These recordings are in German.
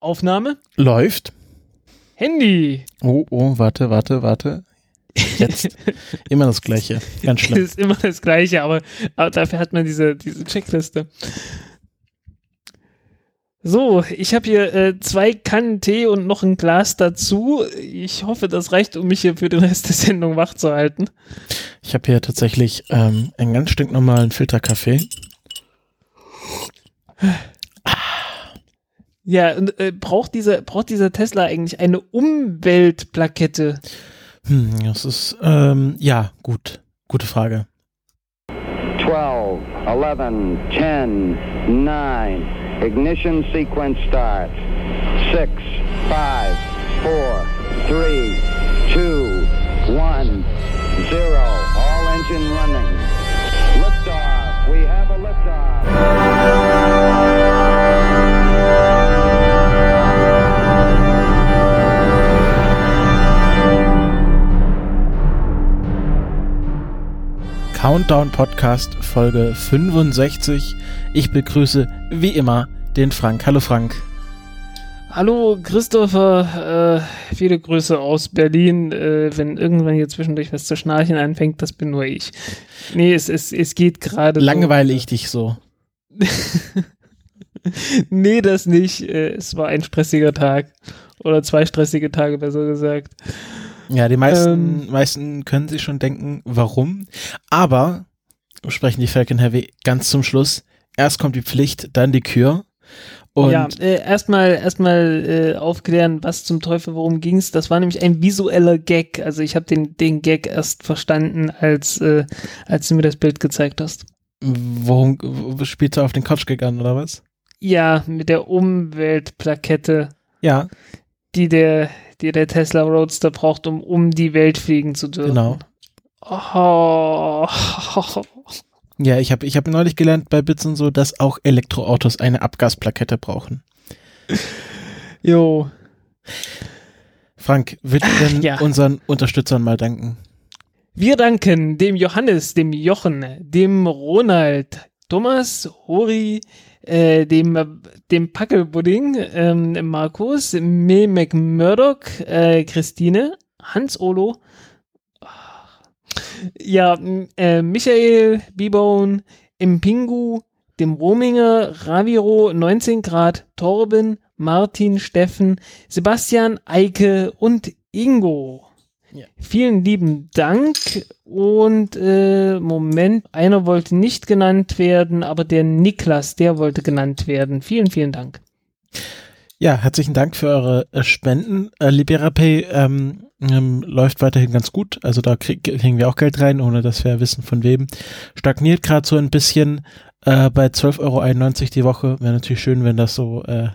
Aufnahme? Läuft. Handy. Oh, oh, warte, warte, warte. Jetzt. immer das Gleiche. Ganz schlimm. Das ist immer das Gleiche, aber, aber dafür hat man diese, diese Checkliste. So, ich habe hier äh, zwei Kannen Tee und noch ein Glas dazu. Ich hoffe, das reicht, um mich hier für den Rest der Sendung wach zu halten. Ich habe hier tatsächlich ähm, einen ganz stinknormalen Filterkaffee. Ja, und äh, braucht, dieser, braucht dieser Tesla eigentlich eine Umweltplakette? Hm, das ist, ähm, ja, gut. Gute Frage. 12, 11, 10, 9. Ignition sequence start. 6, 5, 4, 3, 2, 1, 0. All engine running. Liftoff. We have a liftoff. Countdown Podcast Folge 65. Ich begrüße wie immer den Frank. Hallo Frank. Hallo Christopher, äh, viele Grüße aus Berlin. Äh, wenn irgendwann hier zwischendurch was zu schnarchen anfängt, das bin nur ich. Nee, es, es, es geht gerade. Langweile ich dich so. nee, das nicht. Äh, es war ein stressiger Tag. Oder zwei stressige Tage, besser gesagt. Ja, die meisten, ähm, meisten können sich schon denken, warum. Aber, sprechen die Falcon Heavy ganz zum Schluss. Erst kommt die Pflicht, dann die Kür. Und ja, äh, erstmal erstmal äh, aufklären, was zum Teufel, worum ging's. Das war nämlich ein visueller Gag. Also ich habe den, den Gag erst verstanden, als, äh, als du mir das Bild gezeigt hast. Worum spielst du auf den Couch an, oder was? Ja, mit der Umweltplakette. Ja. Die der, die der Tesla Roadster braucht, um um die Welt fliegen zu dürfen. Genau. Oh. Ja, ich habe ich hab neulich gelernt bei Bits und so, dass auch Elektroautos eine Abgasplakette brauchen. Jo. Frank, willst du denn ja. unseren Unterstützern mal danken? Wir danken dem Johannes, dem Jochen, dem Ronald, Thomas, Hori, äh, dem, dem Packelbudding, ähm, Markus, Me McMurdoch, äh, Christine, Hans-Olo, ja, äh, Michael, Bibone, Impingu, dem Rominger, Raviro, 19 Grad, Torben, Martin, Steffen, Sebastian, Eike und Ingo. Ja. Vielen lieben Dank und äh, Moment, einer wollte nicht genannt werden, aber der Niklas, der wollte genannt werden. Vielen, vielen Dank. Ja, herzlichen Dank für eure äh, Spenden. Äh, LiberaPay ähm, ähm, läuft weiterhin ganz gut. Also da krieg, kriegen wir auch Geld rein, ohne dass wir wissen von wem. Stagniert gerade so ein bisschen äh, bei 12,91 Euro die Woche. Wäre natürlich schön, wenn das so äh,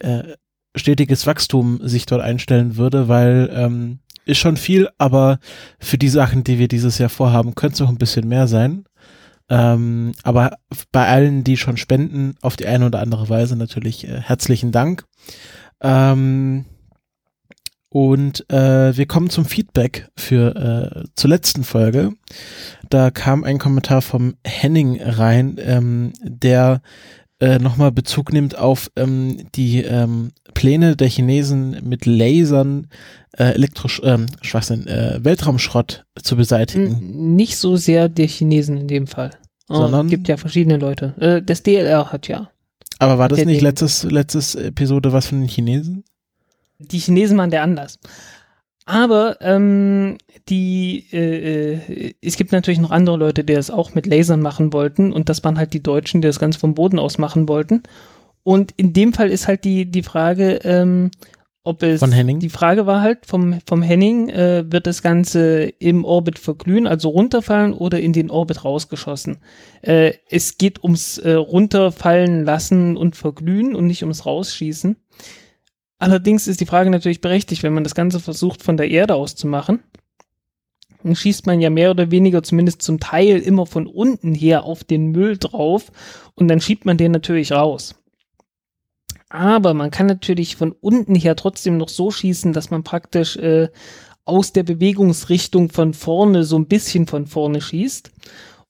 äh, stetiges Wachstum sich dort einstellen würde, weil ähm, ist schon viel, aber für die Sachen, die wir dieses Jahr vorhaben, könnte es noch ein bisschen mehr sein. Ähm, aber bei allen, die schon spenden, auf die eine oder andere Weise natürlich äh, herzlichen Dank. Ähm, und äh, wir kommen zum Feedback für äh, zur letzten Folge. Da kam ein Kommentar vom Henning rein, ähm, der äh, nochmal Bezug nimmt auf ähm, die ähm, Pläne der Chinesen mit Lasern äh, Elektrosch ähm, Schwachsinn, äh, Weltraumschrott zu beseitigen. Nicht so sehr der Chinesen in dem Fall. Oh, Sondern gibt ja verschiedene Leute. Äh, das DLR hat ja. Aber war das nicht letztes, letztes Episode was von den Chinesen? Die Chinesen waren der anders. Aber ähm, die, äh, äh, es gibt natürlich noch andere Leute, die das auch mit Lasern machen wollten und das waren halt die Deutschen, die das ganz vom Boden aus machen wollten. Und in dem Fall ist halt die, die Frage, ähm, ob es Von Henning? die Frage war halt vom, vom Henning, äh, wird das Ganze im Orbit verglühen, also runterfallen oder in den Orbit rausgeschossen? Äh, es geht ums äh, runterfallen lassen und verglühen und nicht ums Rausschießen. Allerdings ist die Frage natürlich berechtigt, wenn man das Ganze versucht von der Erde aus zu machen. Dann schießt man ja mehr oder weniger zumindest zum Teil immer von unten her auf den Müll drauf und dann schiebt man den natürlich raus. Aber man kann natürlich von unten her trotzdem noch so schießen, dass man praktisch äh, aus der Bewegungsrichtung von vorne so ein bisschen von vorne schießt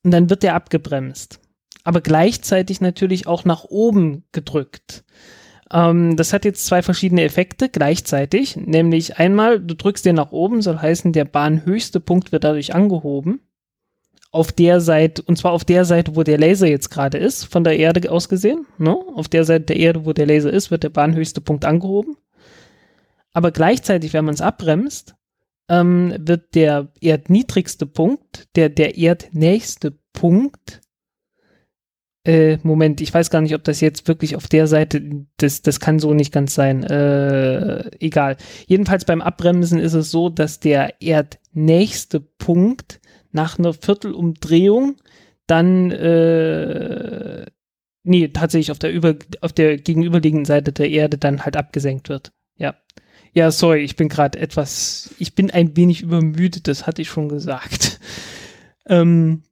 und dann wird der abgebremst. Aber gleichzeitig natürlich auch nach oben gedrückt. Ähm, das hat jetzt zwei verschiedene Effekte gleichzeitig, nämlich einmal, du drückst den nach oben, soll heißen, der bahnhöchste Punkt wird dadurch angehoben. Auf der Seite, und zwar auf der Seite, wo der Laser jetzt gerade ist, von der Erde aus gesehen. Ne? Auf der Seite der Erde, wo der Laser ist, wird der bahnhöchste Punkt angehoben. Aber gleichzeitig, wenn man es abbremst, ähm, wird der erdniedrigste Punkt, der, der erdnächste Punkt, äh, Moment, ich weiß gar nicht, ob das jetzt wirklich auf der Seite, das, das kann so nicht ganz sein, äh, egal. Jedenfalls beim Abbremsen ist es so, dass der erdnächste Punkt nach einer Viertelumdrehung dann, äh, nee, tatsächlich auf der, über, auf der gegenüberliegenden Seite der Erde dann halt abgesenkt wird. Ja. Ja, sorry, ich bin gerade etwas, ich bin ein wenig übermüdet, das hatte ich schon gesagt. ähm,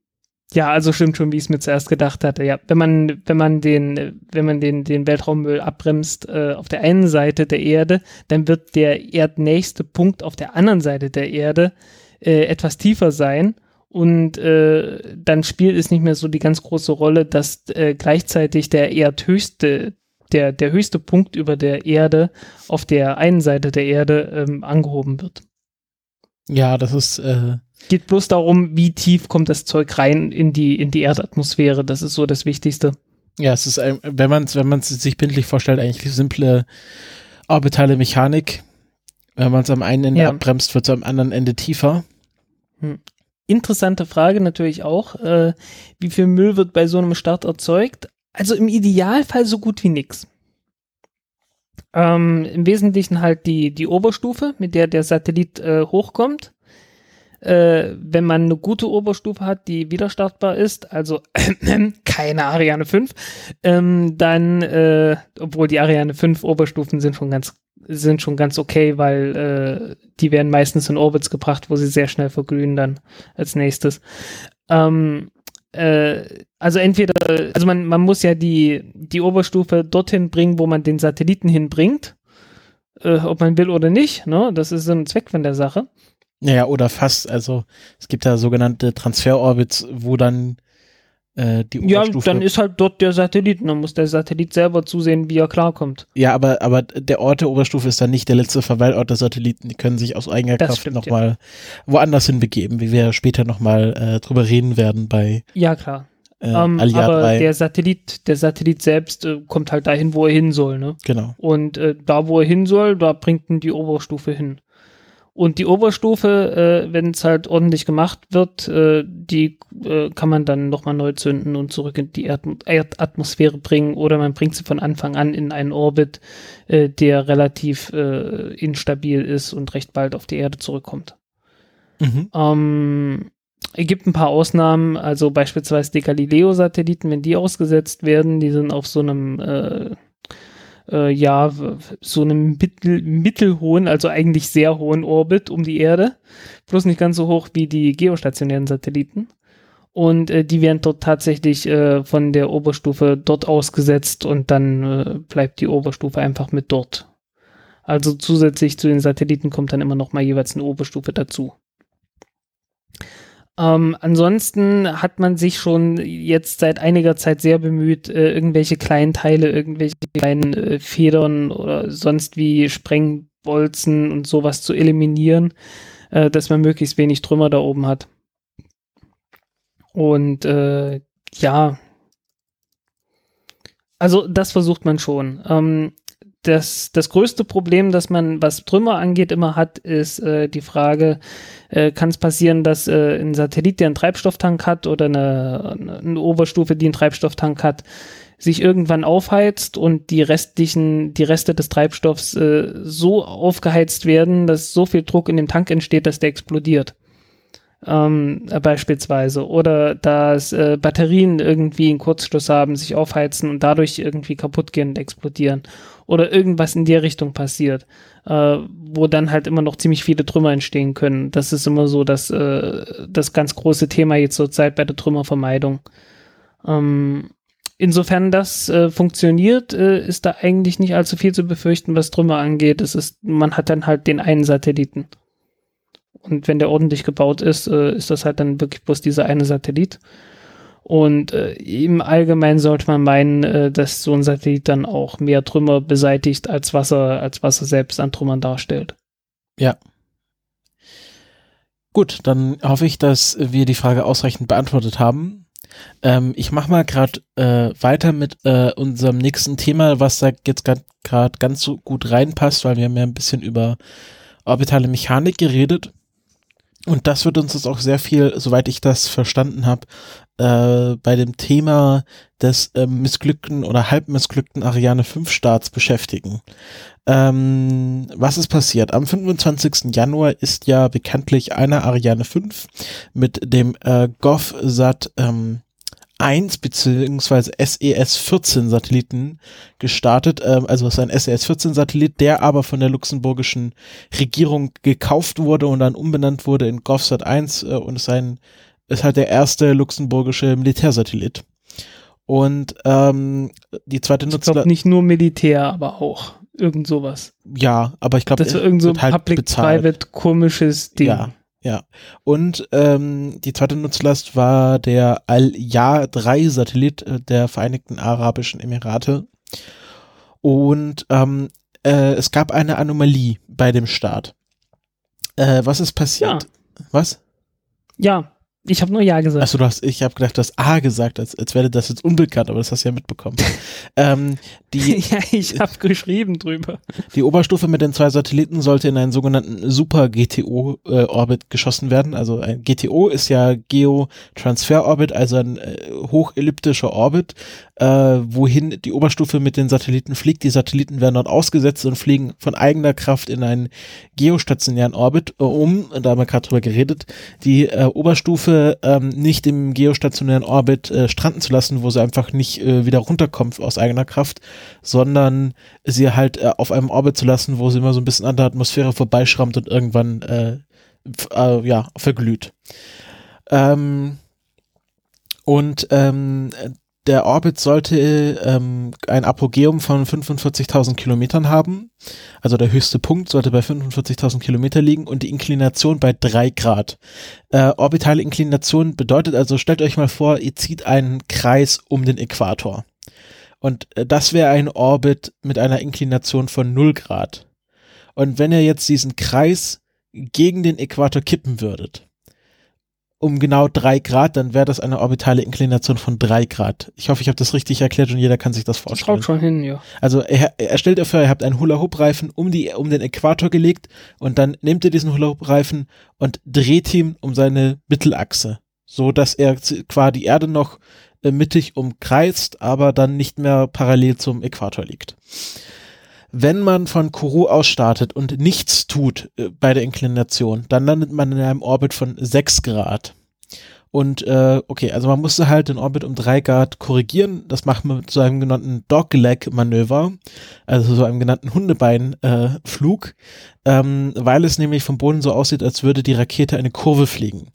ja, also stimmt schon, wie ich es mir zuerst gedacht hatte. Ja, wenn man, wenn man den, wenn man den, den Weltraummüll abbremst äh, auf der einen Seite der Erde, dann wird der erdnächste Punkt auf der anderen Seite der Erde äh, etwas tiefer sein und äh, dann spielt es nicht mehr so die ganz große Rolle, dass äh, gleichzeitig der erdhöchste der, der höchste Punkt über der Erde auf der einen Seite der Erde ähm, angehoben wird. Ja, das ist. Äh Geht bloß darum, wie tief kommt das Zeug rein in die, in die Erdatmosphäre. Das ist so das Wichtigste. Ja, es ist, wenn man es wenn man sich bildlich vorstellt, eigentlich simple orbitale Mechanik. Wenn man es am einen Ende ja. abbremst, wird es am anderen Ende tiefer. Hm. Interessante Frage natürlich auch. Äh, wie viel Müll wird bei so einem Start erzeugt? Also im Idealfall so gut wie nix. Ähm, Im Wesentlichen halt die, die Oberstufe, mit der der Satellit äh, hochkommt. Äh, wenn man eine gute Oberstufe hat, die wieder startbar ist, also keine Ariane 5, ähm, dann, äh, obwohl die Ariane 5 Oberstufen sind schon ganz, sind schon ganz okay, weil äh, die werden meistens in Orbits gebracht, wo sie sehr schnell verglühen dann als nächstes. Ähm, äh, also entweder, also man, man muss ja die, die Oberstufe dorthin bringen, wo man den Satelliten hinbringt, äh, ob man will oder nicht, ne? Das ist so ein Zweck von der Sache. Ja, oder fast, also es gibt ja sogenannte Transferorbits, wo dann äh, die Oberstufe. Ja, dann ist halt dort der Satellit. Dann muss der Satellit selber zusehen, wie er klarkommt. Ja, aber, aber der Ort der Oberstufe ist dann nicht der letzte Verweilort der Satelliten. Die können sich aus eigener das Kraft nochmal ja. woanders hin begeben, wie wir später nochmal äh, drüber reden werden bei. Ja, klar. Äh, um, ähm, aber 3. der Satellit, der Satellit selbst äh, kommt halt dahin, wo er hin soll, ne? Genau. Und äh, da, wo er hin soll, da bringt ihn die Oberstufe hin. Und die Oberstufe, äh, wenn es halt ordentlich gemacht wird, äh, die äh, kann man dann nochmal neu zünden und zurück in die Erd Erdatmosphäre bringen oder man bringt sie von Anfang an in einen Orbit, äh, der relativ äh, instabil ist und recht bald auf die Erde zurückkommt. Mhm. Ähm, es gibt ein paar Ausnahmen, also beispielsweise die Galileo-Satelliten, wenn die ausgesetzt werden, die sind auf so einem äh, äh, ja, so einem mittel, mittelhohen, also eigentlich sehr hohen Orbit um die Erde. Bloß nicht ganz so hoch wie die geostationären Satelliten. Und äh, die werden dort tatsächlich äh, von der Oberstufe dort ausgesetzt und dann äh, bleibt die Oberstufe einfach mit dort. Also zusätzlich zu den Satelliten kommt dann immer noch mal jeweils eine Oberstufe dazu. Ähm, ansonsten hat man sich schon jetzt seit einiger Zeit sehr bemüht, äh, irgendwelche kleinen Teile, irgendwelche kleinen äh, Federn oder sonst wie Sprengbolzen und sowas zu eliminieren, äh, dass man möglichst wenig Trümmer da oben hat. Und äh, ja, also das versucht man schon. Ähm, das, das größte Problem, das man, was Trümmer angeht, immer hat, ist äh, die Frage, äh, kann es passieren, dass äh, ein Satellit, der einen Treibstofftank hat oder eine, eine Oberstufe, die einen Treibstofftank hat, sich irgendwann aufheizt und die restlichen, die Reste des Treibstoffs äh, so aufgeheizt werden, dass so viel Druck in dem Tank entsteht, dass der explodiert ähm, beispielsweise. Oder dass äh, Batterien irgendwie einen Kurzschluss haben, sich aufheizen und dadurch irgendwie kaputt gehen und explodieren. Oder irgendwas in der Richtung passiert, äh, wo dann halt immer noch ziemlich viele Trümmer entstehen können. Das ist immer so das, äh, das ganz große Thema jetzt zurzeit bei der Trümmervermeidung. Ähm, insofern das äh, funktioniert, äh, ist da eigentlich nicht allzu viel zu befürchten, was Trümmer angeht. Es ist, man hat dann halt den einen Satelliten. Und wenn der ordentlich gebaut ist, äh, ist das halt dann wirklich bloß dieser eine Satellit. Und äh, im Allgemeinen sollte man meinen, äh, dass so ein Satellit dann auch mehr Trümmer beseitigt, als Wasser, als Wasser selbst an Trümmern darstellt. Ja. Gut, dann hoffe ich, dass wir die Frage ausreichend beantwortet haben. Ähm, ich mache mal gerade äh, weiter mit äh, unserem nächsten Thema, was da jetzt gerade ganz so gut reinpasst, weil wir haben ja ein bisschen über orbitale Mechanik geredet. Und das wird uns jetzt auch sehr viel, soweit ich das verstanden habe, äh, bei dem Thema des äh, missglückten oder halb missglückten Ariane 5 Starts beschäftigen. Ähm, was ist passiert? Am 25. Januar ist ja bekanntlich eine Ariane 5 mit dem äh, GovSat ähm, 1 beziehungsweise SES-14 Satelliten gestartet. Ähm, also es ist ein SES-14 Satellit, der aber von der luxemburgischen Regierung gekauft wurde und dann umbenannt wurde in GovSat 1 äh, und ist ein ist halt der erste luxemburgische Militärsatellit. Und ähm, die zweite Nutzung. Ich glaube nicht nur Militär, aber auch irgend sowas. Ja, aber ich glaube, das ist irgend so ein halt Public-Private komisches Ding. Ja, ja. Und ähm, die zweite Nutzlast war der Al-Ja-3-Satellit äh, der Vereinigten Arabischen Emirate. Und ähm, äh, es gab eine Anomalie bei dem Start. Äh, was ist passiert? Ja. Was? Ja, ich habe nur Ja gesagt. Achso, du hast, ich habe gedacht, du hast A gesagt, als, als wäre das jetzt unbekannt, aber das hast du ja mitbekommen. ähm, die, ja, ich habe geschrieben drüber. Die Oberstufe mit den zwei Satelliten sollte in einen sogenannten Super-GTO-Orbit äh, geschossen werden. Also ein GTO ist ja Geo-Transfer-Orbit, also ein äh, hochelliptischer Orbit, äh, wohin die Oberstufe mit den Satelliten fliegt. Die Satelliten werden dort ausgesetzt und fliegen von eigener Kraft in einen geostationären Orbit, äh, um, da haben wir gerade drüber geredet, die äh, Oberstufe ähm, nicht im geostationären Orbit äh, stranden zu lassen, wo sie einfach nicht äh, wieder runterkommt aus eigener Kraft, sondern sie halt äh, auf einem Orbit zu lassen, wo sie immer so ein bisschen an der Atmosphäre vorbeischrammt und irgendwann äh, äh, ja, verglüht. Ähm, und ähm, der Orbit sollte ähm, ein Apogeum von 45.000 Kilometern haben. Also der höchste Punkt sollte bei 45.000 Kilometer liegen und die Inklination bei drei Grad. Äh, orbitale Inklination bedeutet also, stellt euch mal vor, ihr zieht einen Kreis um den Äquator. Und äh, das wäre ein Orbit mit einer Inklination von 0 Grad. Und wenn ihr jetzt diesen Kreis gegen den Äquator kippen würdet, um genau drei Grad, dann wäre das eine orbitale Inklination von drei Grad. Ich hoffe, ich habe das richtig erklärt und jeder kann sich das vorstellen. Das schon hin, ja. Also er, er stellt euch vor, ihr habt einen Hula-Hoop-Reifen um, die, um den Äquator gelegt und dann nehmt ihr diesen Hula-Hoop-Reifen und dreht ihn um seine Mittelachse, so dass er quasi die Erde noch äh, mittig umkreist, aber dann nicht mehr parallel zum Äquator liegt wenn man von Kourou aus startet und nichts tut äh, bei der Inklination, dann landet man in einem Orbit von 6 Grad. Und äh, okay, also man musste halt den Orbit um 3 Grad korrigieren. Das macht man mit so einem genannten Dogleg-Manöver, also so einem genannten Hundebein-Flug, äh, ähm, weil es nämlich vom Boden so aussieht, als würde die Rakete eine Kurve fliegen.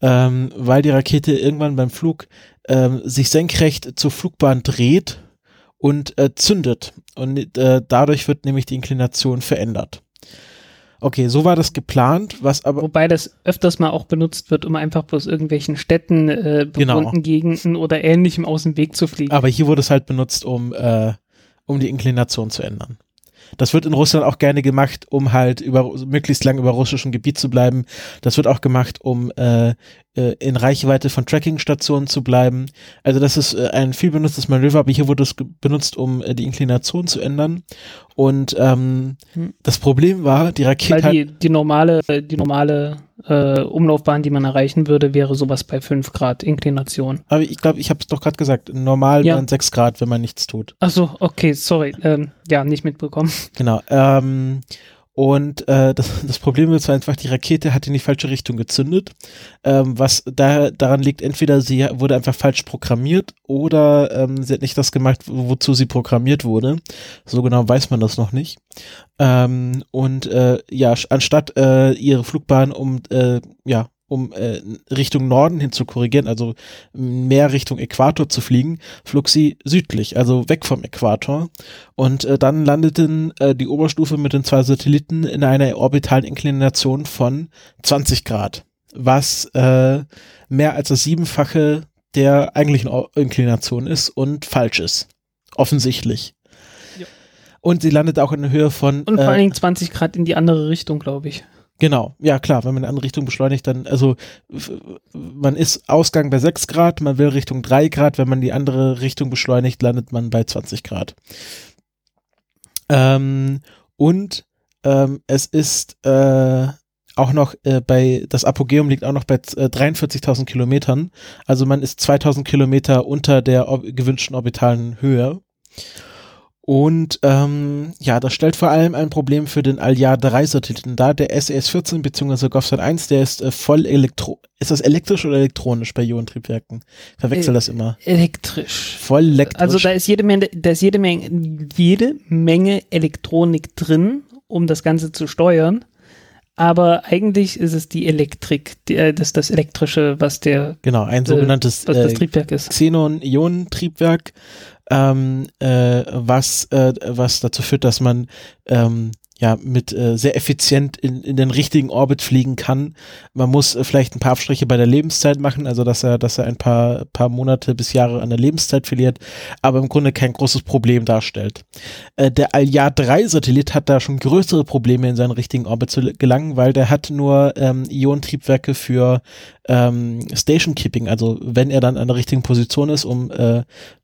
Ähm, weil die Rakete irgendwann beim Flug ähm, sich senkrecht zur Flugbahn dreht und äh, zündet. Und äh, dadurch wird nämlich die Inklination verändert. Okay, so war das geplant, was aber. Wobei das öfters mal auch benutzt wird, um einfach bloß irgendwelchen Städten, äh, bewohnten genau. Gegenden oder ähnlichem aus dem Weg zu fliegen. Aber hier wurde es halt benutzt, um, äh, um die Inklination zu ändern. Das wird in Russland auch gerne gemacht, um halt über möglichst lang über russischem Gebiet zu bleiben. Das wird auch gemacht, um äh, äh, in Reichweite von Trackingstationen zu bleiben. Also das ist äh, ein viel benutztes Manöver, aber hier wurde es benutzt, um äh, die Inklination zu ändern. Und ähm, hm. das Problem war, die Rakete. Weil die, die normale, die normale äh, Umlaufbahn, die man erreichen würde, wäre sowas bei 5 Grad Inklination. Aber ich glaube, ich habe es doch gerade gesagt, normal ja. wären 6 Grad, wenn man nichts tut. Ach so, okay, sorry. Ähm, ja, nicht mitbekommen. Genau. Ähm, und äh, das, das Problem ist einfach, die Rakete hat in die falsche Richtung gezündet, ähm, was da, daran liegt, entweder sie wurde einfach falsch programmiert oder ähm, sie hat nicht das gemacht, wozu sie programmiert wurde. So genau weiß man das noch nicht. Ähm, und äh, ja, anstatt äh, ihre Flugbahn um äh, ja um äh, Richtung Norden hin zu korrigieren, also mehr Richtung Äquator zu fliegen, flog sie südlich, also weg vom Äquator. Und äh, dann landeten äh, die Oberstufe mit den zwei Satelliten in einer orbitalen Inklination von 20 Grad, was äh, mehr als das siebenfache der eigentlichen Or Inklination ist und falsch ist. Offensichtlich. Ja. Und sie landet auch in der Höhe von. Und vor äh, allen Dingen 20 Grad in die andere Richtung, glaube ich. Genau, ja klar, wenn man in eine andere Richtung beschleunigt, dann, also man ist Ausgang bei 6 Grad, man will Richtung 3 Grad, wenn man die andere Richtung beschleunigt, landet man bei 20 Grad. Ähm, und ähm, es ist äh, auch noch äh, bei, das Apogeum liegt auch noch bei äh, 43.000 Kilometern, also man ist 2000 Kilometer unter der gewünschten orbitalen Höhe. Und ähm, ja, das stellt vor allem ein Problem für den Aljar 3 Satelliten dar. Der SES-14 bzw. GovSat 1, der ist äh, voll elektro. Ist das elektrisch oder elektronisch bei Ionentriebwerken? Ich Verwechsel Äh, das immer. Elektrisch. Voll elektrisch. Also da ist jede Menge, da ist jede Menge, jede Menge Elektronik drin, um das Ganze zu steuern. Aber eigentlich ist es die Elektrik, die, äh, das, das Elektrische, was der, genau, ein sogenanntes äh, Triebwerk ist. Xenon-Ionentriebwerk, ähm, äh, was, äh, was dazu führt, dass man ähm, ja mit äh, sehr effizient in, in den richtigen Orbit fliegen kann. Man muss äh, vielleicht ein paar Abstriche bei der Lebenszeit machen, also dass er, dass er ein paar, paar Monate bis Jahre an der Lebenszeit verliert, aber im Grunde kein großes Problem darstellt. Äh, der Aljar 3 Satellit hat da schon größere Probleme in seinen richtigen Orbit zu gelangen, weil der hat nur ähm, Ionentriebwerke für ähm, Station Keeping, also wenn er dann an der richtigen Position ist, um äh,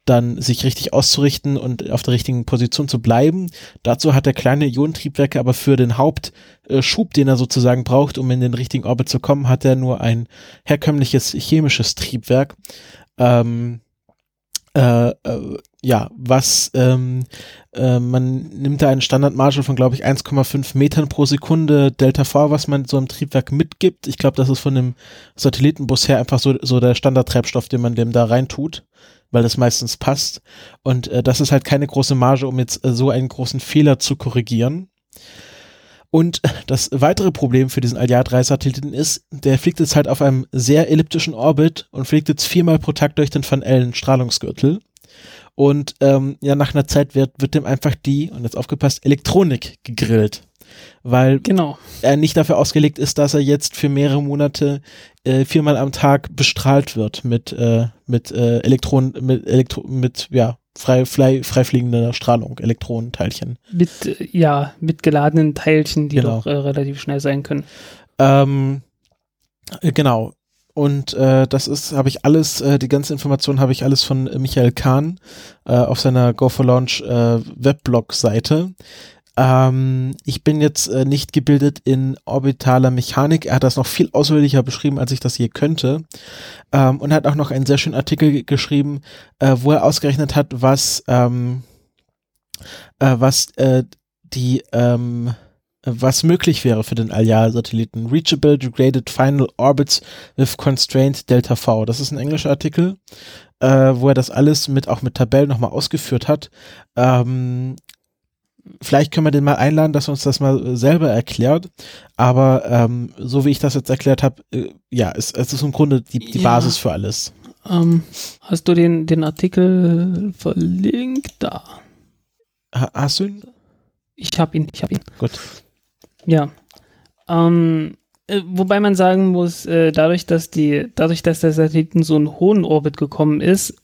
dann sich richtig auszurichten und auf der richtigen Position zu bleiben. Dazu hat er kleine Ionentriebwerke, aber für den Hauptschub, den er sozusagen braucht, um in den richtigen Orbit zu kommen, hat er nur ein herkömmliches chemisches Triebwerk. Ähm, äh, äh, ja, was ähm, äh, man nimmt da einen Standardmarge von, glaube ich, 1,5 Metern pro Sekunde Delta V, was man so einem Triebwerk mitgibt. Ich glaube, das ist von dem Satellitenbus her einfach so, so der Standardtreibstoff, den man dem da reintut, weil das meistens passt. Und äh, das ist halt keine große Marge, um jetzt äh, so einen großen Fehler zu korrigieren. Und das weitere Problem für diesen Aljar 3 Satelliten ist, der fliegt jetzt halt auf einem sehr elliptischen Orbit und fliegt jetzt viermal pro Tag durch den Van Allen Strahlungsgürtel. Und ähm, ja, nach einer Zeit wird, wird dem einfach die, und jetzt aufgepasst, Elektronik gegrillt. Weil Genau. er nicht dafür ausgelegt ist, dass er jetzt für mehrere Monate äh, viermal am Tag bestrahlt wird mit, äh, mit äh, Elektronen, mit Elektro mit ja, frei, frei, frei fliegender Strahlung, Elektronenteilchen. Mit, äh, ja, mit geladenen Teilchen, die Genau. doch äh, relativ schnell sein können. Ähm, äh, genau. Und äh, das ist, habe ich alles, äh, die ganze Information habe ich alles von Michael Kahn äh, auf seiner Go for Launch Weblog-Seite. Ähm, ich bin jetzt äh, nicht gebildet in orbitaler Mechanik. Er hat das noch viel ausführlicher beschrieben, als ich das je könnte. Ähm, und hat auch noch einen sehr schönen Artikel ge- geschrieben, äh, wo er ausgerechnet hat, was, ähm, äh, was äh, die, ähm, was möglich wäre für den Aljar-Satelliten. Reachable Degraded Final Orbits with Constrained Delta V. Das ist ein englischer Artikel, äh, wo er das alles mit, auch mit Tabellen nochmal ausgeführt hat. Ähm, vielleicht können wir den mal einladen, dass er uns das mal selber erklärt. Aber ähm, so wie ich das jetzt erklärt habe, äh, ja, es, es ist im Grunde die, die Ja. Basis für alles. Ähm, hast du den, den Artikel verlinkt? Da. Ha, hast du ihn? Ich habe ihn, ich habe ihn. Gut. Ja. Ähm, äh, wobei man sagen muss, äh, dadurch, dass die, dadurch, dass der Satellit in so einen hohen Orbit gekommen ist,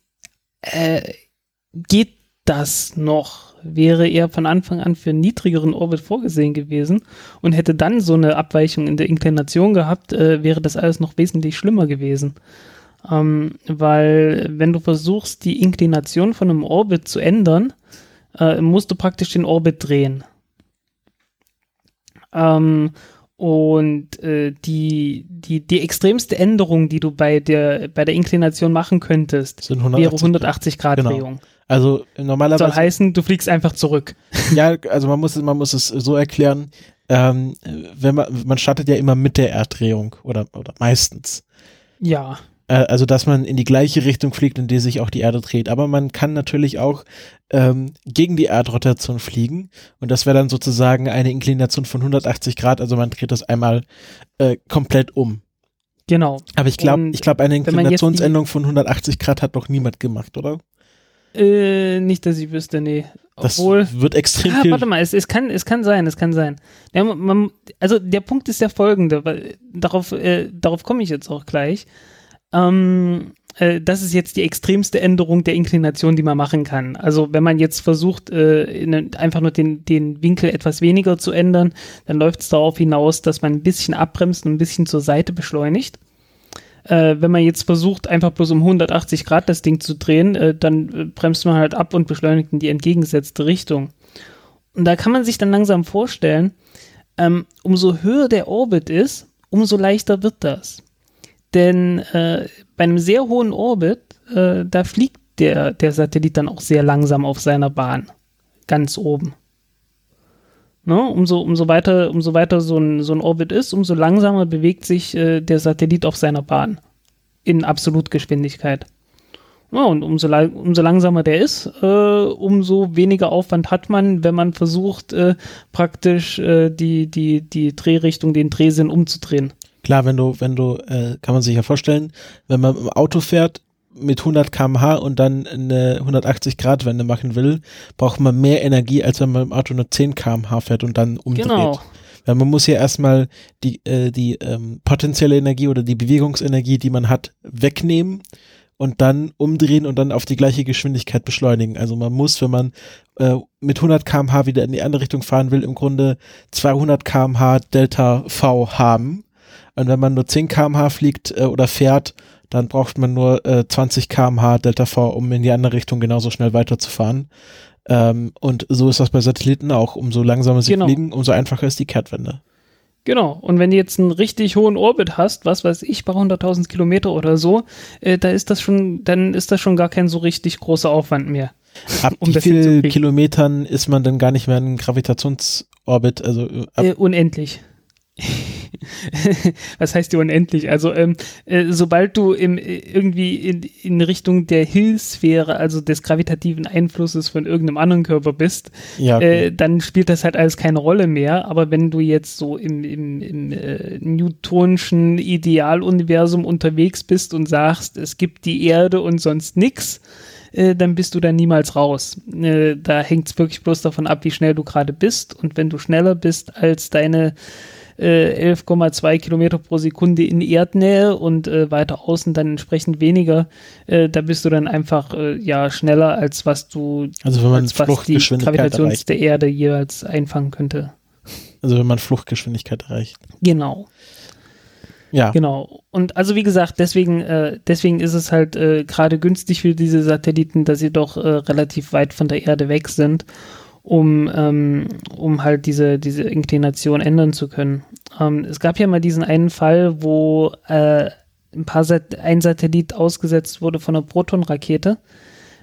äh, geht das noch. Wäre er von Anfang an für einen niedrigeren Orbit vorgesehen gewesen und hätte dann so eine Abweichung in der Inklination gehabt, äh, wäre das alles noch wesentlich schlimmer gewesen. Ähm, weil wenn du versuchst, die Inklination von einem Orbit zu ändern, äh, musst du praktisch den Orbit drehen. Ähm, und äh, die, die, die extremste Änderung, die du bei der, bei der Inklination machen könntest, Sind wäre 180 180 Grad Genau. Also Soll normalerweise, heißen, du fliegst einfach zurück. ja, also man muss, man muss es so erklären, ähm, wenn man, man startet ja immer mit der Erddrehung oder, oder meistens. Ja, Äh, also dass man in die gleiche Richtung fliegt, in die sich auch die Erde dreht. Aber man kann natürlich auch ähm, gegen die Erdrotation fliegen und das wäre dann sozusagen eine Inklination von 180 Grad. Also man dreht das einmal äh, komplett um. genau. Aber ich glaube, ich glaube, eine Inklinationsänderung von 180 Grad hat noch niemand gemacht, oder? Äh, nicht, dass ich wüsste, nee. Das Obwohl. wird extrem Ah, viel. warte mal, es, es, kann, es kann sein, es kann sein. Ja, man, also der Punkt ist der folgende, weil darauf, äh, darauf komme ich jetzt auch gleich. Ähm, äh, das ist jetzt die extremste Änderung der Inklination, die man machen kann. Also wenn man jetzt versucht, äh, in, einfach nur den, den Winkel etwas weniger zu ändern, dann läuft es darauf hinaus, dass man ein bisschen abbremst und ein bisschen zur Seite beschleunigt. Äh, wenn man jetzt versucht, einfach bloß um 180 Grad das Ding zu drehen, äh, dann äh, bremst man halt ab und beschleunigt in die entgegengesetzte Richtung. Und da kann man sich dann langsam vorstellen, ähm, umso höher der Orbit ist, umso leichter wird das. Denn äh, bei einem sehr hohen Orbit, äh, da fliegt der, der Satellit dann auch sehr langsam auf seiner Bahn. Ganz oben. Ne? Umso, umso, weiter, umso weiter so ein, so ein Orbit ist, umso langsamer bewegt sich äh, der Satellit auf seiner Bahn. In Absolutgeschwindigkeit. Ja, und umso, umso langsamer der ist, äh, umso weniger Aufwand hat man, wenn man versucht, äh, praktisch äh, die, die, die Drehrichtung, den Drehsinn umzudrehen. Klar, wenn du, wenn du, äh, kann man sich ja vorstellen, wenn man im Auto fährt mit 100 km/h und dann eine 180 Grad Wende machen will, braucht man mehr Energie, als wenn man im Auto nur 10 km/h fährt und dann umdreht. Genau. Weil man muss ja erstmal die, äh, die ähm, potenzielle Energie oder die Bewegungsenergie, die man hat, wegnehmen und dann umdrehen und dann auf die gleiche Geschwindigkeit beschleunigen. Also man muss, wenn man äh, mit 100 km/h wieder in die andere Richtung fahren will, im Grunde 200 km/h Delta V haben und wenn man nur 10 km/h fliegt äh, oder fährt, dann braucht man nur äh, 20 km/h Delta V, um in die andere Richtung genauso schnell weiterzufahren. Ähm, und so ist das bei Satelliten auch. Umso langsamer sie genau. fliegen, umso einfacher ist die Kehrtwende. Genau. Und wenn du jetzt einen richtig hohen Orbit hast, was weiß ich, bei 100.000 Kilometer oder so, äh, da ist das schon, dann ist das schon gar kein so richtig großer Aufwand mehr. Ab um wie vielen Kilometern ist man denn gar nicht mehr in Gravitationsorbit? Also äh, unendlich. Was heißt die unendlich? Also ähm, äh, sobald du im, äh, irgendwie in, in Richtung der Hillsphäre, also des gravitativen Einflusses von irgendeinem anderen Körper bist, ja, okay. äh, dann spielt das halt alles keine Rolle mehr. Aber wenn du jetzt so im, im, im äh, newtonischen Idealuniversum unterwegs bist und sagst, es gibt die Erde und sonst nix, äh, dann bist du da niemals raus. Äh, da hängt es wirklich bloß davon ab, wie schnell du gerade bist. Und wenn du schneller bist als deine 11,2 äh, Kilometer pro Sekunde in Erdnähe und äh, weiter außen dann entsprechend weniger. Äh, da bist du dann einfach äh, ja schneller als was du also wenn man als was die Gravitation der Erde jeweils einfangen könnte. Also wenn man Fluchtgeschwindigkeit erreicht. Genau. Ja. Genau. Und also wie gesagt, deswegen, äh, deswegen ist es halt äh, gerade günstig für diese Satelliten, dass sie doch äh, relativ weit von der Erde weg sind um, ähm, um halt diese, diese Inklination ändern zu können. Ähm, es gab ja mal diesen einen Fall, wo äh, ein, paar Sat ein Satellit ausgesetzt wurde von einer Protonrakete,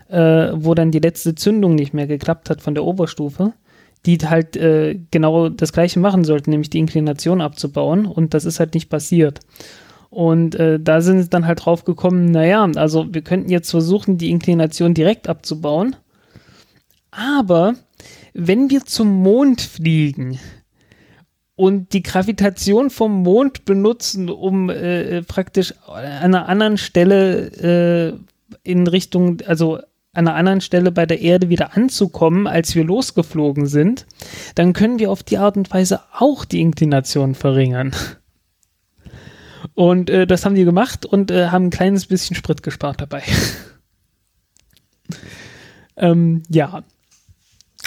äh, wo dann die letzte Zündung nicht mehr geklappt hat von der Oberstufe, die halt äh, genau das gleiche machen sollten, nämlich die Inklination abzubauen und das ist halt nicht passiert. Und äh, da sind sie dann halt drauf gekommen, naja, also wir könnten jetzt versuchen, die Inklination direkt abzubauen, aber wenn wir zum Mond fliegen und die Gravitation vom Mond benutzen, um äh, praktisch an einer anderen Stelle äh, in Richtung, also an einer anderen Stelle bei der Erde wieder anzukommen, als wir losgeflogen sind, dann können wir auf die Art und Weise auch die Inklination verringern. Und äh, das haben die gemacht und äh, haben ein kleines bisschen Sprit gespart dabei. ähm, ja,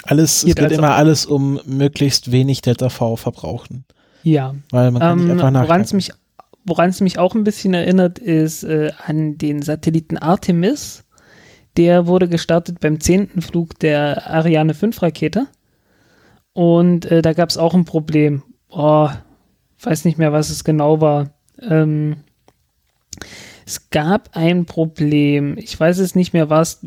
alles, es geht also immer alles um möglichst wenig Delta V verbrauchen. Ja. Weil man kann ähm, nicht einfach. Woran es mich, mich auch ein bisschen erinnert, ist äh, an den Satelliten Artemis. Der wurde gestartet beim zehnten Flug der Ariane 5 Rakete. Und äh, da gab es auch ein Problem. Oh, weiß nicht mehr, was es genau war. Ähm, es gab ein Problem. Ich weiß es nicht mehr, was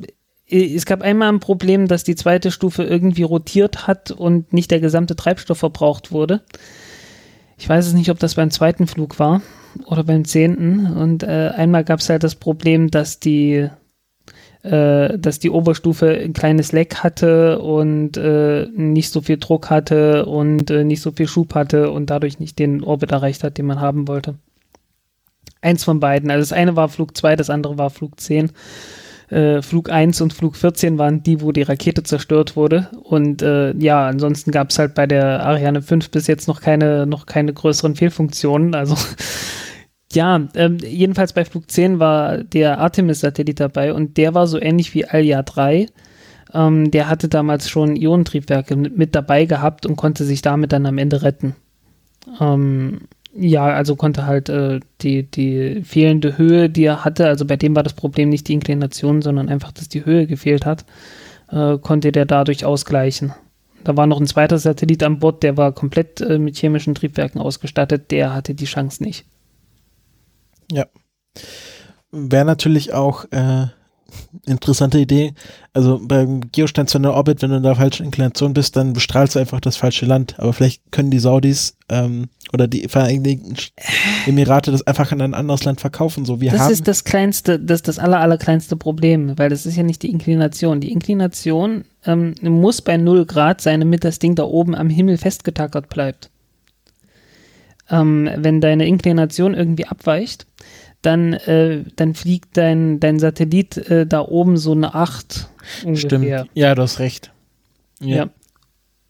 es gab einmal ein Problem, dass die zweite Stufe irgendwie rotiert hat und nicht der gesamte Treibstoff verbraucht wurde. Ich weiß es nicht, ob das beim zweiten Flug war oder beim zehnten. Und äh, einmal gab es halt das Problem, dass die, äh, dass die Oberstufe ein kleines Leck hatte und äh, nicht so viel Druck hatte und äh, nicht so viel Schub hatte und dadurch nicht den Orbit erreicht hat, den man haben wollte. Eins von beiden. Also das eine war Flug 2, das andere war Flug 10 äh, Flug 1 und Flug 14 waren die, wo die Rakete zerstört wurde. Und äh, ja, ansonsten gab es halt bei der Ariane 5 bis jetzt noch keine, noch keine größeren Fehlfunktionen. Also Ja, ähm, jedenfalls bei Flug 10 war der Artemis-Satellit dabei und der war so ähnlich wie Alja 3. Ähm, der hatte damals schon Ionentriebwerke mit, dabei gehabt und konnte sich damit dann am Ende retten. Ähm, ja, also konnte halt äh, die, die fehlende Höhe, die er hatte, also bei dem war das Problem nicht die Inklination, sondern einfach, dass die Höhe gefehlt hat, äh, konnte der dadurch ausgleichen. Da war noch ein zweiter Satellit an Bord, der war komplett äh, mit chemischen Triebwerken ausgestattet, der hatte die Chance nicht. Ja. Wäre natürlich auch äh, interessante Idee. Also beim geostationären Orbit, wenn du in der falschen Inklination bist, dann bestrahlst du einfach das falsche Land. Aber vielleicht können die Saudis ähm, oder die Vereinigten Emirate das einfach in ein anderes Land verkaufen. So, wir das haben ist das kleinste, das ist das aller, aller kleinste Problem, weil das ist ja nicht die Inklination. Die Inklination ähm, muss bei 0 Grad sein, damit das Ding da oben am Himmel festgetackert bleibt. Ähm, wenn deine Inklination irgendwie abweicht, dann, äh, dann fliegt dein, dein Satellit äh, da oben so eine 8 ungefähr. Stimmt, ja, du hast recht. Ja. ja.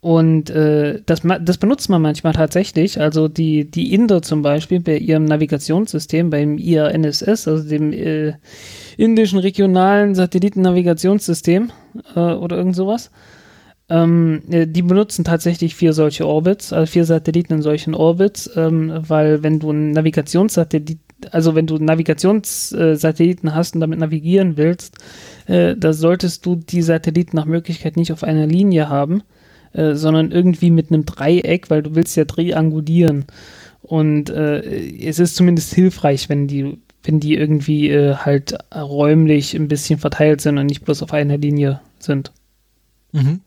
Und äh, das, das benutzt man manchmal tatsächlich. Also die, die Inder zum Beispiel bei ihrem Navigationssystem, beim IRNSS, also dem äh, indischen regionalen Satellitennavigationssystem äh, oder irgend sowas, ähm, äh, die benutzen tatsächlich vier solche Orbits, also vier Satelliten in solchen Orbits, ähm, weil wenn du ein Navigationssatellit, also wenn du Navigationssatelliten hast und damit navigieren willst, äh, da solltest du die Satelliten nach Möglichkeit nicht auf einer Linie haben, äh, sondern irgendwie mit einem Dreieck, weil du willst ja triangulieren. Und äh, es ist zumindest hilfreich, wenn die, wenn die irgendwie äh, halt räumlich ein bisschen verteilt sind und nicht bloß auf einer Linie sind. Mhm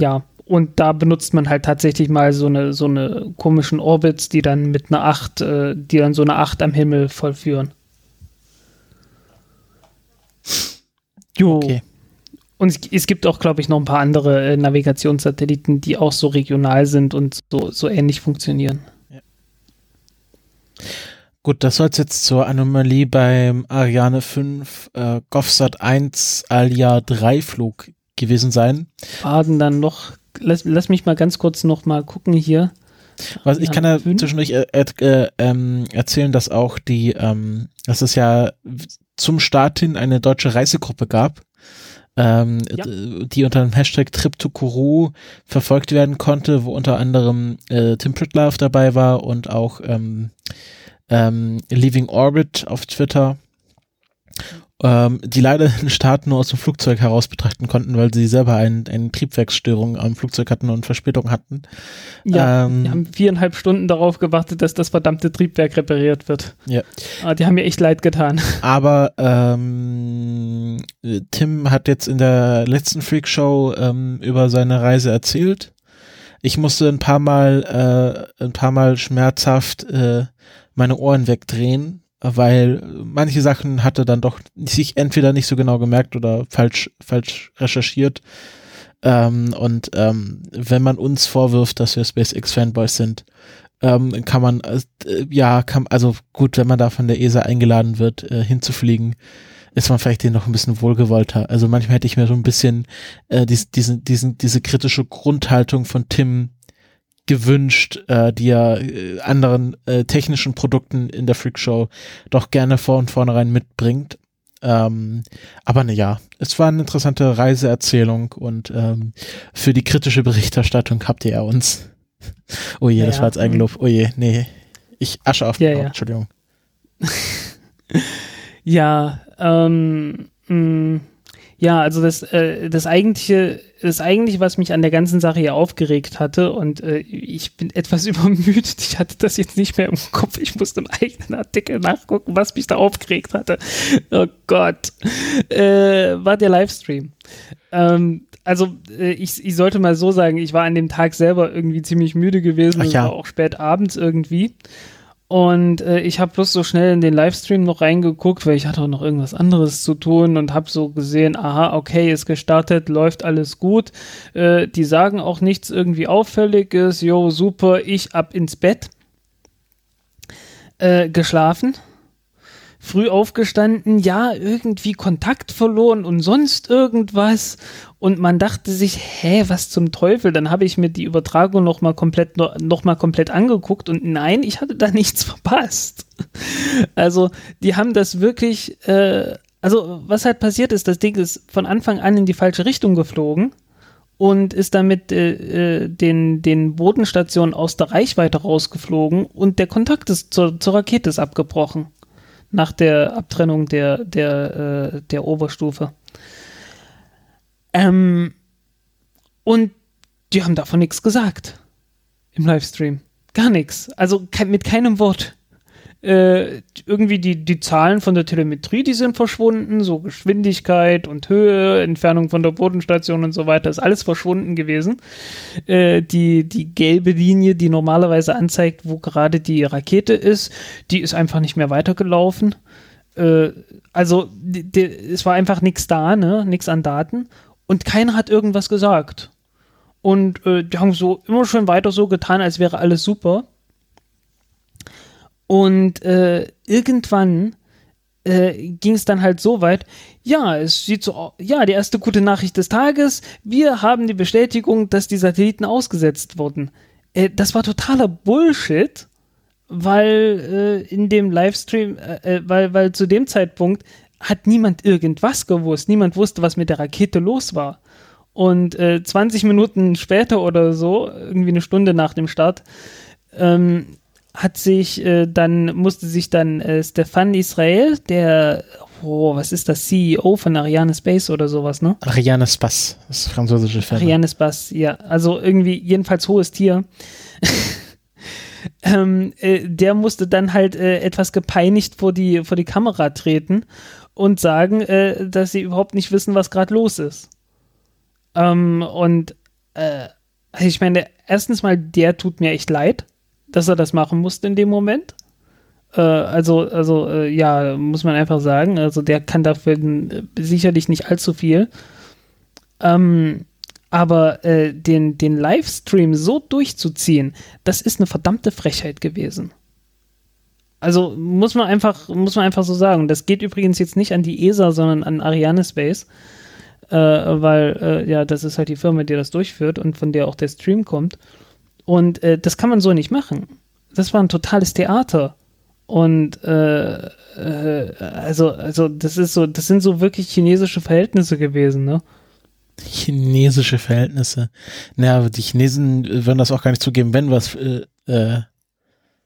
ja, und da benutzt man halt tatsächlich mal so eine, so eine komischen Orbits, die dann mit einer 8, äh, die dann so eine 8 am Himmel vollführen. Jo. Okay. Und es, es, gibt auch, glaube ich, noch ein paar andere äh, Navigationssatelliten, die auch so regional sind und so, so ähnlich funktionieren. Ja. Gut, das soll es jetzt zur Anomalie beim Ariane 5 äh, GovSat 1 Alia 3 Flug gewesen sein. Baden dann noch, lass, lass mich mal ganz kurz noch mal gucken hier. Was, ich kann ja zwischendurch äh, äh, ähm, erzählen, dass auch die, ähm, dass es ja zum Start hin eine deutsche Reisegruppe gab, ähm, ja. die unter dem Hashtag Trip to Kourou verfolgt werden konnte, wo unter anderem äh, Tim Pritloff dabei war und auch ähm, ähm, Leaving Orbit auf Twitter ähm, die leider den Start nur aus dem Flugzeug heraus betrachten konnten, weil sie selber ein, eine Triebwerksstörung am Flugzeug hatten und Verspätung hatten. Ja, ähm, die haben viereinhalb Stunden darauf gewartet, dass das verdammte Triebwerk repariert wird. Ja. Aber ah, die haben mir echt leid getan. Aber ähm, Tim hat jetzt in der letzten Freakshow ähm, über seine Reise erzählt. Ich musste ein paar Mal, äh, ein paar Mal schmerzhaft äh, meine Ohren wegdrehen, weil manche Sachen hatte dann doch sich entweder nicht so genau gemerkt oder falsch, falsch recherchiert. Ähm, und ähm, wenn man uns vorwirft, dass wir SpaceX-Fanboys sind, ähm, kann man, äh, ja, kann, also gut, wenn man da von der ESA eingeladen wird, äh, hinzufliegen, ist man vielleicht denen noch ein bisschen wohlgewollter. Also manchmal hätte ich mir so ein bisschen äh, dies, diesen, diesen, diese kritische Grundhaltung von Tim gewünscht, äh, die er äh, anderen äh, technischen Produkten in der Freakshow doch gerne vor und vornherein mitbringt. Ähm, aber ne, ja, es war eine interessante Reiseerzählung und ähm, für die kritische Berichterstattung habt ihr ja uns. oh je, ja, das war jetzt Eigenlob. Oh je, nee. Ich asche auf ja, ja. Entschuldigung. ja, ähm, mh, mm, ja, also das, äh, das eigentliche, das eigentliche, was mich an der ganzen Sache hier aufgeregt hatte, und äh, ich bin etwas übermüdet, ich hatte das jetzt nicht mehr im Kopf, ich musste im eigenen Artikel nachgucken, was mich da aufgeregt hatte. Oh Gott. Äh, war der Livestream. Ähm, also äh, ich, ich sollte mal so sagen, ich war an dem Tag selber irgendwie ziemlich müde gewesen, Ach ja. war auch spät abends irgendwie. Und äh, ich habe bloß so schnell in den Livestream noch reingeguckt, weil ich hatte auch noch irgendwas anderes zu tun und habe so gesehen, aha, okay, ist gestartet, läuft alles gut. Äh, die sagen auch nichts irgendwie Auffälliges, jo, super, ich ab ins Bett. Äh, geschlafen. Früh aufgestanden, ja, irgendwie Kontakt verloren und sonst irgendwas. Und man dachte sich, hä, was zum Teufel? Dann habe ich mir die Übertragung nochmal komplett, noch komplett angeguckt und nein, ich hatte da nichts verpasst. Also, die haben das wirklich, äh, also was halt passiert ist, das Ding ist von Anfang an in die falsche Richtung geflogen und ist damit äh, äh, den, den Bodenstationen aus der Reichweite rausgeflogen und der Kontakt ist zur, zur Rakete ist abgebrochen nach der Abtrennung der, der, äh, der Oberstufe. Ähm, und die haben davon nichts gesagt im Livestream. Gar nichts. Also mit keinem Wort äh, irgendwie die, die Zahlen von der Telemetrie, die sind verschwunden, so Geschwindigkeit und Höhe, Entfernung von der Bodenstation und so weiter, ist alles verschwunden gewesen. Äh, die, die gelbe Linie, die normalerweise anzeigt, wo gerade die Rakete ist, die ist einfach nicht mehr weitergelaufen. Äh, also die, die, es war einfach nichts da, ne? nichts an Daten und keiner hat irgendwas gesagt. Und äh, die haben so immer schon weiter so getan, als wäre alles super. Und äh, irgendwann äh, ging es dann halt so weit, ja, es sieht so, ja, die erste gute Nachricht des Tages, wir haben die Bestätigung, dass die Satelliten ausgesetzt wurden. Äh, das war totaler Bullshit, weil äh, in dem Livestream, äh, äh, weil, weil zu dem Zeitpunkt hat niemand irgendwas gewusst, niemand wusste, was mit der Rakete los war. Und äh, 20 Minuten später oder so, irgendwie eine Stunde nach dem Start, ähm, hat sich äh, dann, musste sich dann äh, Stefan Israel, der, oh, was ist das, CEO von Ariane Space oder sowas, ne? Ariane Space, das französische Firma. Ariane Space, ja. Also irgendwie, jedenfalls hohes Tier. ähm, äh, der musste dann halt äh, etwas gepeinigt vor die, vor die Kamera treten und sagen, äh, dass sie überhaupt nicht wissen, was gerade los ist. Ähm, und äh, ich meine, erstens mal, der tut mir echt leid dass er das machen musste in dem Moment. Äh, also, also äh, ja, muss man einfach sagen. Also der kann dafür sicherlich nicht allzu viel. Ähm, aber äh, den, den Livestream so durchzuziehen, das ist eine verdammte Frechheit gewesen. Also muss man einfach, muss man einfach so sagen. Das geht übrigens jetzt nicht an die ESA, sondern an Ariane Space. Äh, weil, äh, ja, das ist halt die Firma, die das durchführt und von der auch der Stream kommt. Und äh, das kann man so nicht machen. Das war ein totales Theater. Und äh, äh, also, also das ist so, das sind so wirklich chinesische Verhältnisse gewesen, ne? Chinesische Verhältnisse. Naja, die Chinesen würden das auch gar nicht zugeben, wenn was. Äh, äh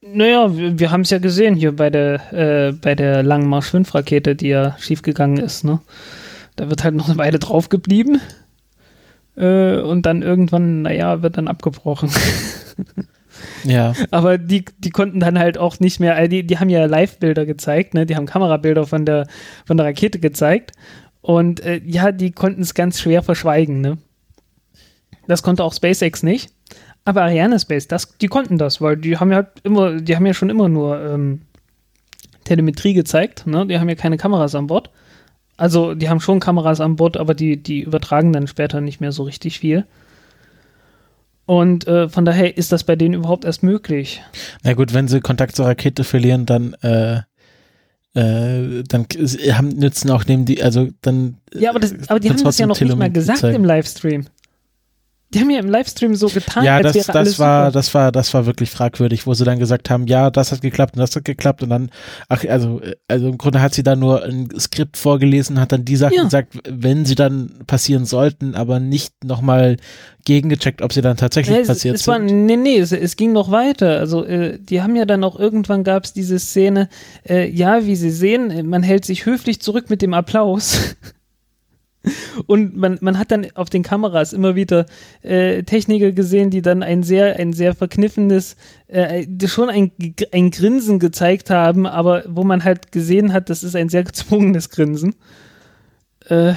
naja, wir, wir haben es ja gesehen hier bei der, äh, bei der Langen Marsch 5 Rakete, die ja schiefgegangen ist, ne? Da wird halt noch eine Weile drauf geblieben. Äh, und dann irgendwann, naja, wird dann abgebrochen. ja. Aber die, die konnten dann halt auch nicht mehr, äh, die, die haben ja Live-Bilder gezeigt, ne? Die haben Kamerabilder von der, von der Rakete gezeigt. Und äh, ja, die konnten es ganz schwer verschweigen, ne? Das konnte auch SpaceX nicht. Aber Ariane Space, das, die konnten das, weil die haben ja halt immer, die haben ja schon immer nur ähm, Telemetrie gezeigt, ne? Die haben ja keine Kameras an Bord. Also, die haben schon Kameras an Bord, aber die, die übertragen dann später nicht mehr so richtig viel. Und äh, von daher ist das bei denen überhaupt erst möglich. Na gut, wenn sie Kontakt zur Rakete verlieren, dann, äh, äh, dann haben, nützen auch neben die, also dann. Ja, aber, das, aber die haben das ja noch nicht mal gesagt zeigen. im Livestream. Die haben ja im Livestream so getan, ja, als das, wäre das alles war, super. das war, das war wirklich fragwürdig, wo sie dann gesagt haben, ja, das hat geklappt und das hat geklappt und dann, ach, also, also im Grunde hat sie da nur ein Skript vorgelesen, hat dann die Sachen ja. gesagt, wenn sie dann passieren sollten, aber nicht nochmal gegengecheckt, ob sie dann tatsächlich nee, passiert es, es war, sind. Nee, nee, es, es, ging noch weiter. Also, äh, die haben ja dann auch irgendwann gab es diese Szene, äh, ja, wie sie sehen, man hält sich höflich zurück mit dem Applaus. Und man, man hat dann auf den Kameras immer wieder äh, Techniker gesehen, die dann ein sehr, ein sehr verkniffenes, äh, schon ein, ein Grinsen gezeigt haben, aber wo man halt gesehen hat, das ist ein sehr gezwungenes Grinsen. Äh,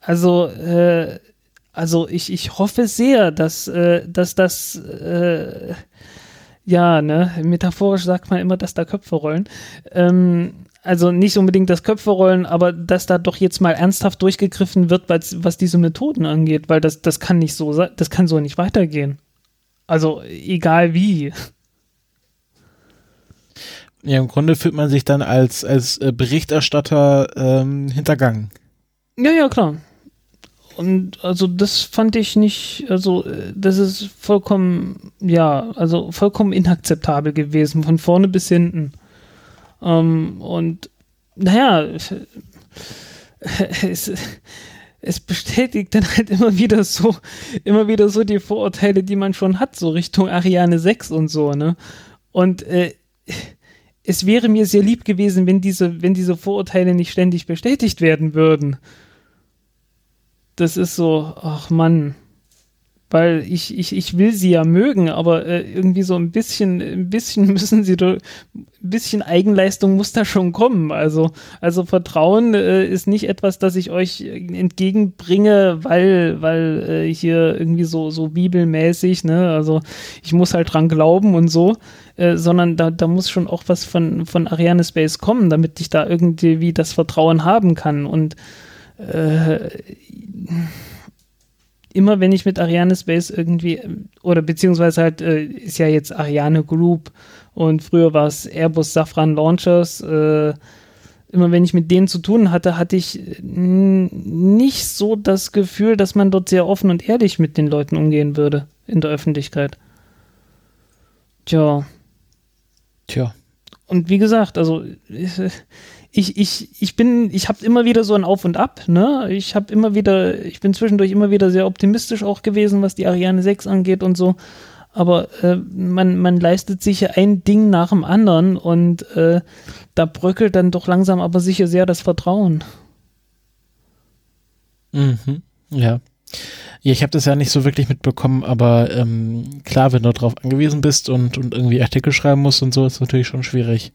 also, äh, also ich, ich hoffe sehr, dass, äh, dass das äh, ja, ne, metaphorisch sagt man immer, dass da Köpfe rollen. Ähm, also nicht unbedingt das Köpfe rollen, aber dass da doch jetzt mal ernsthaft durchgegriffen wird, was, was diese Methoden angeht, weil das, das kann nicht so das kann so nicht weitergehen. Also egal wie. Ja, im Grunde fühlt man sich dann als, als äh, Berichterstatter ähm, hintergangen. Ja, ja, klar. Und also das fand ich nicht, also äh, das ist vollkommen, ja, also vollkommen inakzeptabel gewesen, von vorne bis hinten. Ähm, und naja, es, es bestätigt dann halt immer wieder so, immer wieder so die Vorurteile, die man schon hat, so Richtung Ariane 6 und so, ne? Und äh, es wäre mir sehr lieb gewesen, wenn diese, wenn diese Vorurteile nicht ständig bestätigt werden würden das ist so, ach Mann, weil ich, ich, ich will sie ja mögen, aber äh, irgendwie so ein bisschen, ein bisschen müssen sie, ein bisschen Eigenleistung muss da schon kommen. Also, also Vertrauen äh, ist nicht etwas, das ich euch entgegenbringe, weil, weil äh, hier irgendwie so, so bibelmäßig, ne, also ich muss halt dran glauben und so, äh, sondern da, da muss schon auch was von, von Ariane Space kommen, damit ich da irgendwie das Vertrauen haben kann und äh, immer wenn ich mit Ariane Space irgendwie, oder beziehungsweise halt, äh, ist ja jetzt Ariane Group und früher war es Airbus Safran Launchers, äh, immer wenn ich mit denen zu tun hatte, hatte ich nicht so das Gefühl, dass man dort sehr offen und ehrlich mit den Leuten umgehen würde in der Öffentlichkeit. Tja. Tja. Und wie gesagt, also ich, ich, ich bin, ich habe immer wieder so ein Auf und Ab, ne? Ich habe immer wieder, ich bin zwischendurch immer wieder sehr optimistisch auch gewesen, was die Ariane 6 angeht und so. Aber äh, man, man leistet sich ein Ding nach dem anderen und äh, da bröckelt dann doch langsam aber sicher sehr das Vertrauen. Mhm. Ja. Ja, ich habe das ja nicht so wirklich mitbekommen, aber ähm, klar, wenn du darauf angewiesen bist und, und irgendwie Artikel schreiben musst und so, ist natürlich schon schwierig.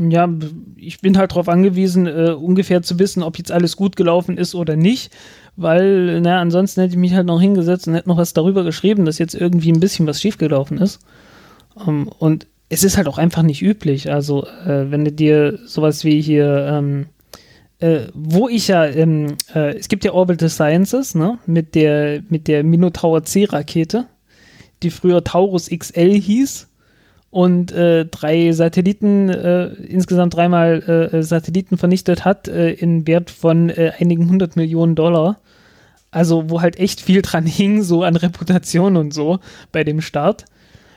Ja, ich bin halt darauf angewiesen, äh, ungefähr zu wissen, ob jetzt alles gut gelaufen ist oder nicht, weil, na, ansonsten hätte ich mich halt noch hingesetzt und hätte noch was darüber geschrieben, dass jetzt irgendwie ein bisschen was schiefgelaufen ist. Um, ähm, und es ist halt auch einfach nicht üblich. Also, äh, wenn du dir sowas wie hier, ähm, äh, wo ich ja, ähm, äh, es gibt ja Orbital Sciences, ne, mit der, mit der Minotaur C-Rakete, die früher Taurus XL hieß und äh, drei Satelliten, äh, insgesamt dreimal äh, Satelliten vernichtet hat, äh, in Wert von äh, einigen hundert Millionen Dollar. Also, wo halt echt viel dran hing, so an Reputation und so bei dem Start.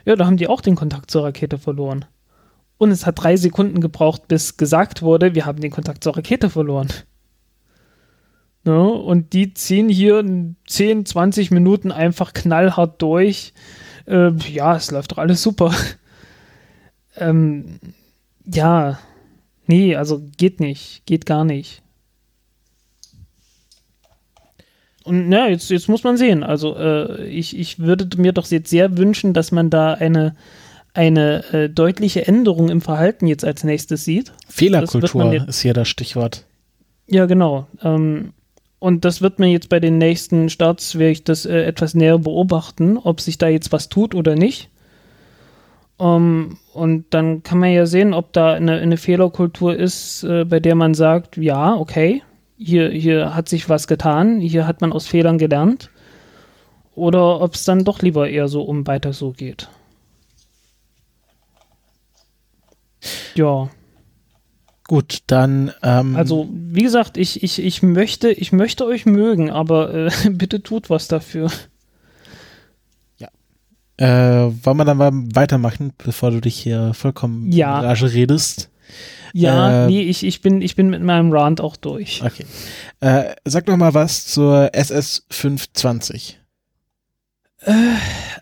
Ja, da haben die auch den Kontakt zur Rakete verloren. Und es hat drei Sekunden gebraucht, bis gesagt wurde, wir haben den Kontakt zur Rakete verloren. Ne? und die ziehen hier 10, 20 Minuten einfach knallhart durch. Äh, ja, es läuft doch alles super. Ähm, ja, nee, also geht nicht, geht gar nicht. Und ja, jetzt, jetzt muss man sehen. Also äh, ich, ich würde mir doch jetzt sehr wünschen, dass man da eine, eine äh, deutliche Änderung im Verhalten jetzt als nächstes sieht. Fehlerkultur jetzt, ist hier das Stichwort. Ja, genau. Ähm, und das wird man jetzt bei den nächsten Starts, werde ich das äh, etwas näher beobachten, ob sich da jetzt was tut oder nicht. Um, ähm, und dann kann man ja sehen, ob da eine, eine Fehlerkultur ist, äh, bei der man sagt, ja, okay, hier, hier hat sich was getan, hier hat man aus Fehlern gelernt. Oder ob es dann doch lieber eher so um weiter so geht. Ja. Gut, dann. Ähm also, wie gesagt, ich, ich, ich, möchte, ich möchte euch mögen, aber äh, bitte tut was dafür. Äh, wollen wir dann mal weitermachen, bevor du dich hier vollkommen ja. in Rage redest? Ja, äh, nee, ich, ich, bin, ich bin mit meinem Rant auch durch. Okay. Äh, sag doch mal was zur SS 520. Äh,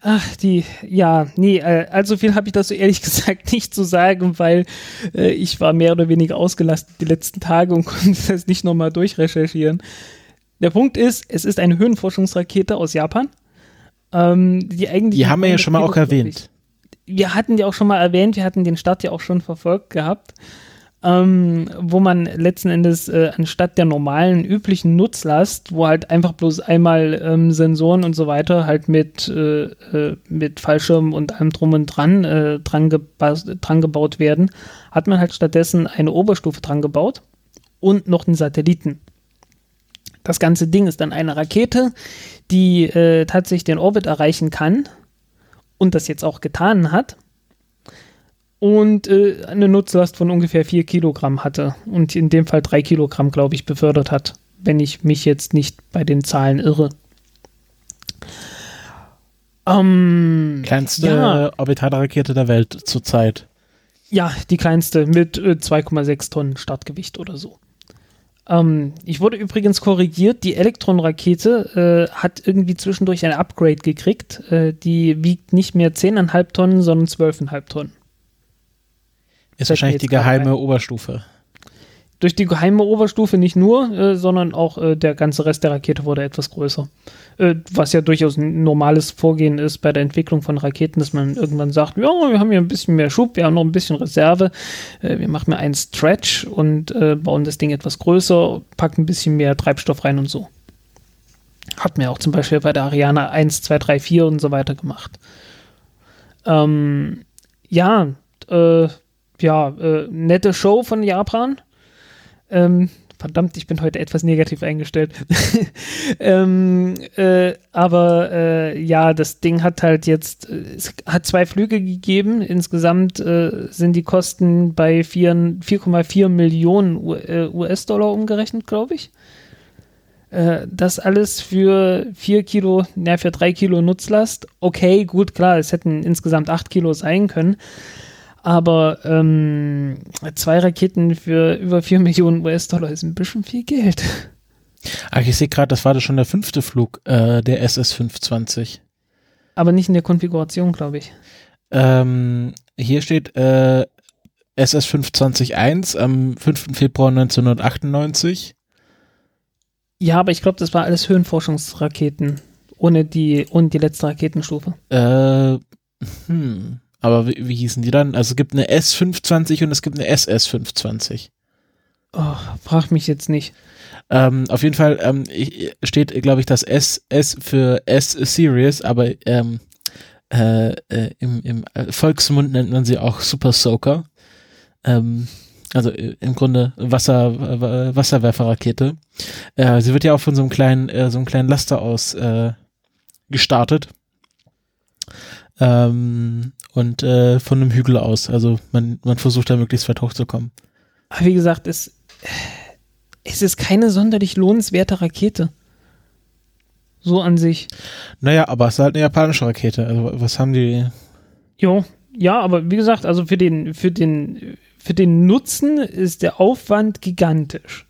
ach, die, ja, nee, äh, also viel habe ich dazu ehrlich gesagt nicht zu sagen, weil äh, ich war mehr oder weniger ausgelastet die letzten Tage und konnte das nicht nochmal durchrecherchieren. Der Punkt ist, es ist eine Höhenforschungsrakete aus Japan ähm, die eigentlich. Die haben wir ja schon mal auch erwähnt. Wir hatten die auch schon mal erwähnt, wir hatten den Start ja auch schon verfolgt gehabt. Ähm, wo man letzten Endes äh, anstatt der normalen üblichen Nutzlast, wo halt einfach bloß einmal ähm, Sensoren und so weiter halt mit, äh, äh, mit Fallschirm und allem drum und dran äh, dran, dran gebaut werden, hat man halt stattdessen eine Oberstufe dran gebaut und noch einen Satelliten. Das ganze Ding ist dann eine Rakete, die äh, tatsächlich den Orbit erreichen kann und das jetzt auch getan hat. und äh, eine Nutzlast von ungefähr 4 Kilogramm hatte und in dem Fall 3 Kilogramm, glaube ich, befördert hat, wenn ich mich jetzt nicht bei den Zahlen irre. Ähm, Kleinste ja. Orbitalrakete der Welt zurzeit. Ja, die kleinste mit äh, 2,6 Tonnen Startgewicht oder so. Ähm, ich wurde übrigens korrigiert, die Elektron-Rakete äh, hat irgendwie zwischendurch ein Upgrade gekriegt. Äh, die wiegt nicht mehr 10,5 Tonnen, sondern 12,5 Tonnen. Ist wahrscheinlich die geheime Oberstufe durch die geheime Oberstufe nicht nur, äh, sondern auch äh, der ganze Rest der Rakete wurde etwas größer. Äh, was ja durchaus ein normales Vorgehen ist bei der Entwicklung von Raketen, dass man irgendwann sagt, ja, wir haben hier ein bisschen mehr Schub, wir haben noch ein bisschen Reserve, äh, wir machen mal einen Stretch und äh, bauen das Ding etwas größer, packen ein bisschen mehr Treibstoff rein und so. Hat mir auch zum Beispiel bei der Ariane 1, 2, 3, 4 und so weiter gemacht. Ähm, ja, äh, ja, nette Show von Japan ähm, verdammt, ich bin heute etwas negativ eingestellt. ähm, äh, aber äh, ja, das Ding hat halt jetzt, äh, es hat zwei Flüge gegeben. Insgesamt äh, sind die Kosten bei 4,4 Millionen US-Dollar äh, umgerechnet, glaube ich. Das alles für 4 Kilo, naja, für 3 Kilo Nutzlast. Okay, gut, klar, es hätten insgesamt 8 Kilo sein können. Aber ähm, zwei Raketen für über 4 Millionen US-Dollar ist ein bisschen viel Geld. Ach, ich sehe gerade, das war das schon der fünfte Flug äh, der SS-520. Aber nicht in der Konfiguration, glaube ich. Ähm, hier steht äh, SS-520-1 am 5. Februar 1998. Ja, aber ich glaube, das war alles Höhenforschungsraketen. Ohne die, ohne die letzte Raketenstufe. Äh, hm. Aber wie, wie hießen die dann? Also es gibt eine S520 und es gibt eine SS520. Oh, frag mich jetzt nicht. Ähm, auf jeden Fall ähm, steht, glaube ich, das S, S für S-Series, aber ähm, äh, äh, im, im Volksmund nennt man sie auch Super Soaker. Ähm, also äh, im Grunde Wasser, Wasserwerferrakete. Äh, sie wird ja auch von so einem kleinen, äh, so einem kleinen Laster aus äh, gestartet. Ähm, und äh, von einem Hügel aus. Also man, man versucht da möglichst weit hochzukommen. Aber wie gesagt, es, es ist keine sonderlich lohnenswerte Rakete. So an sich. Naja, aber es ist halt eine japanische Rakete. Also was haben die? Jo, ja, aber wie gesagt, also für den, für den, für den Nutzen ist der Aufwand gigantisch.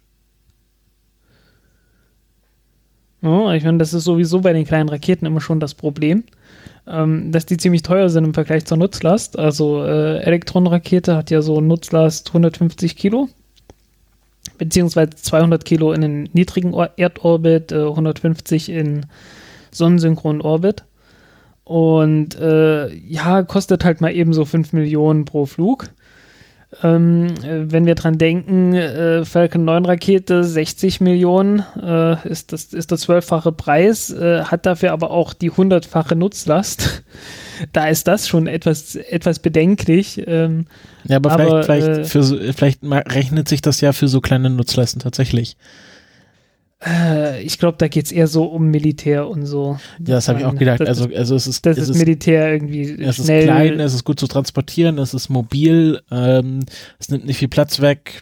Ja, ich meine, das ist sowieso bei den kleinen Raketen immer schon das Problem ähm, dass die ziemlich teuer sind im Vergleich zur Nutzlast. Also äh, Elektronenrakete hat ja so Nutzlast 150 Kilo, beziehungsweise 200 Kilo in den niedrigen Erdorbit, äh, 150 in sonnensynchronen Orbit. Und äh, ja, kostet halt mal eben so 5 Millionen pro Flug. Ähm, wenn wir dran denken, äh, Falcon 9 Rakete 60 Millionen äh, ist, das, ist der zwölffache Preis, äh, hat dafür aber auch die hundertfache Nutzlast. da ist das schon etwas, etwas bedenklich. Ähm, ja, aber, aber vielleicht, vielleicht, äh, für so, vielleicht rechnet sich das ja für so kleine Nutzlasten tatsächlich. Äh, ich glaube, da geht es eher so um Militär und so. Ja, das habe ich auch gedacht. Also, also es ist, das es ist Militär irgendwie es schnell. ist klein, es ist gut zu transportieren, es ist mobil, ähm, es nimmt nicht viel Platz weg.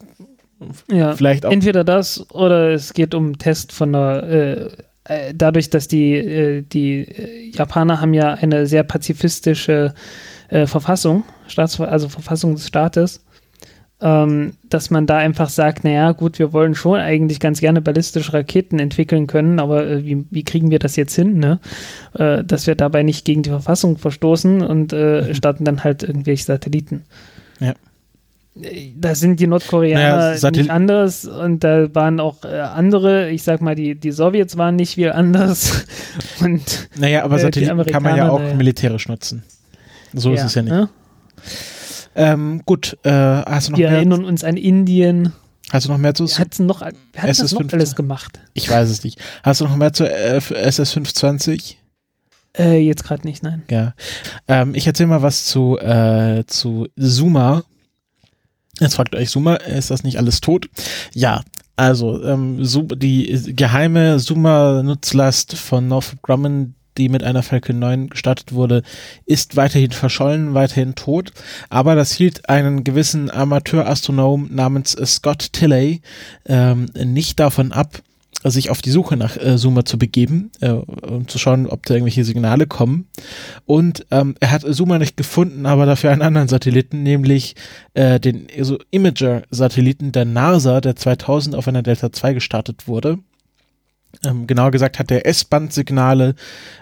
Ja, vielleicht auch. Entweder das oder es geht um Test von der äh, äh dadurch, dass die, äh, die Japaner haben ja eine sehr pazifistische äh, Verfassung, Staats also Verfassung des Staates ähm, dass man da einfach sagt, naja, gut, wir wollen schon eigentlich ganz gerne ballistische Raketen entwickeln können, aber äh, wie, wie, kriegen wir das jetzt hin, ne? Äh, dass wir dabei nicht gegen die Verfassung verstoßen und äh, starten dann halt irgendwelche Satelliten. Ja. Äh, da sind die Nordkoreaner naja, nicht anders und da waren auch äh, andere, ich sag mal, die, die Sowjets waren nicht viel anders. und, naja, aber Satelliten kann man ja auch militärisch nutzen. So ja, ist es ja nicht. Ne? Ähm, gut, äh, hast du noch Wir mehr? erinnern uns an Indien. Hast du noch mehr zu wer hat noch, hat SS das noch alles gemacht? Ich weiß es nicht. Hast du noch mehr zu äh, SS520? Äh, jetzt gerade nicht, nein. Ja. Ähm, ich erzähle mal was zu, äh, zu Zuma. Jetzt fragt euch Zuma, ist das nicht alles tot? Ja, also ähm, die geheime Zuma-Nutzlast von Northrop Grumman die mit einer Falcon 9 gestartet wurde, ist weiterhin verschollen, weiterhin tot. Aber das hielt einen gewissen Amateurastronom namens Scott Tilley ähm, nicht davon ab, sich auf die Suche nach äh, Zoomer zu begeben, äh, um zu schauen, ob da irgendwelche Signale kommen. Und ähm, er hat Zoomer nicht gefunden, aber dafür einen anderen Satelliten, nämlich äh, den also Imager-Satelliten der NASA, der 2000 auf einer Delta 2 gestartet wurde. Ähm, genauer gesagt hat der S-Band-Signale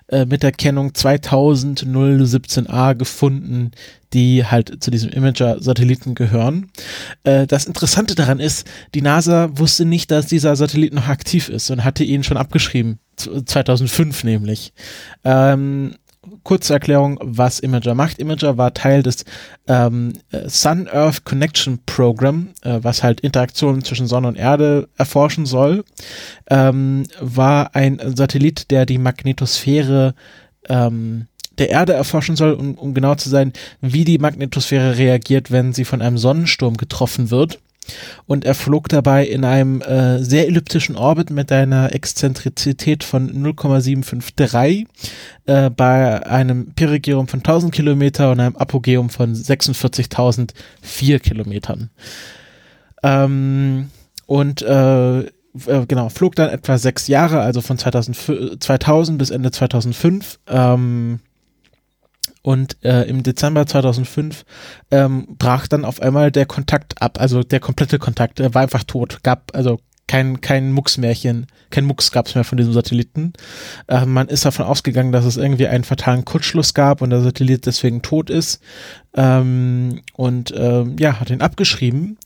äh, mit der Kennung 2000-017a gefunden, die halt zu diesem Imager-Satelliten gehören. Äh, das Interessante daran ist, die NASA wusste nicht, dass dieser Satellit noch aktiv ist und hatte ihn schon abgeschrieben, 2005 nämlich. Ähm, kurze Erklärung, was Imager macht. Imager war Teil des ähm, Sun-Earth Connection Program, äh, was halt Interaktionen zwischen Sonne und Erde erforschen soll. Ähm, war ein Satellit, der die Magnetosphäre ähm, der Erde erforschen soll, um, um genau zu sein, wie die Magnetosphäre reagiert, wenn sie von einem Sonnensturm getroffen wird und er flog dabei in einem äh, sehr elliptischen Orbit mit einer Exzentrizität von 0,753 äh, bei einem Perigeum von 1000 Kilometer und einem Apogeum von 46.004 Kilometern. Ähm, und äh, äh, genau, flog dann etwa sechs Jahre, also von 2000, 2000 bis Ende 2005. Ähm, und äh, im Dezember 2005 ähm, brach dann auf einmal der Kontakt ab, also der komplette Kontakt, er war einfach tot, gab also kein, kein Mucksmärchen, kein Mucks gab es mehr von diesem Satelliten. Äh, man ist davon ausgegangen, dass es irgendwie einen fatalen Kurzschluss gab und der Satellit deswegen tot ist. Ähm, und ähm, ja, hat ihn abgeschrieben.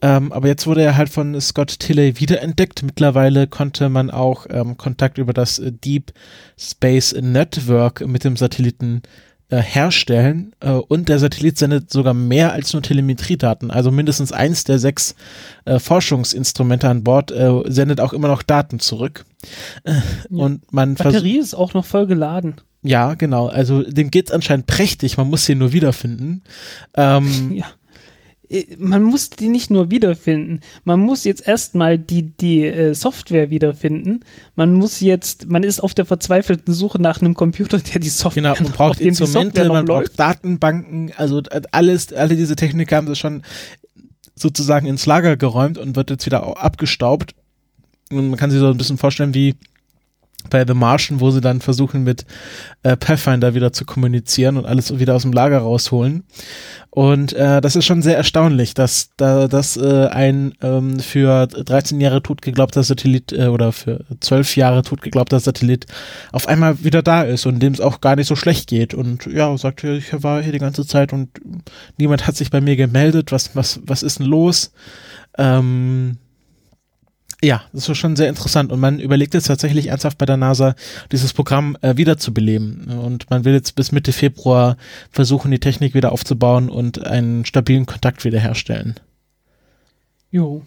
Ähm, aber jetzt wurde er halt von Scott Tilley wiederentdeckt. Mittlerweile konnte man auch ähm, Kontakt über das Deep Space Network mit dem Satelliten äh, herstellen äh, und der Satellit sendet sogar mehr als nur Telemetriedaten. Also mindestens eins der sechs äh, Forschungsinstrumente an Bord äh, sendet auch immer noch Daten zurück. Und man Batterie ist auch noch voll geladen. Ja, genau. Also dem geht's anscheinend prächtig. Man muss sie nur wiederfinden. Ähm, ja. Äh, man muss die nicht nur wiederfinden, man muss jetzt erstmal die, die äh, Software wiederfinden. Man muss jetzt, man ist auf der verzweifelten Suche nach einem Computer, der die Software Genau, man braucht Instrumente, man braucht läuft. Datenbanken, also äh, alles, alle diese Technik haben sie schon sozusagen ins Lager geräumt und wird jetzt wieder abgestaubt. Und man kann sich so ein bisschen vorstellen, wie bei The Martian, wo sie dann versuchen mit äh, Pathfinder wieder zu kommunizieren und alles wieder aus dem Lager rausholen. Und äh, das ist schon sehr erstaunlich, dass da dass äh, ein ähm, für 13 Jahre tot geglaubter Satellit äh, oder für 12 Jahre tot geglaubter Satellit auf einmal wieder da ist und dem es auch gar nicht so schlecht geht. Und ja, sagt, ich war hier die ganze Zeit und niemand hat sich bei mir gemeldet. Was was was ist denn los? Ähm, ja, das ist schon sehr interessant und man überlegt jetzt tatsächlich ernsthaft bei der NASA, dieses Programm äh, wiederzubeleben und man will jetzt bis Mitte Februar versuchen, die Technik wieder aufzubauen und einen stabilen Kontakt wiederherstellen. Jo.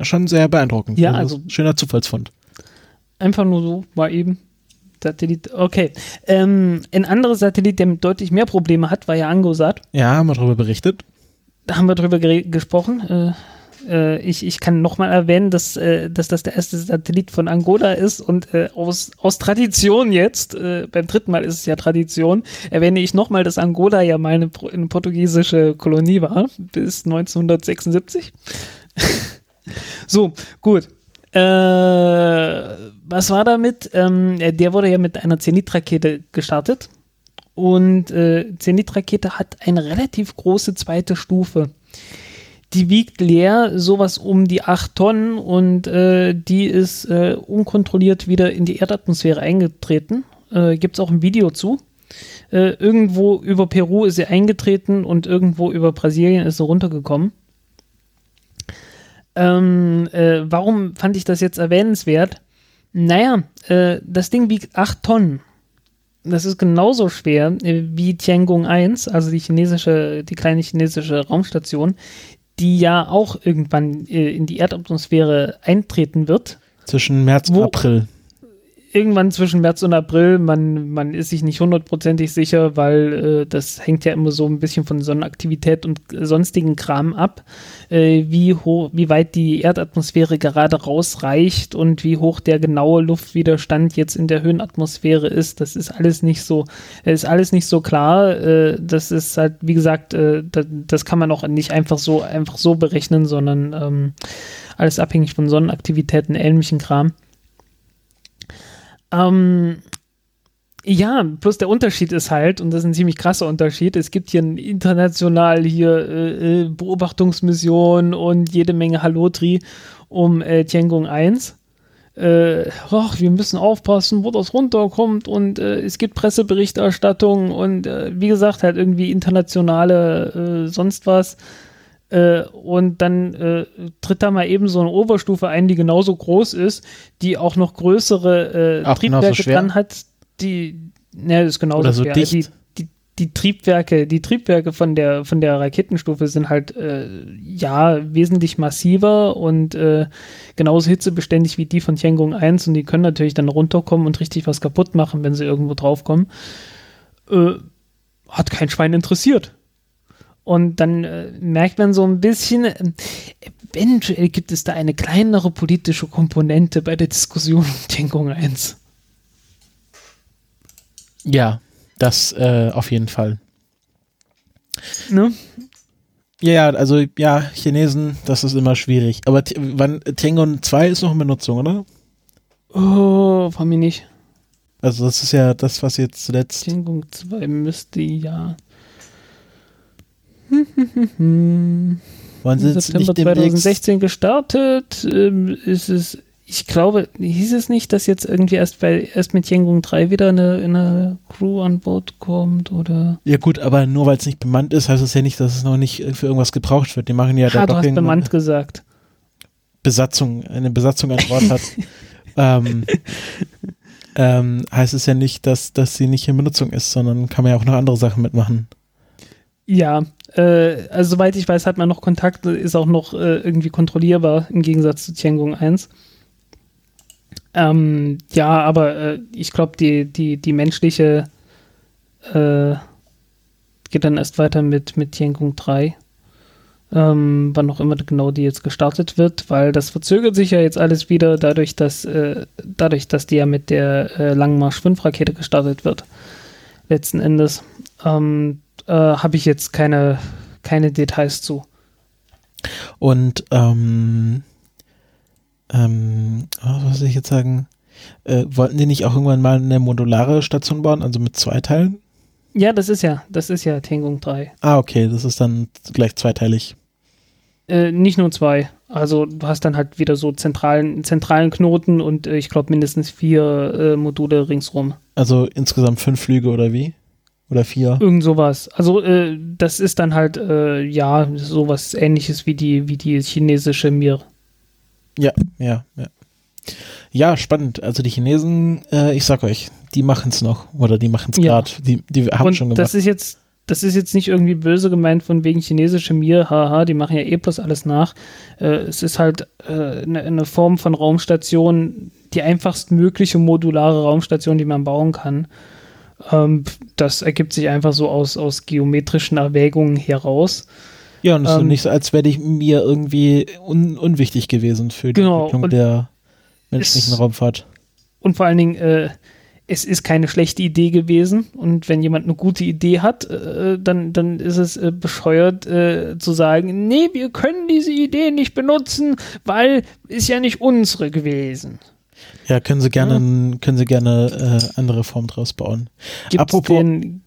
Schon sehr beeindruckend. Ja, also, also schöner Zufallsfund. Einfach nur so, war eben Satellit. Okay. Ähm, ein anderer Satellit, der deutlich mehr Probleme hat, war ja Angosat. Ja, haben wir darüber berichtet. Da haben wir drüber gesprochen. Äh, äh, ich, ich kann nochmal erwähnen, dass, äh, dass das der erste Satellit von Angola ist und äh, aus, aus Tradition jetzt, äh, beim dritten Mal ist es ja Tradition, erwähne ich nochmal, dass Angola ja mal eine, eine portugiesische Kolonie war, bis 1976. so, gut. Äh, was war damit? Ähm, der wurde ja mit einer Zenit-Rakete gestartet. Und äh, Zenit-Rakete hat eine relativ große zweite Stufe die wiegt leer sowas um die 8 Tonnen und äh, die ist äh, unkontrolliert wieder in die Erdatmosphäre eingetreten. Äh, Gibt es auch ein Video zu. Äh, irgendwo über Peru ist sie eingetreten und irgendwo über Brasilien ist sie runtergekommen. Ähm, äh, warum fand ich das jetzt erwähnenswert? Naja, äh, das Ding wiegt 8 Tonnen. Das ist genauso schwer äh, wie Tiangong 1, also die chinesische, die kleine chinesische Raumstation, die ja auch irgendwann äh, in die Erdatmosphäre eintreten wird. Zwischen März und April. Irgendwann zwischen März und April, man, man ist sich nicht hundertprozentig sicher, weil äh, das hängt ja immer so ein bisschen von Sonnenaktivität und sonstigen Kram ab, äh, wie, hoch, wie weit die Erdatmosphäre gerade rausreicht und wie hoch der genaue Luftwiderstand jetzt in der Höhenatmosphäre ist. Das ist alles nicht so, ist alles nicht so klar. Äh, das ist halt, wie gesagt, äh, das, das, kann man auch nicht einfach so, einfach so berechnen, sondern ähm, alles abhängig von Sonnenaktivitäten, ähnlichen Kram. Ähm, ja, plus der Unterschied ist halt, und das ist ein ziemlich krasser Unterschied, es gibt hier international hier äh, äh Beobachtungsmissionen und jede Menge Halotri um äh, Tiangong 1. Äh, ach, wir müssen aufpassen, wo das runterkommt und äh, es gibt Presseberichterstattung und äh, wie gesagt, halt irgendwie internationale äh, sonst was. Äh, und dann äh, tritt da mal eben so eine Oberstufe ein, die genauso groß ist, die auch noch größere äh, Triebwerke dran hat, die, ne, ist genauso Oder so schwer. dicht. Die, die, die Triebwerke, die Triebwerke von der von der Raketenstufe sind halt äh, ja wesentlich massiver und äh, genauso hitzebeständig wie die von Tiangong 1 und die können natürlich dann runterkommen und richtig was kaputt machen, wenn sie irgendwo draufkommen. Äh, hat kein Schwein interessiert. Und dann äh, merkt man so ein bisschen, äh, eventuell gibt es da eine kleinere politische Komponente bei der Diskussion um Tiangong 1. Ja, das äh, auf jeden Fall. Ne? Ja, ja, also ja, Chinesen, das ist immer schwierig. Aber wann Tiangong 2 ist noch in Benutzung, oder? Oh, von mir nicht. Also das ist ja das, was jetzt zuletzt. Tiangong 2 müsste ja. Im jetzt September nicht demnächst 2016 gestartet. Ähm, ist es, ich glaube, hieß es nicht, dass jetzt irgendwie erst bei erst mit Tiangong 3 wieder eine, eine Crew an Bord kommt oder? Ja gut, aber nur weil es nicht bemannt ist, heißt es ja nicht, dass es noch nicht für irgendwas gebraucht wird. Die machen ja da Ah, du hast bemannt gesagt. Besatzung, eine Besatzung an Bord hat. ähm, ähm, heißt es ja nicht, dass, dass sie nicht in Benutzung ist, sondern kann man ja auch noch andere Sachen mitmachen. Ja, äh, also soweit ich weiß, hat man noch Kontakt, ist auch noch äh, irgendwie kontrollierbar im Gegensatz zu Tiangong 1. Ähm, ja, aber äh, ich glaube, die, die, die menschliche äh, geht dann erst weiter mit, mit Tiangong 3. Ähm, wann auch immer genau die jetzt gestartet wird, weil das verzögert sich ja jetzt alles wieder dadurch, dass, äh, dadurch, dass die ja mit der äh, Langmarsch 5 Rakete gestartet wird. Letzten Endes. Ähm, äh, habe ich jetzt keine, keine Details zu. Und ähm, ähm, was soll ich jetzt sagen? Äh, wollten die nicht auch irgendwann mal eine modulare Station bauen, also mit zwei Teilen? Ja, das ist ja, das ist ja Tengung 3. Ah, okay, das ist dann gleich zweiteilig. Äh, nicht nur zwei. Also du hast dann halt wieder so zentralen, zentralen Knoten und äh, ich glaube mindestens vier äh, Module ringsrum. Also insgesamt fünf Flüge oder wie? Oder vier? Irgend sowas. Also äh, das ist dann halt, äh, ja, sowas ähnliches wie die, wie die chinesische Mir. Ja, ja, ja. Ja, spannend. Also die Chinesen, äh, ich sag euch, die machen es noch. Oder die machen es Ja. gerade. Die, die haben schon gemacht. das ist jetzt, das ist jetzt nicht irgendwie böse gemeint von wegen chinesische Mir, haha, die machen ja eh bloß alles nach. Äh, es ist halt äh, eine, eine Form von Raumstation, die einfachst mögliche modulare Raumstation, die man bauen kann. Ähm, das ergibt sich einfach so aus, aus geometrischen Erwägungen heraus. ja, und es ist ähm, nicht so, als wäre ich mir irgendwie un unwichtig gewesen für die Genau, Entwicklung der menschlichen es- Raumfahrt. Und vor allen Dingen, äh, es ist keine schlechte Idee gewesen. Und wenn jemand eine gute Idee hat, äh, dann, dann ist es äh, bescheuert äh, zu sagen, nee, wir können diese Idee nicht benutzen, weil ist ja nicht unsere gewesen. Ja, können sie gerne, Ja. können sie gerne äh, andere Form draus bauen. Gibt's Apropos- den,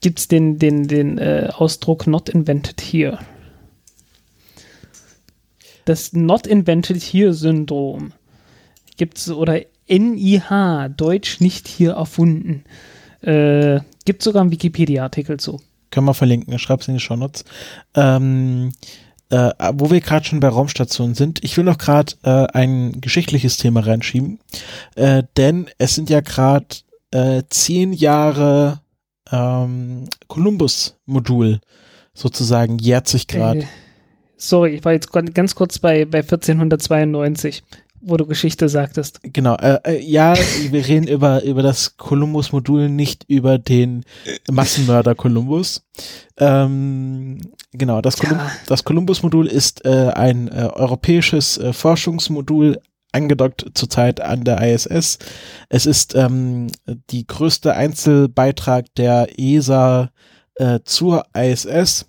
gibt's den, den, den äh, Ausdruck not invented here? Das Not Invented Here Syndrom gibt's oder NIH, Deutsch nicht hier erfunden. Äh, gibt sogar einen Wikipedia-Artikel zu. Können wir verlinken, schreib's in die Shownotes. Ähm, äh, wo wir gerade schon bei Raumstationen sind, ich will noch gerade äh, ein geschichtliches Thema reinschieben, äh, denn es sind ja gerade äh, zehn Jahre ähm, Columbus-Modul sozusagen jährt sich gerade. Äh, sorry, ich war jetzt ganz kurz bei, bei 1492. wo du Geschichte sagtest. Genau, äh, äh, ja, wir reden über, über das Columbus-Modul, nicht über den Massenmörder Columbus. Ähm, genau, das, Colum Ja. das Columbus-Modul ist äh, ein äh, europäisches äh, Forschungsmodul, angedockt zurzeit an der ISS. Es ist ähm, die größte Einzelbeitrag der ESA äh, zur ISS.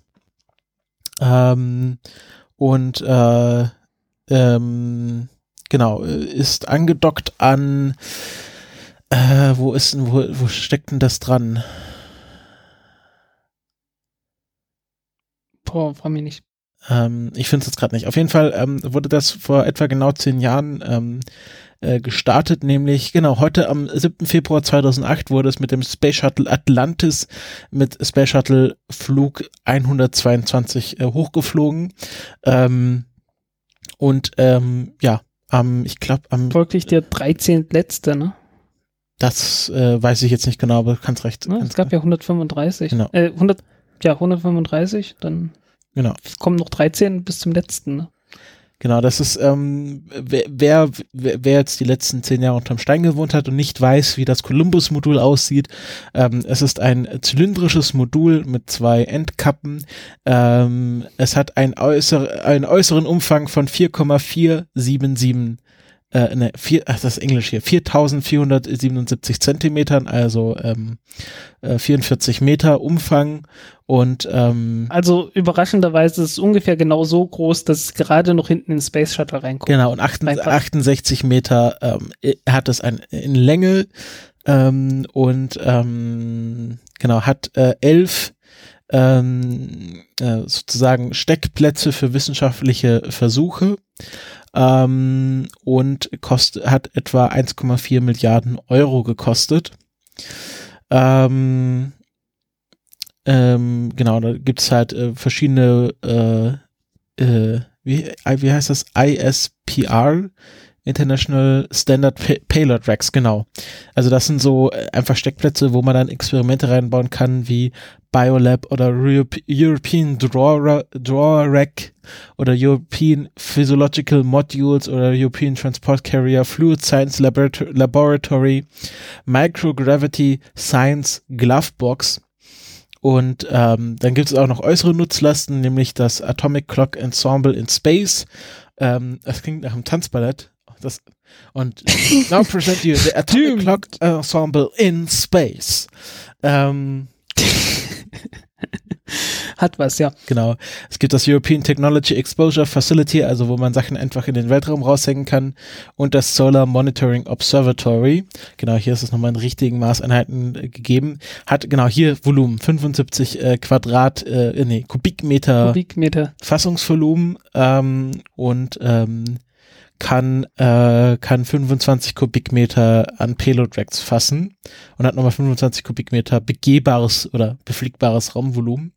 Ähm, und äh, ähm, genau, äh, ist angedockt an äh, wo ist denn, wo, wo steckt denn das dran? Boah, freu mich nicht. Ähm, ich finde es jetzt gerade nicht. Auf jeden Fall ähm, wurde das vor etwa genau zehn Jahren ähm, äh, gestartet, nämlich genau heute am 7. Februar 2008 wurde es mit dem Space Shuttle Atlantis mit Space Shuttle Flug 122 äh, hochgeflogen. Ähm, und ähm, ja, am, ich glaube, am Folglich der 13. letzte, ne? das äh, weiß ich jetzt nicht genau, aber du kannst recht. ne? Es gab ja 135. Genau. Äh, 100, ja, 135, dann genau. kommen noch 13 bis zum letzten, ne? Genau, das ist, ähm, wer, wer, wer jetzt die letzten zehn Jahre unterm Stein gewohnt hat und nicht weiß, wie das Columbus-Modul aussieht, ähm, es ist ein zylindrisches Modul mit zwei Endkappen. Ähm, es hat ein äußer, einen äußeren Umfang von 4,477 äh, ne, vier, ach, das ist Englisch hier, 4477 Zentimetern, also ähm, äh, 44 Meter Umfang und ähm, Also überraschenderweise ist es ungefähr genau so groß, dass es gerade noch hinten in den Space Shuttle reinkommt. Genau, und 8, Einfach. 68 Meter ähm, hat es ein, in Länge ähm, und ähm, genau, hat äh, elf ähm, äh, sozusagen Steckplätze für wissenschaftliche Versuche ähm, und kost, hat etwa 1,4 Milliarden Euro gekostet. Ähm, ähm, genau, da gibt's halt äh, verschiedene äh, äh, wie, äh, wie heißt das? ISPR, International Standard Pa- Payload Racks, genau. Also das sind so äh, einfach Steckplätze, wo man dann Experimente reinbauen kann, wie Biolab oder Europe European Drawer, Rack oder European Physiological Modules oder European Transport Carrier, Fluid Science Laborator Laboratory, Microgravity Science Glove Box. Und ähm, dann gibt es auch noch äußere Nutzlasten, nämlich das Atomic Clock Ensemble in Space. Ähm, das klingt nach einem Tanzballett. Das, und now present you the Atomic Clock Ensemble in Space. Ähm, Hat was, ja. Genau. Es gibt das European Technology Exposure Facility, also wo man Sachen einfach in den Weltraum raushängen kann. Und das Solar Monitoring Observatory. Genau, hier ist es nochmal in richtigen Maßeinheiten äh, gegeben. Hat genau hier Volumen, 75 äh, Quadrat, äh, nee, Kubikmeter Kubikmeter. Fassungsvolumen ähm, und ähm, kann, äh, kann 25 Kubikmeter an Payload Racks fassen und hat nochmal 25 Kubikmeter begehbares oder befliegbares Raumvolumen.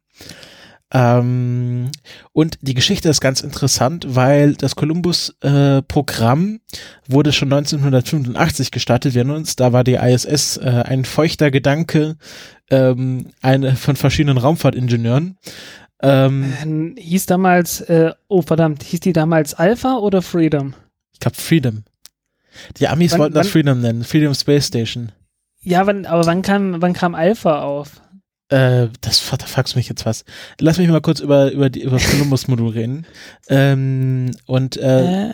Ähm, und die Geschichte ist ganz interessant, weil das Columbus-Programm wurde schon 1985 gestartet. Wir erinnern uns, da war die ISS äh, ein feuchter Gedanke ähm, eine, von verschiedenen Raumfahrtingenieuren. Ähm, Ähm, hieß damals, äh, oh verdammt, hieß die damals Alpha oder Freedom? Ich glaube Freedom. Die Amis Wann- wollten das wann- Freedom nennen, Freedom Space Station. Ja, wann, aber wann kam, wann kam Alpha auf? Äh, das da fragst du mich jetzt was. Lass mich mal kurz über über die über das Columbus-Modul reden. Ähm, und äh, Äh,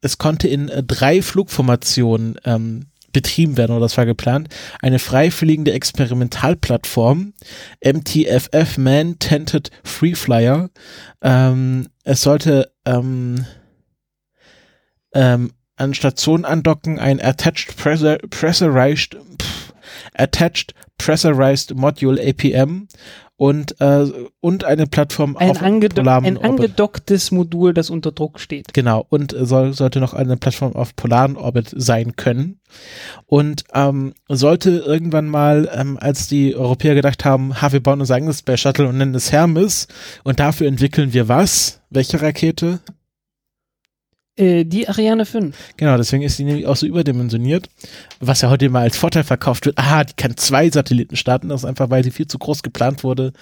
es konnte in äh, drei Flugformationen ähm, betrieben werden, oder das war geplant. Eine freifliegende Experimentalplattform, MTFF Man Tented Free Flyer. Ähm, es sollte ähm, ähm, an Stationen andocken ein Attached Pressur Pressurized pff, Attached Pressurized Module APM und äh, und eine Plattform ein, auf angedo polarem ein Orbit. angedocktes Modul, das unter Druck steht. Genau, und äh, soll, sollte noch eine Plattform auf polaren Orbit sein können. Und ähm, sollte irgendwann mal, ähm, als die Europäer gedacht haben, ha, wir bauen unser eigenes Space Shuttle und nennen es Hermes und dafür entwickeln wir was? Welche Rakete? Äh, die Ariane 5. Genau, deswegen ist die nämlich auch so überdimensioniert, was ja heute mal als Vorteil verkauft wird. Ah, die kann zwei Satelliten starten, das ist einfach, weil sie viel zu groß geplant wurde,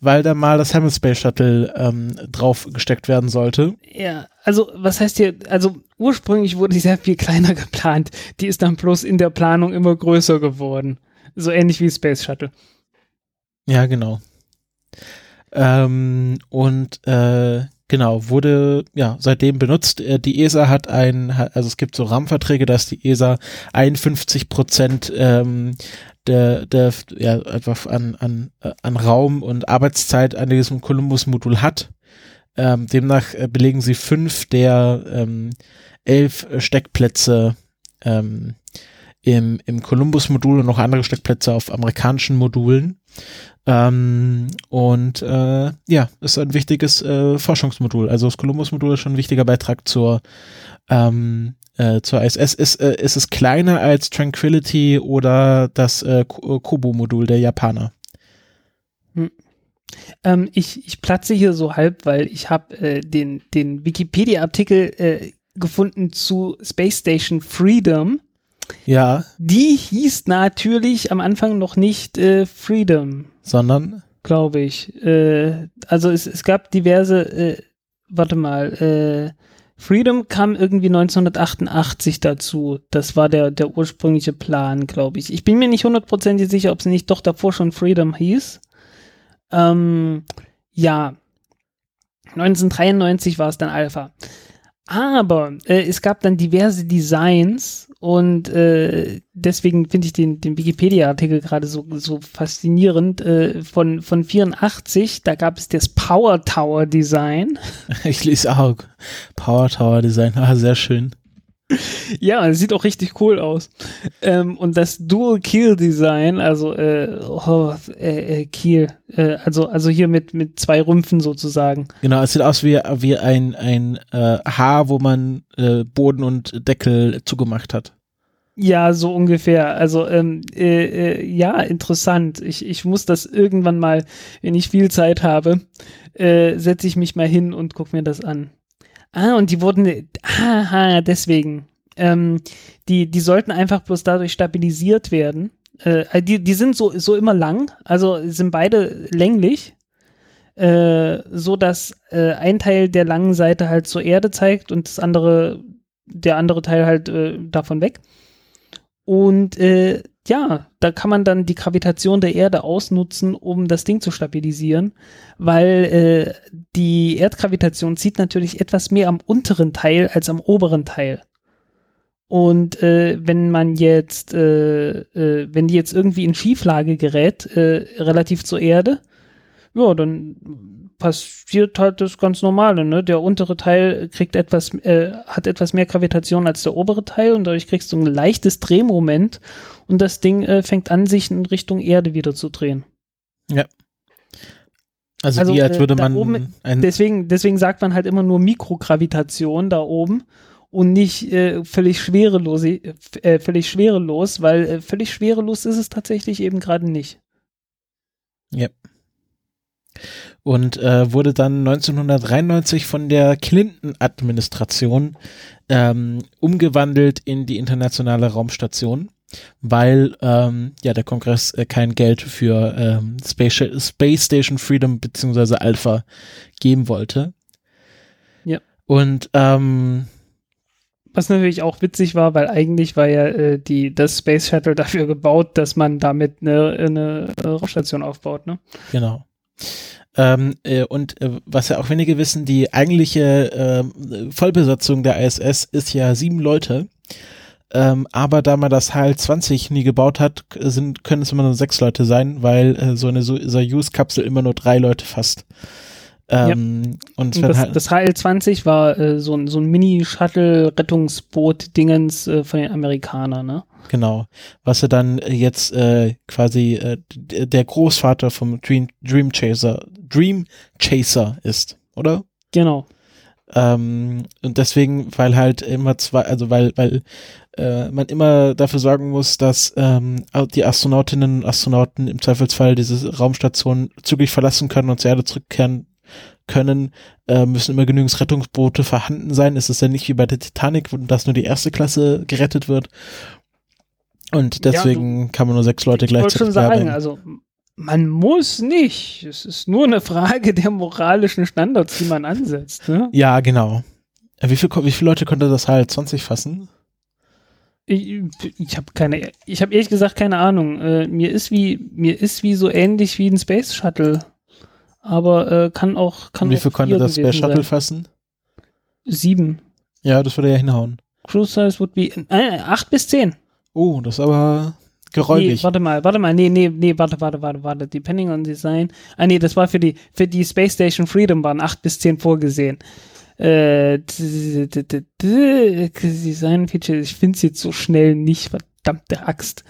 weil da mal das Hammond Space Shuttle ähm, drauf gesteckt werden sollte. Ja, also was heißt hier, also ursprünglich wurde die sehr viel kleiner geplant, die ist dann bloß in der Planung immer größer geworden. So ähnlich wie Space Shuttle. Ja, genau. Ähm, und äh, genau, wurde ja seitdem benutzt. Äh, die ESA hat ein, also es gibt so Rahmenverträge, dass die ESA 51 Prozent ähm, der, der ja, einfach an, an, äh, an Raum und Arbeitszeit an diesem Columbus-Modul hat. Ähm, demnach äh, belegen sie fünf der ähm, elf Steckplätze ähm, im, im Columbus-Modul und noch andere Steckplätze auf amerikanischen Modulen. Ähm, und äh, ja, ist ein wichtiges äh, Forschungsmodul. Also das Columbus-Modul ist schon ein wichtiger Beitrag zur ähm, äh, zur ISS. Ist, äh, ist es kleiner als Tranquility oder das äh, Kobo-Modul der Japaner? Hm. Ähm, ich, ich platze hier so halb, weil ich habe äh, den, den Wikipedia-Artikel äh, gefunden zu Space Station Freedom. Ja. Die hieß natürlich am Anfang noch nicht äh, Freedom. Sondern? Glaube ich. Äh, also es, es gab diverse, äh, warte mal, äh, Freedom kam irgendwie 1988 dazu. Das war der, der ursprüngliche Plan, glaube ich. Ich bin mir nicht hundertprozentig sicher, ob es nicht doch davor schon Freedom hieß. Ähm, ja. 1993 war es dann Alpha. Aber äh, es gab dann diverse Designs und äh, deswegen finde ich den, den Wikipedia-Artikel gerade so, so faszinierend. Äh, von, von 84, da gab es das Power Tower Design. Ich lese auch Power Tower Design, ah, sehr schön. Ja, sieht auch richtig cool aus. Ähm, und das Dual Keel Design, also äh, oh, äh, äh, Keel, äh, also also hier mit mit zwei Rümpfen sozusagen. Genau, es sieht aus wie wie ein ein äh, Haar, wo man äh, Boden und Deckel zugemacht hat. Ja, so ungefähr. Also ähm, äh, äh, ja, interessant. Ich, ich muss das irgendwann mal, wenn ich viel Zeit habe, äh, setze ich mich mal hin und gucke mir das an. Ah, und die wurden, haha, deswegen. Ähm, die, die sollten einfach bloß dadurch stabilisiert werden. Äh, die, die sind so, so immer lang, also sind beide länglich, äh, so dass äh, ein Teil der langen Seite halt zur Erde zeigt und das andere, der andere Teil halt äh, davon weg. Und äh, ja, da kann man dann die Gravitation der Erde ausnutzen, um das Ding zu stabilisieren, weil äh, die Erdgravitation zieht natürlich etwas mehr am unteren Teil als am oberen Teil. Und äh, wenn man jetzt, äh, äh, wenn die jetzt irgendwie in Schieflage gerät, äh, relativ zur Erde, ja, dann passiert halt das ganz Normale, ne? Der untere Teil kriegt etwas, äh, hat etwas mehr Gravitation als der obere Teil und dadurch kriegst du ein leichtes Drehmoment und das Ding äh, fängt an, sich in Richtung Erde wieder zu drehen. Ja. Also, also wie als äh, würde man oben, deswegen, deswegen sagt man halt immer nur Mikrogravitation da oben und nicht äh, völlig schwerelos, äh, völlig schwerelos, weil äh, völlig schwerelos ist es tatsächlich eben gerade nicht. Ja und äh, wurde dann 1993 von der Clinton-Administration ähm, umgewandelt in die internationale Raumstation, weil ähm, ja der Kongress äh, kein Geld für ähm, Space, Space Station Freedom beziehungsweise Alpha geben wollte. Ja. Und ähm, was natürlich auch witzig war, weil eigentlich war ja äh, die, das Space Shuttle dafür gebaut, dass man damit eine, eine Raumstation aufbaut, ne? Genau. Ähm, äh, und äh, was ja auch wenige wissen, die eigentliche äh, Vollbesatzung der ISS ist ja sieben Leute. Ähm, aber da man das HAL 20 nie gebaut hat, sind, können es immer nur sechs Leute sein, weil äh, so eine Soyuz-Kapsel immer nur drei Leute fasst. Ähm, ja. und, und das, halt das HL-20 war äh, so, ein so ein Mini-Shuttle-Rettungsboot-Dingens äh, von den Amerikanern, ne? Genau. Was er dann jetzt äh, quasi äh, der Großvater vom Dream, Dream Chaser, Dream Chaser ist, oder? Genau. Ähm, und deswegen, weil halt immer zwei, also weil, weil äh, man immer dafür sorgen muss, dass ähm, die Astronautinnen und Astronauten im Zweifelsfall diese Raumstation zügig verlassen können und zur Erde zurückkehren können, äh, müssen immer genügend Rettungsboote vorhanden sein. Es ist ja nicht wie bei der Titanic, wo das nur die erste Klasse gerettet wird. Und deswegen ja, du, kann man nur sechs Leute gleichzeitig Ich wollte schon sagen, also man muss nicht. Es ist nur eine Frage der moralischen Standards, die man ansetzt. Ne? Ja, genau. Äh, wie, viel, wie viele Leute konnte das halt 20 fassen? Ich, ich habe keine, ich habe ehrlich gesagt keine Ahnung. Äh, mir ist wie, mir ist wie so ähnlich wie ein Space Shuttle. Aber äh, kann auch, kann Wie viel konnte das Space Shuttle sein. fassen? Sieben. Ja, das würde ja hinhauen. Cruise Size would be, äh, acht bis zehn. Oh, das ist aber geräumig. Nee, warte mal, warte mal, nee, nee, nee, warte, warte, warte, warte, depending on design. Ah, nee, das war für die, für die Space Station Freedom waren acht bis zehn vorgesehen. Äh, Design Feature, ich finde es jetzt so schnell nicht, verdammte Axt.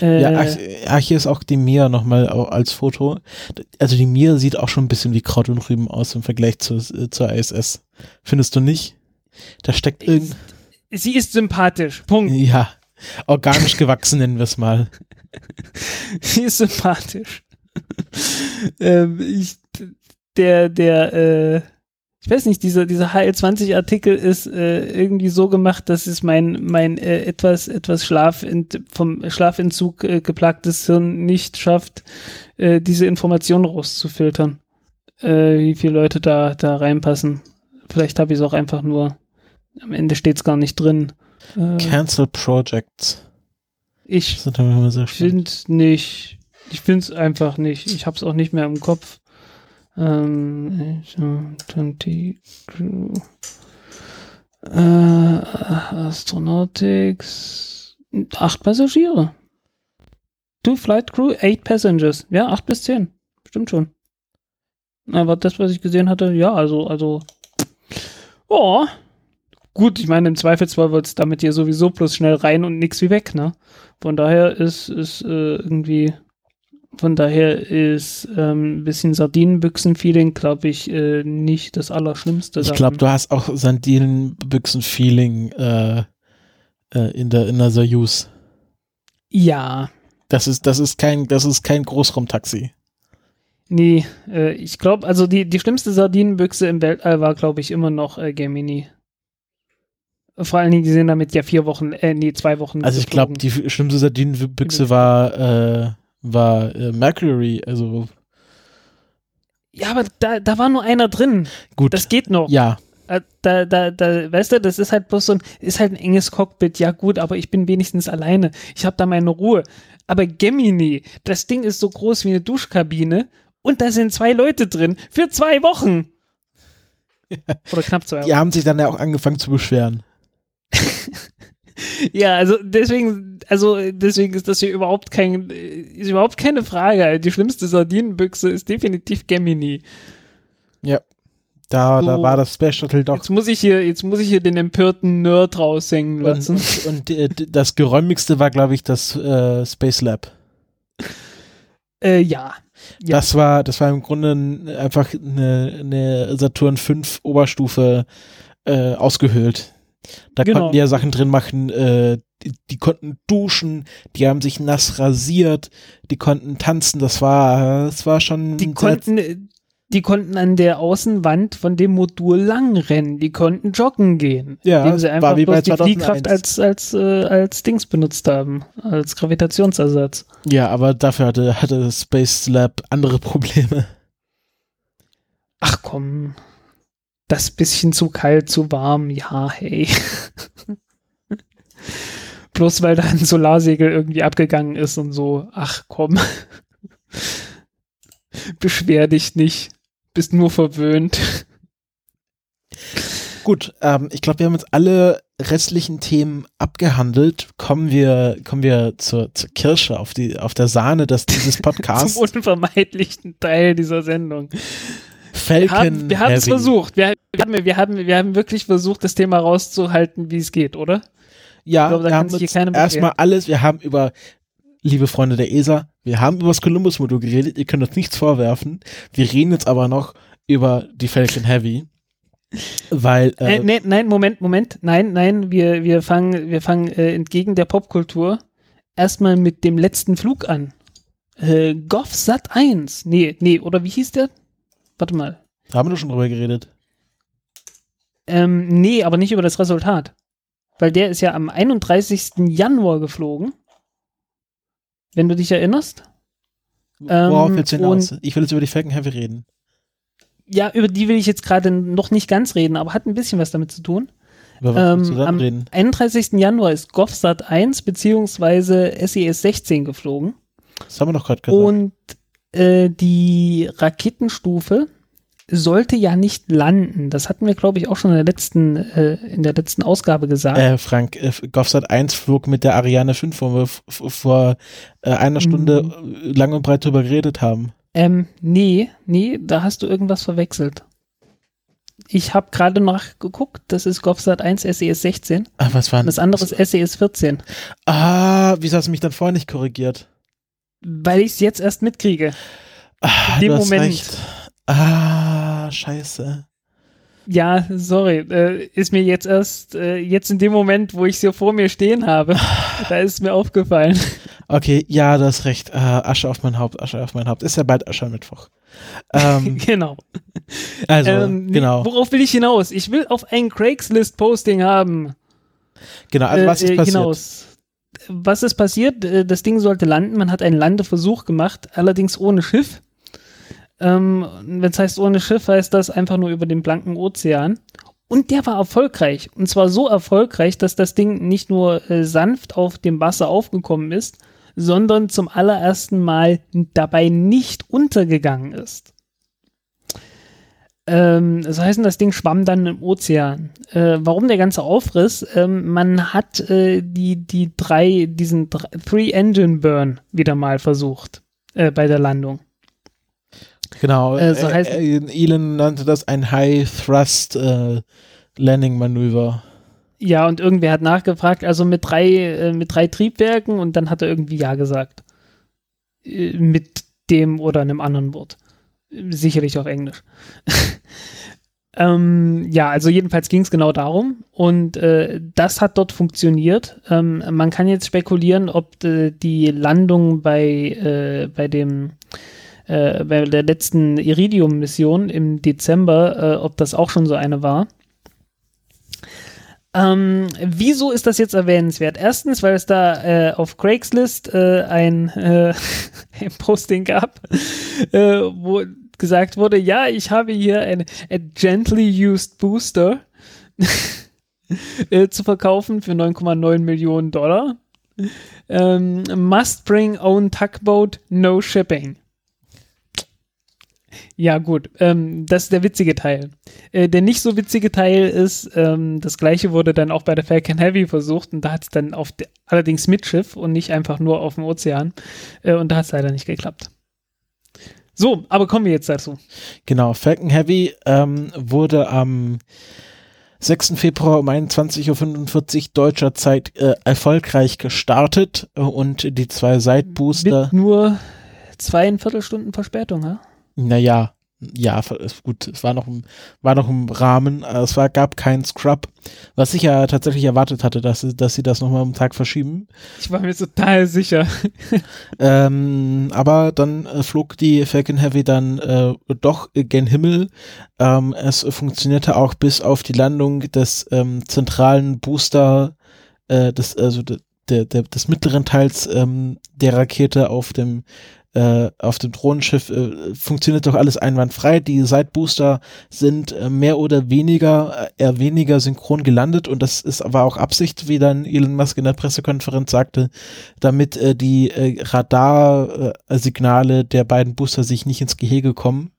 Äh, ja, ach, hier ist auch die Mia nochmal als Foto. Also die Mia sieht auch schon ein bisschen wie Kraut und Rüben aus im Vergleich zu, äh, zur ISS. Findest du nicht? Da steckt irgend... Sie ist sympathisch, Punkt. Ja, organisch gewachsen nennen wir es mal. Sie ist sympathisch. ähm, ich, der, der, äh, ich weiß nicht, dieser, dieser HL20-Artikel ist äh, irgendwie so gemacht, dass es mein, mein äh, etwas, etwas Schlafent vom Schlafentzug äh, geplagtes Hirn nicht schafft, äh, diese Informationen rauszufiltern. Äh, wie viele Leute da, da reinpassen. Vielleicht habe ich es auch einfach nur. Am Ende steht es gar nicht drin. Äh, Cancel Projects. Ich finde nicht. Ich finde es einfach nicht. Ich habe es auch nicht mehr im Kopf. Ähm, 20 Crew. Äh, Astronautics. Acht Passagiere. Two Flight Crew, eight Passengers. Ja, acht bis zehn. Stimmt schon. Aber das, was ich gesehen hatte, ja, also, also. Oh. Gut, ich meine, im Zweifelsfall wird es damit hier sowieso bloß schnell rein und nix wie weg, ne? Von daher ist, ist äh, irgendwie von daher ist ähm, ein bisschen Sardinenbüchsen-Feeling, glaube ich, äh, nicht das Allerschlimmste. Ich glaube, du hast auch Sardinenbüchsen-Feeling äh, äh, in der in der Soyuz. Ja. Das ist das ist kein das ist kein Großraumtaxi. Nee, äh, ich glaube, also die die schlimmste Sardinenbüchse im Weltall war, glaube ich, immer noch äh, Gemini. Vor allen Dingen, die sind damit ja vier Wochen, äh, nee, zwei Wochen. Also ich glaube, die schlimmste Sardinenbüchse war äh, war äh, Mercury, also. Ja, aber da, da war nur einer drin. Gut. Das geht noch. Ja. Äh, da, da, da, weißt du, das ist halt bloß so ein, ist halt ein enges Cockpit. Ja, gut, aber ich bin wenigstens alleine. Ich habe da meine Ruhe. Aber Gemini, das Ding ist so groß wie eine Duschkabine und da sind zwei Leute drin für zwei Wochen. Oder knapp zwei Wochen. Die haben sich dann ja auch angefangen zu beschweren. ja, also deswegen, also deswegen ist das hier überhaupt kein, ist überhaupt keine Frage. Die schlimmste Sardinenbüchse ist definitiv Gemini. Ja. Da, so, da war das Space Shuttle doch. Jetzt muss ich hier, jetzt muss ich hier den empörten Nerd raushängen lassen. Und, und, und äh, das geräumigste war, glaube ich, das äh, Space Lab. Äh, ja. ja. Das war, das war im Grunde einfach eine, eine Saturn 5 Oberstufe äh, ausgehöhlt. Da genau. konnten die ja Sachen drin machen, äh, die, die, konnten duschen, die haben sich nass rasiert, die konnten tanzen, das war, das war schon. Die konnten, die konnten an der Außenwand von dem Modul langrennen, die konnten joggen gehen. Ja, indem sie einfach bloß die Fliehkraft als, als, äh, als Dings benutzt haben, als Gravitationsersatz. Ja, aber dafür hatte, hatte Space Lab andere Probleme. Ach komm das bisschen zu kalt, zu warm, ja, hey. Bloß weil da ein Solarsegel irgendwie abgegangen ist und so, ach komm. Beschwer dich nicht. Bist nur verwöhnt. Gut, ähm, ich glaube, wir haben jetzt alle restlichen Themen abgehandelt. Kommen wir, kommen wir zur, zur Kirsche auf, die, auf der Sahne des, dieses Podcasts. Zum unvermeidlichen Teil dieser Sendung. Falcon. Wir haben es versucht. Wir, wir, haben, wir, haben, wir haben wirklich versucht, das Thema rauszuhalten, wie es geht, oder? Ja, glaube, wir haben erstmal alles, wir haben über, liebe Freunde der ESA, wir haben über das Columbus-Modul geredet, ihr könnt uns nichts vorwerfen. Wir reden jetzt aber noch über die Falcon Heavy. Weil. Äh, äh, nee, nein, Moment, Moment. Nein, nein, wir, wir fangen, wir fangen äh, entgegen der Popkultur erstmal mit dem letzten Flug an. Äh, Goff Sat 1. Nee, nee, oder wie hieß der? warte mal. Da haben wir doch schon drüber geredet. Ähm, nee, aber nicht über das Resultat. Weil der ist ja am 31. Januar geflogen. Wenn du dich erinnerst. Worauf Ähm, willst du hinaus? Ich will jetzt über die Falcon Heavy reden. Ja, über die will ich jetzt gerade noch nicht ganz reden, aber hat ein bisschen was damit zu tun. Über was Ähm, am reden? 31. Januar ist GovSat 1 beziehungsweise SES 16 geflogen. Das haben wir doch gerade gesagt. Und äh, die Raketenstufe sollte ja nicht landen. Das hatten wir, glaube ich, auch schon in der letzten, äh, in der letzten Ausgabe gesagt. Äh, Frank, äh, GovSat 1 flog mit der Ariane 5, wo wir vor äh, einer Stunde Mhm. äh, lang und breit drüber geredet haben. Ähm, nee, nee, da hast du irgendwas verwechselt. Ich habe gerade nachgeguckt, das ist GovSat 1 SES 16 Ah, was war und das andere ist SES 14, Ah, wieso hast du mich dann vorher nicht korrigiert? weil ich es jetzt erst mitkriege. Ah, In dem Moment. recht. Ah, scheiße. Ja, sorry, äh, ist mir jetzt erst, äh, jetzt in dem Moment, wo ich es hier vor mir stehen habe, da ist es mir aufgefallen. Okay, ja, du hast recht. Ah, Asche auf mein Haupt, Asche auf mein Haupt. Ist ja bald Aschermittwoch. Ähm, genau. also, Ähm, genau. Worauf will ich hinaus? Ich will auf ein Craigslist-Posting haben. Genau, also was ist äh, passiert? Hinaus. Was ist passiert? Äh, Das Ding sollte landen. Man hat einen Landeversuch gemacht, allerdings ohne Schiff. Ähm, Wenn es heißt ohne Schiff, heißt das einfach nur über den blanken Ozean. Und der war erfolgreich. Und zwar so erfolgreich, dass das Ding nicht nur äh, sanft auf dem Wasser aufgekommen ist, sondern zum allerersten Mal dabei nicht untergegangen ist. Ähm, das heißt, das Ding schwamm dann im Ozean. Äh, warum der ganze Aufriss? Ähm, man hat äh, die, die drei, diesen Three-Engine-Burn wieder mal versucht äh, bei der Landung. Genau, Äh, so äh, heißt- äh, Elon nannte das ein High-Thrust äh. Ja, und irgendwer hat nachgefragt, also mit drei, äh, mit drei Triebwerken und dann hat er irgendwie Ja gesagt. Äh, mit dem oder einem anderen Wort. Sicherlich auf Englisch. ähm, ja, also jedenfalls ging es genau darum und äh, das hat dort funktioniert. Ähm, man kann jetzt spekulieren, ob äh, die Landung bei, äh, bei dem äh, bei der letzten Iridium-Mission im Dezember, äh, ob das auch schon so eine war. Ähm, wieso ist das jetzt erwähnenswert? Erstens, weil es da äh, auf Craigslist äh, ein, äh, ein Posting gab, äh, wo gesagt wurde, ja, ich habe hier ein a gently used Booster äh, zu verkaufen für 9,9 Millionen Dollar. Ähm, must bring own tugboat, no shipping. Ja, gut, ähm, das ist der witzige Teil. Äh, der nicht so witzige Teil ist, ähm, das gleiche wurde dann auch bei der Falcon Heavy versucht und da hat es dann auf de- allerdings mit Schiff und nicht einfach nur auf dem Ozean. Äh, und da hat es leider nicht geklappt. So, aber kommen wir jetzt dazu. Genau, Falcon Heavy ähm, wurde am 6. Februar um 21.45 Uhr deutscher Zeit äh, erfolgreich gestartet äh, und die zwei Side-Booster, Mit nur zweieinviertel Stunden Verspätung, ja? Naja, ja, gut, es war noch im, war noch im Rahmen, es war, gab keinen Scrub, was ich ja tatsächlich erwartet hatte, dass, sie- dass sie das nochmal um den Tag verschieben. Ich war mir total sicher. Ähm, aber dann äh, flog die Falcon Heavy dann äh, doch gen Himmel. Ähm, es funktionierte auch bis auf die Landung des ähm, zentralen Booster, äh, des, also de, der, der, des mittleren Teils ähm, der Rakete auf dem äh, auf dem Drohnenschiff äh, funktioniert doch alles einwandfrei. Die Sidebooster sind äh, mehr oder weniger, äh, eher weniger synchron gelandet und das ist aber auch Absicht, wie dann Elon Musk in der Pressekonferenz sagte, damit äh, die äh, Radarsignale der beiden Booster sich nicht ins Gehege kommen.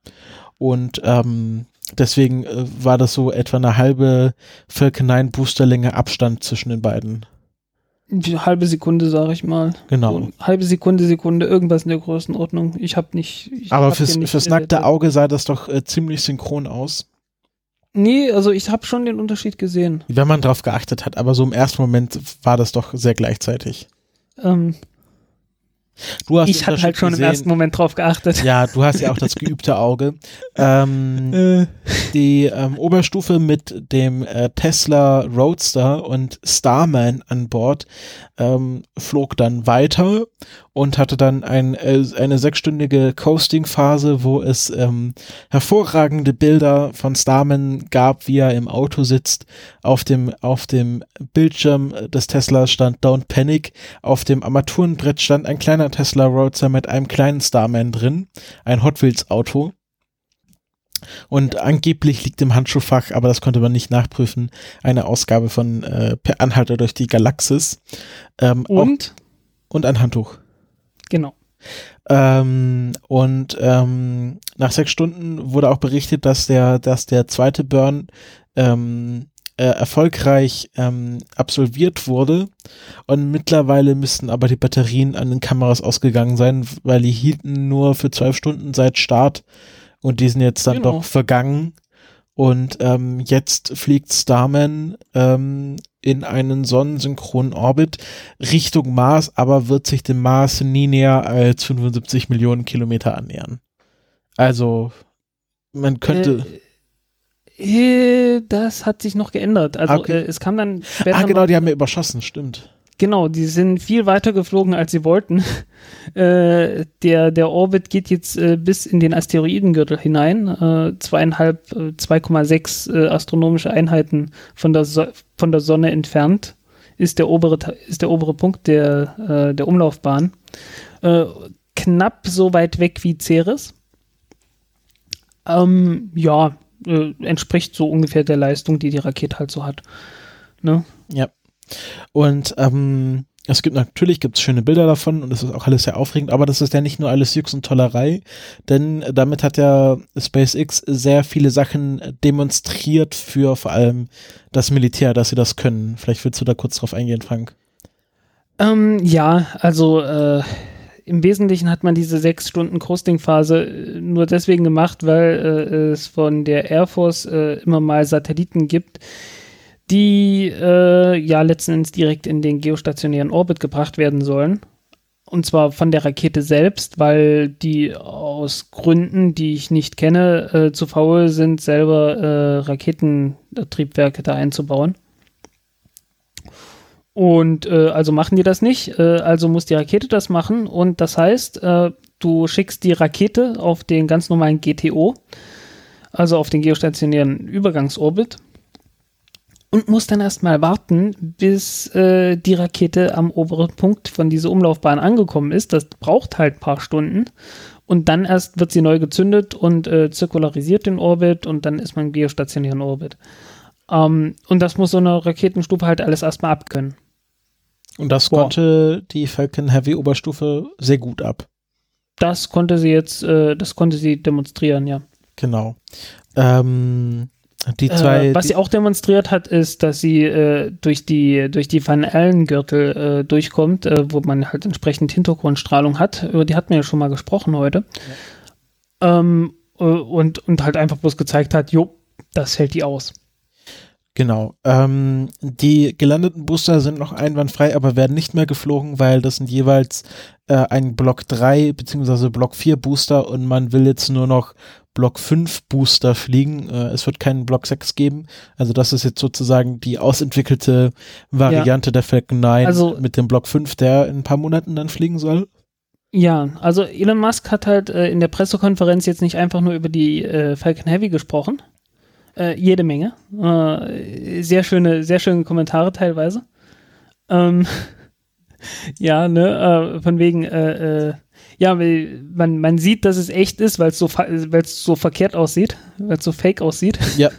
Und ähm, deswegen war das so etwa eine halbe Falcon 9 Boosterlänge Abstand zwischen den beiden. Die halbe Sekunde, sage ich mal. Genau. So, halbe Sekunde, Sekunde, irgendwas in der Größenordnung. Ich habe nicht. Ich Aber hab fürs, nicht, fürs nackte Auge sah das doch äh, ziemlich synchron aus, Nee, also ich habe schon den Unterschied gesehen. wenn man drauf geachtet hat. Aber so im ersten Moment war das doch sehr gleichzeitig. Ähm, Du hast ich hatte halt schon im gesehen. ersten Moment drauf geachtet. Ja, du hast ja auch das geübte Auge. Ähm, Äh, die ähm, Oberstufe mit dem äh, Tesla Roadster und Starman an Bord ähm, flog dann weiter und hatte dann ein, äh, eine sechsstündige Coasting-Phase, wo es ähm, hervorragende Bilder von Starman gab, wie er im Auto sitzt. Auf dem, auf dem Bildschirm des Tesla stand Don't Panic. Auf dem Armaturenbrett stand ein kleiner Tesla Roadster mit einem kleinen Starman drin, ein Hot Wheels Auto. Und angeblich liegt im Handschuhfach, aber das konnte man nicht nachprüfen, eine Ausgabe von äh, Per Anhalter durch die Galaxis. Ähm, und? Auch, und ein Handtuch. Genau. Ähm, und ähm, nach sechs Stunden wurde auch berichtet, dass der, dass der zweite Burn ähm, äh, erfolgreich ähm, absolviert wurde. Und mittlerweile müssten aber die Batterien an den Kameras ausgegangen sein, weil die hielten nur für zwölf Stunden seit Start und die sind jetzt dann genau. doch vergangen. Und ähm, jetzt fliegt Starman ähm, in einen sonnensynchronen Orbit Richtung Mars, aber wird sich dem Mars nie näher als 75 Millionen Kilometer annähern. Also, man könnte. Äh, äh, das hat sich noch geändert. Also, okay. äh, es kam dann. Ah, genau, die haben wir überschossen, stimmt. Genau, die sind viel weiter geflogen, als sie wollten. äh, der, der Orbit geht jetzt äh, bis in den Asteroidengürtel hinein. Äh, zweieinhalb, 2,6 äh, äh, astronomische Einheiten von der, so von der Sonne entfernt ist der obere, ist der obere Punkt der, äh, der Umlaufbahn. knapp so weit weg wie Ceres. Ähm, ja, entspricht so ungefähr der Leistung, die die Rakete halt so hat. Ne? Ja. Und ähm, es gibt natürlich gibt's schöne Bilder davon und es ist auch alles sehr aufregend, aber das ist ja nicht nur alles Jux und Tollerei, denn damit hat ja SpaceX sehr viele Sachen demonstriert für vor allem das Militär, dass sie das können. Vielleicht willst du da kurz drauf eingehen, Frank. Ähm, ja, also äh, im Wesentlichen hat man diese sechs Stunden Coasting-Phase äh, nur deswegen gemacht, weil äh, es von der Air Force äh, immer mal Satelliten gibt, die äh, ja letzten Endes direkt in den geostationären Orbit gebracht werden sollen. Und zwar von der Rakete selbst, weil die aus Gründen, die ich nicht kenne, äh, zu faul sind, selber äh, Raketentriebwerke da einzubauen. Und äh, also machen die das nicht, äh, also muss die Rakete das machen. Und das heißt, äh, du schickst die Rakete auf den ganz normalen GTO, also auf den geostationären Übergangsorbit und muss dann erstmal warten, bis äh, die Rakete am oberen Punkt von dieser Umlaufbahn angekommen ist. Das braucht halt ein paar Stunden. Und dann erst wird sie neu gezündet und äh, zirkularisiert den Orbit und dann ist man im geostationären Orbit. Ähm, und das muss so eine Raketenstufe halt alles erstmal abkönnen. Und das Boah. konnte die Falcon Heavy Oberstufe sehr gut ab. Das konnte sie jetzt, äh, das konnte sie demonstrieren, ja. Genau. Ähm, die äh, zwei, äh, was sie auch demonstriert hat, ist, dass sie äh, durch die durch die Van Allen Gürtel äh, durchkommt, äh, wo man halt entsprechend Hintergrundstrahlung hat. Über die hatten wir ja schon mal gesprochen heute. Ja. Ähm, äh, und und halt einfach bloß gezeigt hat, jo, das hält die aus. Genau. Ähm, die gelandeten Booster sind noch einwandfrei, aber werden nicht mehr geflogen, weil das sind jeweils äh, ein Block 3 bzw. Block 4 Booster und man will jetzt nur noch Block 5 Booster fliegen. Äh, es wird keinen Block 6 geben. Also das ist jetzt sozusagen die ausentwickelte Variante ja. der Falcon 9 also, mit dem Block 5, der in ein paar Monaten dann fliegen soll. Ja, also Elon Musk hat halt äh, in der Pressekonferenz jetzt nicht einfach nur über die äh, Falcon Heavy gesprochen. Äh, jede Menge. Äh, sehr schöne, sehr schöne Kommentare teilweise. Ähm, ja, ne, äh, von wegen, äh, ja, man, man sieht, dass es echt ist, weil es so, so verkehrt aussieht, weil es so fake aussieht. Ja.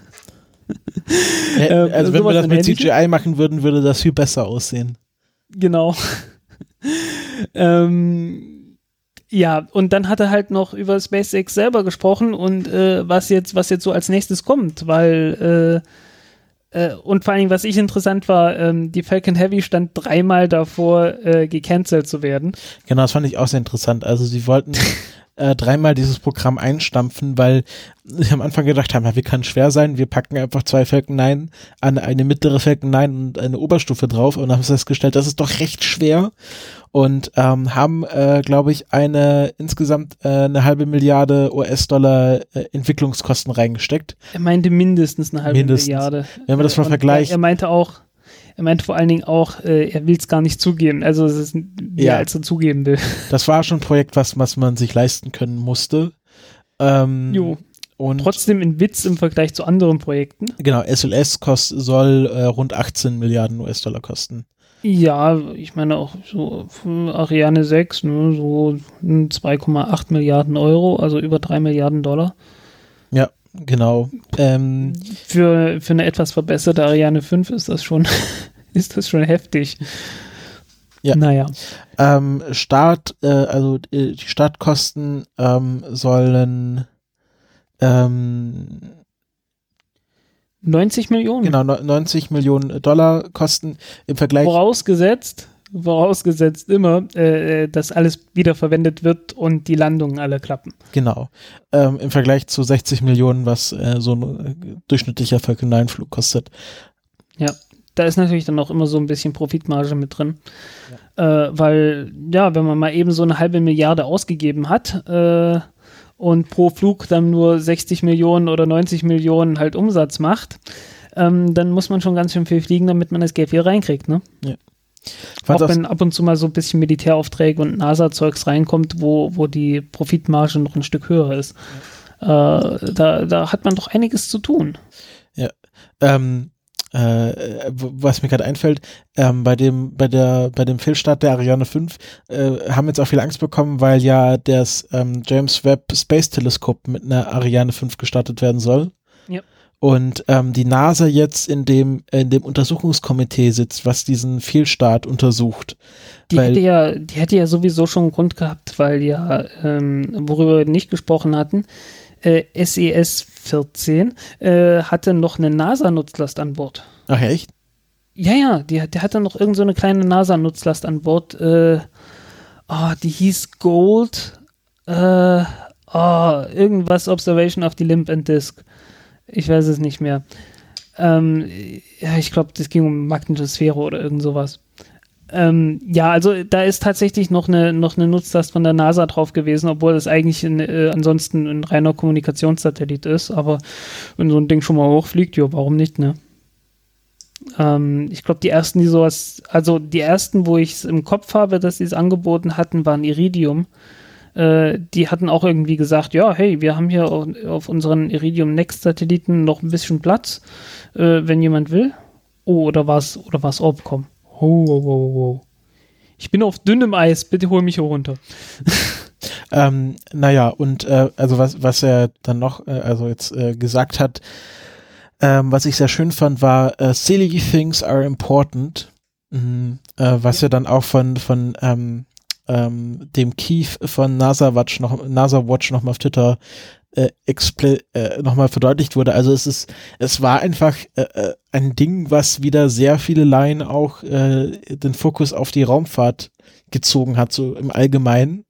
ähm, also wenn wir das mit CGI machen würden, würde das viel besser aussehen. Genau. ähm, ja, und dann hat er halt noch über SpaceX selber gesprochen und äh, was jetzt, was jetzt so als nächstes kommt, weil äh, äh, und vor allem, was ich interessant war, ähm, die Falcon Heavy stand dreimal davor, äh, gecancelt zu werden. Genau, das fand ich auch sehr interessant. Also sie wollten äh, dreimal dieses Programm einstampfen, weil sie am Anfang gedacht haben, ja, wie kann schwer sein? Wir packen einfach zwei Falcon 9 an eine mittlere Falcon 9 und eine Oberstufe drauf und haben festgestellt, das ist doch recht schwer und ähm, haben, äh, glaube ich, eine insgesamt äh, eine halbe Milliarde US-Dollar äh, Entwicklungskosten reingesteckt. Er meinte mindestens eine halbe mindestens. Milliarde. Wenn man das mal vergleicht. Er meinte auch, er meint vor allen Dingen auch, äh, er will es gar nicht zugeben. Also es ist mehr, Ja. als er zugeben will. Das war schon ein Projekt, was, was man sich leisten können musste. Ähm, Jo. Und Trotzdem ein Witz im Vergleich zu anderen Projekten. genau, SLS kost, soll äh, rund 18 Milliarden US-Dollar kosten. Ja, ich meine auch so Ariane 6, ne, so 2,8 Milliarden Euro, also über 3 Milliarden Dollar. Ja, genau. Ähm, Für, für eine etwas verbesserte Ariane 5 ist das schon, ist das schon heftig. Ja. Naja. ähm, Start, äh, also äh, die Startkosten ähm, sollen ähm, 90 Millionen. genau no- 90 Millionen Dollar kosten im Vergleich. Vorausgesetzt, vorausgesetzt immer, äh, dass alles wiederverwendet wird und die Landungen alle klappen. Genau. Ähm, Im Vergleich zu 60 Millionen, was äh, so ein äh, durchschnittlicher Falcon 9 Flug kostet. Da ist natürlich dann auch immer so ein bisschen Profitmarge mit drin. Äh, weil, ja, wenn man mal eben so eine halbe Milliarde ausgegeben hat äh, und pro Flug dann nur 60 Millionen oder 90 Millionen halt Umsatz macht, ähm, dann muss man schon ganz schön viel fliegen, damit man das Geld wieder reinkriegt, ne? Fand's Auch wenn ab und zu mal so ein bisschen Militäraufträge und NASA-Zeugs reinkommt, wo, wo die Profitmarge noch ein Stück höher ist. Äh, da, da hat man doch einiges zu tun. ähm, äh, was mir gerade einfällt, ähm, bei dem, bei der, bei dem Fehlstart der Ariane 5 äh, haben jetzt auch viel Angst bekommen, weil ja das ähm, James Webb Space Teleskop mit einer Ariane 5 gestartet werden soll. Ja. Und ähm, die NASA jetzt in dem, in dem Untersuchungskomitee sitzt, was diesen Fehlstart untersucht. Die Weil- hätte ja, die hätte ja sowieso schon einen Grund gehabt, weil ja, ähm, worüber wir nicht gesprochen hatten, äh, SES 14 äh, hatte noch eine NASA-Nutzlast an Bord. Ach echt? Ja, ja, die, der hatte noch irgend so eine kleine NASA-Nutzlast an Bord. Äh, oh, die hieß Gold. Äh, oh, irgendwas Observation of the Limb and Disk. Ich weiß es nicht mehr. Ähm, ja, ich glaube, das ging um Magnetosphäre oder irgend sowas. Ähm, ja, also da ist tatsächlich noch eine, noch eine Nutzlast von der NASA drauf gewesen, obwohl das eigentlich ein, äh, ansonsten ein reiner Kommunikationssatellit ist. Aber wenn so ein Ding schon mal hochfliegt, ja, warum nicht, ne? Ähm, ich glaube, die ersten, die sowas, also die ersten, wo ich es im Kopf habe, dass sie es angeboten hatten, waren Iridium. Äh, die hatten auch irgendwie gesagt, ja, hey, wir haben hier auf, auf unseren Iridium Next Satelliten noch ein bisschen Platz, äh, wenn jemand will. Oh, oder was, oder was Orbcom. Oh, oh, oh, oh. Ich bin auf dünnem Eis, bitte hol mich hier runter. Ähm, naja, und äh, also was, was er dann noch, äh, also jetzt äh, gesagt hat, ähm, was ich sehr schön fand, war äh, Silly things are important, mhm, äh, was ja dann auch von, von ähm, ähm, dem Keith von NASA Watch noch, NASA Watch noch mal auf Twitter äh, expl- äh, nochmal verdeutlicht wurde. Also es ist, es war einfach äh, äh, ein Ding, was wieder sehr viele Laien auch äh, den Fokus auf die Raumfahrt gezogen hat, so im Allgemeinen.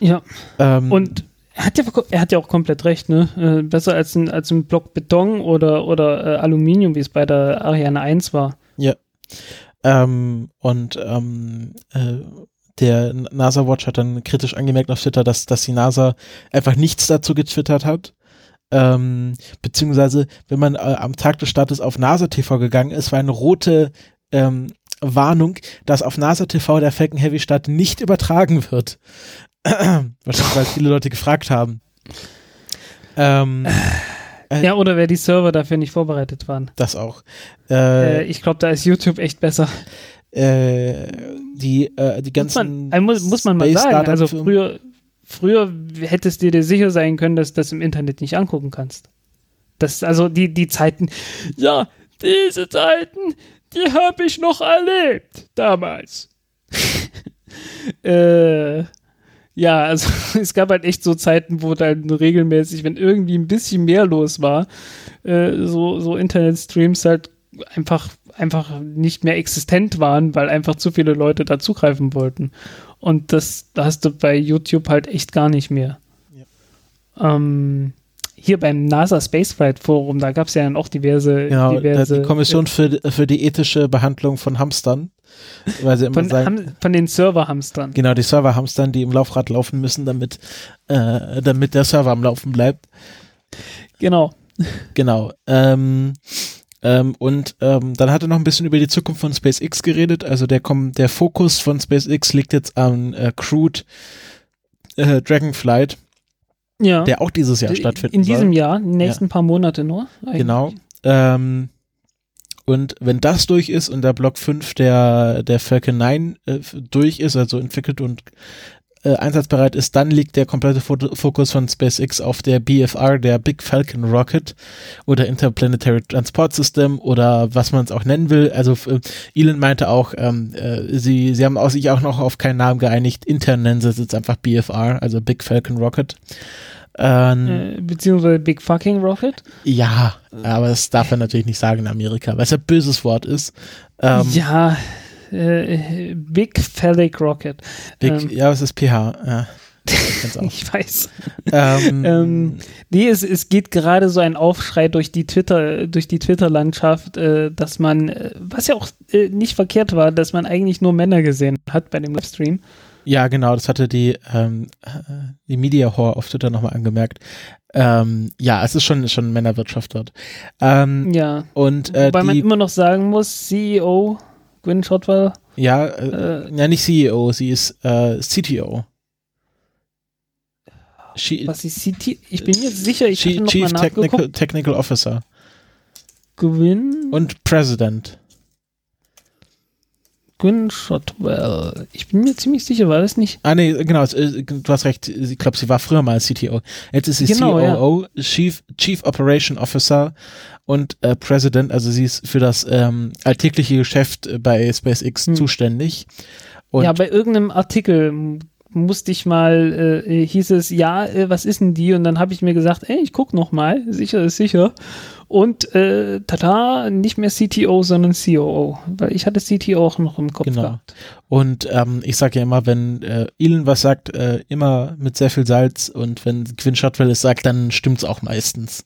Ja, Ähm, und er hat ja, er hat ja auch komplett recht, ne? Äh, besser als ein, als ein Block Beton oder, oder äh, Aluminium, wie es bei der Ariane 1 war. Ähm, und ähm, äh, der NASA Watch hat dann kritisch angemerkt auf Twitter, dass, dass die NASA einfach nichts dazu getwittert hat. Ähm, beziehungsweise, wenn man äh, am Tag des Startes auf NASA TV gegangen ist, war eine rote ähm, Warnung, dass auf NASA TV der Falcon Heavy Start nicht übertragen wird. Wahrscheinlich, weil viele Leute gefragt haben. Ähm, Äh, Ja, oder wer die Server dafür nicht vorbereitet waren. das auch. Äh, Äh, ich glaube, da ist YouTube echt besser. Äh, die, äh, die Muss ganzen man, äh, muss, muss man mal sagen. Also früher, früher hättest du dir sicher sein können, dass du das im Internet nicht angucken kannst. Das, also die, die Zeiten, ja, diese Zeiten, die habe ich noch erlebt damals. äh, ja, also es gab halt echt so Zeiten, wo dann regelmäßig, wenn irgendwie ein bisschen mehr los war, äh, so, so Internetstreams halt einfach, einfach nicht mehr existent waren, weil einfach zu viele Leute da zugreifen wollten. Und das, hast du bei YouTube halt echt gar nicht mehr. Ähm, hier beim NASA Spaceflight Forum, da gab es ja dann auch diverse, Genau, diverse die Kommission für, für die ethische Behandlung von Hamstern. Weil sie immer von, sagen, Ham, von den Serverhamstern. genau, die Server-Hamstern, die im Laufrad laufen müssen, damit, äh, damit der Server am Laufen bleibt. Genau. Genau. Ähm, Ähm, und ähm, dann hat er noch ein bisschen über die Zukunft von SpaceX geredet. Also der, der Fokus von SpaceX liegt jetzt an äh, Crude äh, Dragonflight, Ja. der auch dieses Jahr stattfinden In diesem soll. Jahr, die nächsten paar Monate nur. eigentlich. Genau. Ähm, und wenn das durch ist und der Block 5 der, der Falcon 9 äh, durch ist, also entwickelt und äh, einsatzbereit ist, dann liegt der komplette Fo- Fokus von SpaceX auf der BFR, der Big Falcon Rocket oder Interplanetary Transport System oder was man es auch nennen will. Also äh, Elon meinte auch, ähm, äh, sie, sie haben sich auch noch auf keinen Namen geeinigt. Intern nennen sie es jetzt einfach BFR, also Big Falcon Rocket. Ähm, Äh, beziehungsweise Big Fucking Rocket. ja, aber das darf er natürlich nicht sagen in Amerika, weil es ein böses Wort ist. Ähm, ja, äh, Big Phallic Rocket. Big, ähm. ja, es ist PH. Ja, ich. Ich weiß. ähm, Ähm, nee, es, es geht gerade so ein Aufschrei durch die Twitter, durch die Twitter-Landschaft, äh, dass man, äh, was ja auch äh, nicht verkehrt war, dass man eigentlich nur Männer gesehen hat bei dem Livestream. ja, genau, das hatte die, ähm, äh, die Media Whore auf Twitter nochmal angemerkt. Ähm, ja, es ist schon, schon Männerwirtschaft dort. Ähm, Ja. Und äh, Wobei man die, immer noch sagen muss, CEO Gwyn Shotwell, ja, äh, ja, nicht CEO, sie ist äh, CTO. She, was ist CT? Ich bin mir sicher, ich Chief, habe noch Chief mal Technical. Technical Officer Gwyn, und President. Gwyn Shotwell. Ich bin mir ziemlich sicher, war das nicht? Ah, nee, genau, äh, du hast recht. Ich glaube, sie war früher mal CTO. Jetzt ist sie Genau, ja. COO, Chief, Chief Operation Officer und äh, President. Also sie ist für das ähm, alltägliche Geschäft äh, bei SpaceX Hm. zuständig. Und ja, bei irgendeinem Artikel musste ich mal, äh, äh, hieß es, ja, äh, was ist denn die? Und dann habe ich mir gesagt, ey, ich guck noch mal, sicher ist sicher. Und äh, tata, nicht mehr CTO, sondern COO, weil ich hatte CTO auch noch im Kopf Genau. gehabt. Und ähm, ich sage ja immer, wenn äh, Elon was sagt, äh, immer mit sehr viel Salz und wenn Quinn Shotwell es sagt, dann stimmt's auch meistens.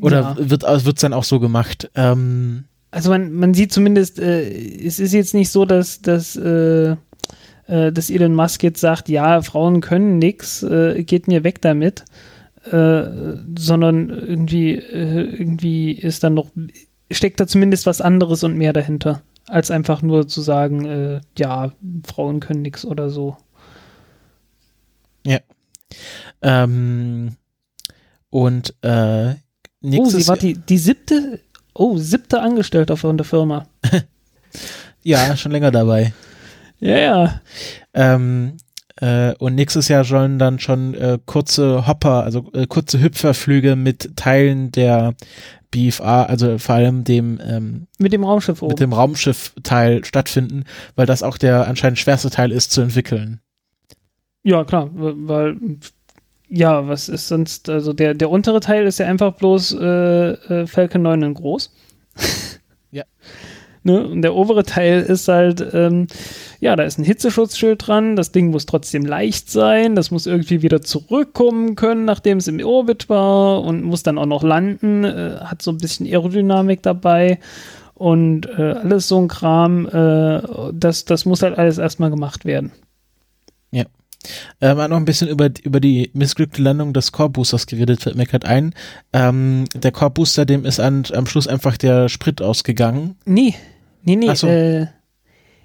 Oder Ja. wird wird's dann auch so gemacht. Ähm, Also man, man sieht zumindest, äh, es ist jetzt nicht so, dass, dass, äh, äh, dass Elon Musk jetzt sagt, ja, Frauen können nix, äh, geht mir weg damit, äh, sondern irgendwie, äh, irgendwie ist dann noch, steckt da zumindest was anderes und mehr dahinter, als einfach nur zu sagen, äh, ja, Frauen können nix oder so. ähm, und äh, Oh, nächstes sie war die, die siebte, oh, siebte Angestellte von der Firma. ja schon länger dabei. Ja, ja. Ähm, äh, und nächstes Jahr sollen dann schon äh, kurze Hopper, also äh, kurze Hüpferflüge mit Teilen der BFA, also vor allem dem ähm, Mit dem Raumschiff oben. mit dem Raumschiff-Teil stattfinden, weil das auch der anscheinend schwerste Teil ist zu entwickeln. Ja, klar, weil, ja, was ist sonst, also der, der untere Teil ist ja einfach bloß äh, äh, Falcon 9 in groß. Ja. Ne? Und der obere Teil ist halt, ähm, ja, da ist ein Hitzeschutzschild dran, das Ding muss trotzdem leicht sein, das muss irgendwie wieder zurückkommen können, nachdem es im Orbit war und muss dann auch noch landen, äh, hat so ein bisschen Aerodynamik dabei und äh, alles so ein Kram, äh, das, das muss halt alles erstmal gemacht werden. Ähm, noch ein bisschen über, über die missglückte Landung des Core Boosters geredet, fällt mir gerade ein. Ähm, der Core Booster, dem ist an, am Schluss einfach der Sprit ausgegangen. Nee, nee, nee. Ach so. Äh,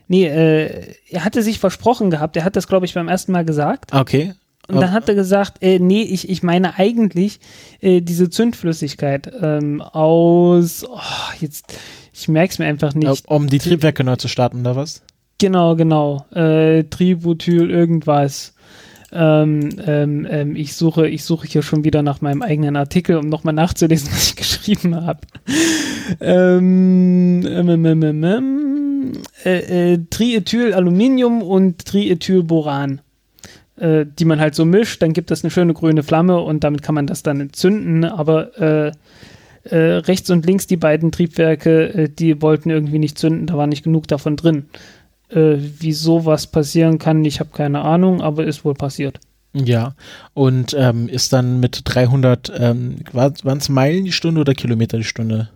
nee, äh, er hatte sich versprochen gehabt. Er hat das, glaube ich, beim ersten Mal gesagt. Ah, Okay. Und dann hat er gesagt, äh, nee, ich, ich meine eigentlich äh, diese Zündflüssigkeit ähm, aus, oh, jetzt, ich merke es mir einfach nicht. Um die Triebwerke neu zu starten, oder was? Genau, genau. Äh, Tributyl irgendwas. Ähm, ähm, ähm, ich suche, ich suche hier schon wieder nach meinem eigenen Artikel, um nochmal nachzulesen, was ich geschrieben habe. ähm, ähm, ähm, ähm, äh, äh, Triethylaluminium und Triethylboran. Äh, die man halt so mischt, dann gibt das eine schöne grüne Flamme und damit kann man das dann entzünden, aber äh, äh, rechts und links die beiden Triebwerke, äh, die wollten irgendwie nicht zünden, da war nicht genug davon drin. Äh, wie sowas passieren kann, ich habe keine Ahnung, aber ist wohl passiert. Ja. Und ähm, ist dann mit 300, ähm, waren es Meilen die Stunde oder Kilometer die Stunde?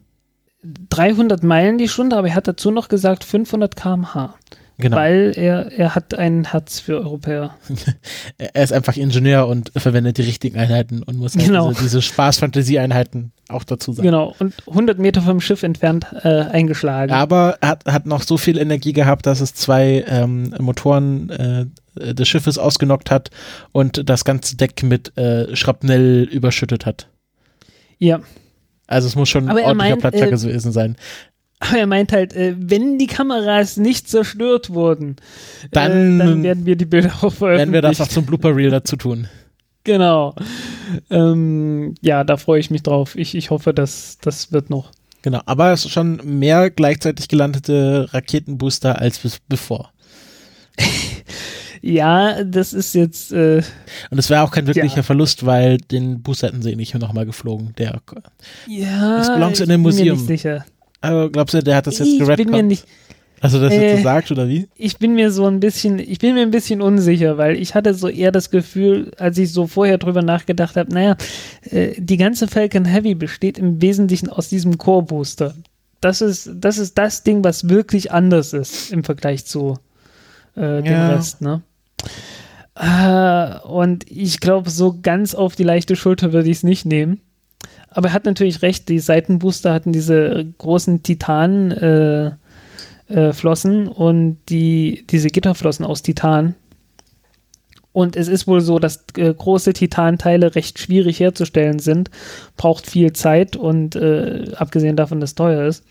300 Meilen die Stunde, aber er hat dazu noch gesagt 500 km/h, Genau. weil er, er hat ein Herz für Europäer. er ist einfach Ingenieur und verwendet die richtigen Einheiten und muss halt Genau. diese, diese Spaß-Fantasie-Einheiten auch dazu sagen. Genau, und 100 Meter vom Schiff entfernt äh, eingeschlagen. Aber hat, hat noch so viel Energie gehabt, dass es zwei ähm, Motoren äh, des Schiffes ausgenockt hat und das ganze Deck mit äh, Schrapnell überschüttet hat. Ja. Also es muss schon ein Aber er ordentlicher meint, Platzschlag äh, gewesen sein. Aber er meint halt, äh, wenn die Kameras nicht zerstört wurden, Dann- äh, dann werden wir die Bilder auch veröffentlichen. Werden wir das auch zum Blooper Reel dazu tun. Genau. Ähm, ja, da freue ich mich drauf. Ich, ich hoffe, dass das wird noch. Genau, aber es ist schon mehr gleichzeitig gelandete Raketenbooster als bis bevor. Ja, das ist jetzt. Äh, Und es wäre auch kein wirklicher Ja. Verlust, weil den Booster hätten sie nicht nochmal geflogen. Der, ja. Das belongs in dem bin mir Museum. nicht sicher. Aber glaubst du, der hat das jetzt ich bin mir gerettet? nicht. Also das Äh, jetzt gesagt oder wie? Ich bin mir so ein bisschen, ich bin mir ein bisschen unsicher, weil ich hatte so eher das Gefühl, als ich so vorher drüber nachgedacht habe, naja, äh, die ganze Falcon Heavy besteht im Wesentlichen aus diesem Core Booster. Das ist, das ist das Ding, was wirklich anders ist im Vergleich zu äh, dem Ja. Rest, ne? Äh, und ich glaube, so ganz auf die leichte Schulter würde ich es nicht nehmen. Aber er hat natürlich recht, die Seitenbooster hatten diese großen Titan äh, äh, und die, diese Gitterflossen aus Titan. Und es ist wohl so, dass äh, große Titanteile recht schwierig herzustellen sind, braucht viel Zeit und äh, abgesehen davon, dass es teuer ist.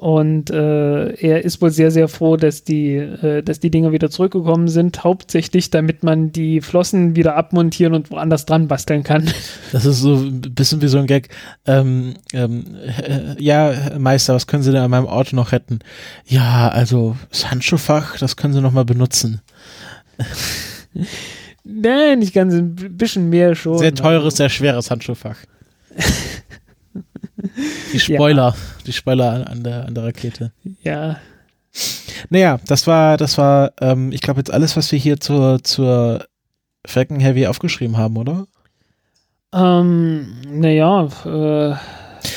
Und äh, er ist wohl sehr, sehr froh, dass die, äh, dass die Dinger wieder zurückgekommen sind, hauptsächlich damit man die Flossen wieder abmontieren und woanders dran basteln kann. Das ist so ein bisschen wie so ein Gag. Ähm, ähm, äh, ja, Meister, was können Sie denn an meinem Auto noch retten? Ja, also das Handschuhfach, das können Sie noch mal benutzen. Nein, nicht ganz, ein bisschen mehr schon. Sehr teures, sehr schweres Handschuhfach. Die Spoiler, die Spoiler an, der, an der Rakete. Ja, Naja, das war, das war, ähm, ich glaube jetzt alles, was wir hier zur, zur Falcon Heavy aufgeschrieben haben, oder? Ähm, naja, äh,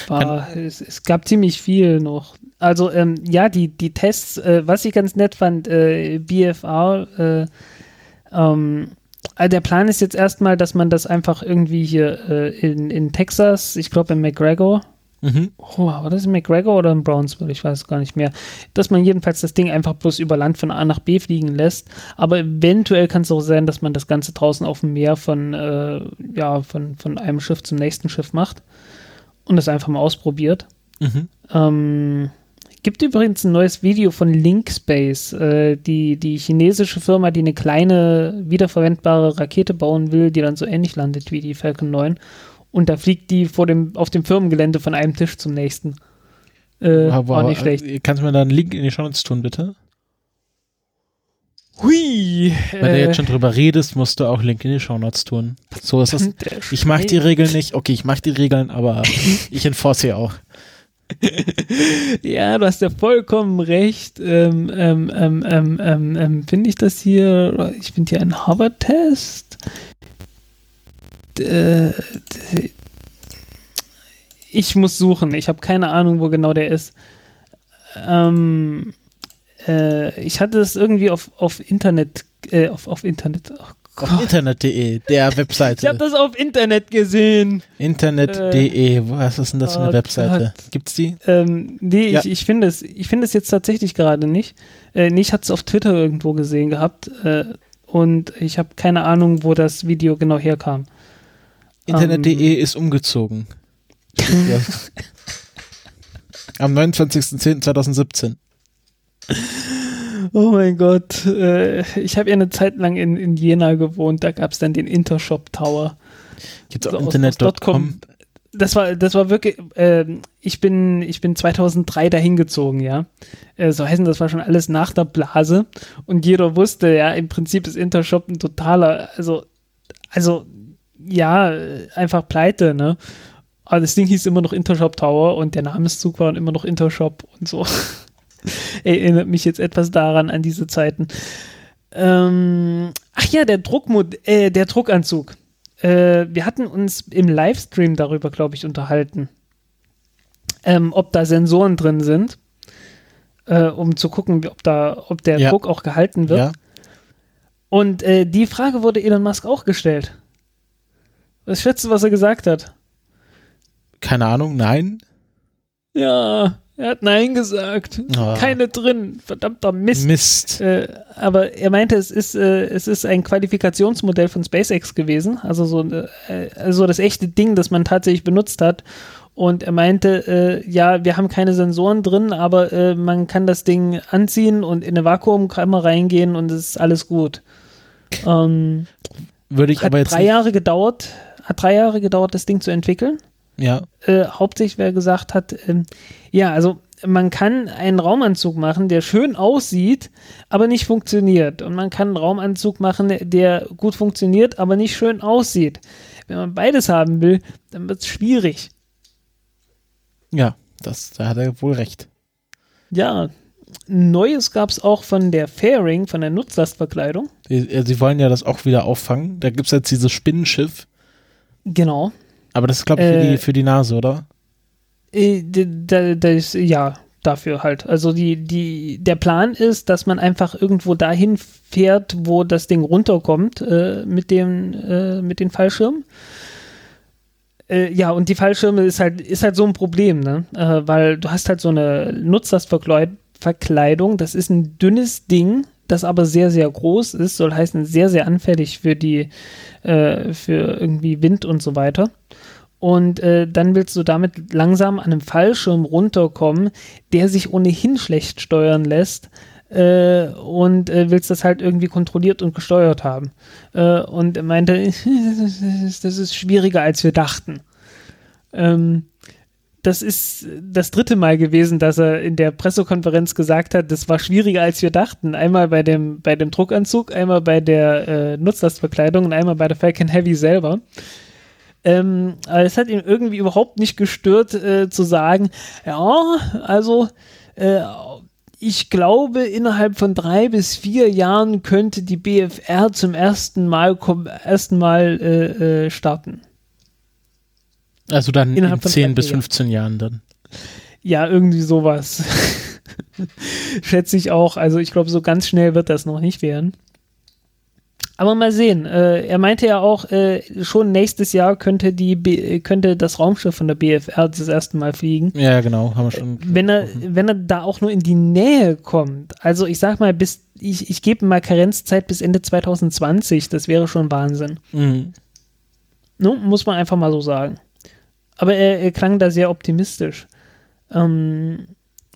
war, es, es gab ziemlich viel noch. Also, ähm, ja, die, die Tests, äh, was ich ganz nett fand, äh, BFR, äh, ähm, also der Plan ist jetzt erstmal, dass man das einfach irgendwie hier äh, in, in Texas, ich glaube in McGregor, Mhm. oh, war das in McGregor oder in Brownsville? Ich weiß es gar nicht mehr. Dass man jedenfalls das Ding einfach bloß über Land von A nach B fliegen lässt. Aber eventuell kann es auch sein, dass man das Ganze draußen auf dem Meer von, äh, ja, von, von einem Schiff zum nächsten Schiff macht und das einfach mal ausprobiert. Mhm. Ähm, gibt übrigens ein neues Video von Linkspace, äh, die, die chinesische Firma, die eine kleine, wiederverwendbare Rakete bauen will, die dann so ähnlich landet wie die Falcon 9. Und da fliegt die vor dem, auf dem Firmengelände von einem Tisch zum nächsten. Äh, Aber, war nicht schlecht. äh, Kannst du mir da einen Link in die Show tun, bitte? Hui! Wenn du jetzt schon drüber redest, musst du auch Link in die Show Notes tun. So ist es. Ich mach die Regeln nicht. Okay, ich mach die Regeln, aber ich enforce sie auch. Ja, du hast ja vollkommen recht. Ähm, ähm, ähm, ähm, ähm, ähm, finde ich das hier? Ich finde hier einen Hover-Test. Äh, Ich muss suchen. Ich habe keine Ahnung, wo genau der ist. Ähm, äh, ich hatte es irgendwie auf, auf Internet, äh, auf, auf Internet. Oh Auf Gott. internet.de, der Ich habe Webseite. das auf Internet gesehen. Internet.de, was ist denn das für eine Oh Webseite? Gibt's die? Ähm, nee, Ja. ich, ich finde es, ich finde es jetzt tatsächlich gerade nicht. Äh, nee, ich hatte es auf Twitter irgendwo gesehen gehabt äh, und ich habe keine Ahnung, wo das Video genau herkam. Internet.de ist umgezogen. Am 29.10.2017. Oh mein Gott, äh, ich habe ja eine Zeit lang in, in Jena gewohnt, da gab es dann den Intershop Tower. Gibt's So auch aus Internet.com? Das war, das war wirklich, ähm, ich bin, ich bin 2003 dahin gezogen, ja. Äh, so heißen, das war schon alles nach der Blase und jeder wusste, ja, im Prinzip ist Intershop ein totaler, also, also, ja, einfach pleite, ne. Aber das Ding hieß immer noch Intershop Tower und der Namenszug war immer noch Intershop und so. Erinnert mich jetzt etwas daran, an diese Zeiten. Ähm, ach ja, der Druckmod äh, der Druckanzug. Äh, wir hatten uns im Livestream darüber, glaube ich, unterhalten, ähm, ob da Sensoren drin sind, äh, um zu gucken, ob da, ob der Ja. Druck auch gehalten wird. Ja. Und äh, die Frage wurde Elon Musk auch gestellt. Was schätzt du, was er gesagt hat? keine Ahnung, nein. Ja, er hat Nein gesagt. Oh. Keine drin. Verdammter Mist. Mist. Äh, aber er meinte, es ist, äh, es ist ein Qualifikationsmodell von SpaceX gewesen. Also so äh, also das echte Ding, das man tatsächlich benutzt hat. Und er meinte, äh, ja, wir haben keine Sensoren drin, aber äh, man kann das Ding anziehen und in eine Vakuumkammer reingehen und es ist alles gut. Ähm, Würde ich hat aber jetzt. drei Jahre gedauert, hat drei Jahre gedauert, das Ding zu entwickeln. ja. Äh, hauptsächlich, wer gesagt hat, ähm, ja, also man kann einen Raumanzug machen, der schön aussieht, aber nicht funktioniert. Und man kann einen Raumanzug machen, der gut funktioniert, aber nicht schön aussieht. Wenn man beides haben will, dann wird es schwierig. Ja, das, da hat er wohl recht. Ja, Neues gab es auch von der Fairing, von der Nutzlastverkleidung. Sie, äh, sie wollen ja das auch wieder auffangen. Da gibt es jetzt dieses Spinnenschiff. Genau. Aber das ist, glaube ich, für, Äh, die, für die Nase, oder? Äh, d- d- Das, ja, dafür halt. Also die, die, der Plan ist, dass man einfach irgendwo dahin fährt, wo das Ding runterkommt äh, mit, dem, äh, mit den Fallschirmen. Äh, ja, und die Fallschirme ist halt, ist halt so ein Problem, ne? Äh, weil du hast halt so eine Nutzlastverkleidung, das ist ein dünnes Ding, das aber sehr, sehr groß ist, soll heißen sehr, sehr anfällig für die, äh, für irgendwie Wind und so weiter. Und äh, dann willst du damit langsam an einem Fallschirm runterkommen, der sich ohnehin schlecht steuern lässt. Äh, und äh, willst das halt irgendwie kontrolliert und gesteuert haben. Äh, und er meinte, das ist schwieriger, als wir dachten. Ähm, das ist das dritte Mal gewesen, dass er in der Pressekonferenz gesagt hat, das war schwieriger, als wir dachten. Einmal bei dem, bei dem Druckanzug, einmal bei der äh, Nutzlastverkleidung und einmal bei der Falcon Heavy selber. Ähm, aber es hat ihn irgendwie überhaupt nicht gestört, äh, zu sagen, ja, also äh, ich glaube, innerhalb von drei bis vier Jahren könnte die BFR zum ersten Mal, ersten Mal äh, äh, starten. Also dann Innerhalb in von 10 drei, bis vier Jahren. 15 Jahren dann. Ja, irgendwie sowas. Schätze ich auch. Also ich glaube, so ganz schnell wird das noch nicht werden. Aber mal sehen. Äh, er meinte ja auch, äh, schon nächstes Jahr könnte, die B könnte das Raumschiff von der BFR das erste Mal fliegen. Ja, genau, haben wir schon. Wenn er, wenn er da auch nur in die Nähe kommt, also ich sag mal, bis ich, ich gebe mal Karenzzeit bis Ende 2020, das wäre schon Wahnsinn. Mhm. Ne? Muss man einfach mal so sagen. Aber er, er klang da sehr optimistisch. Ähm,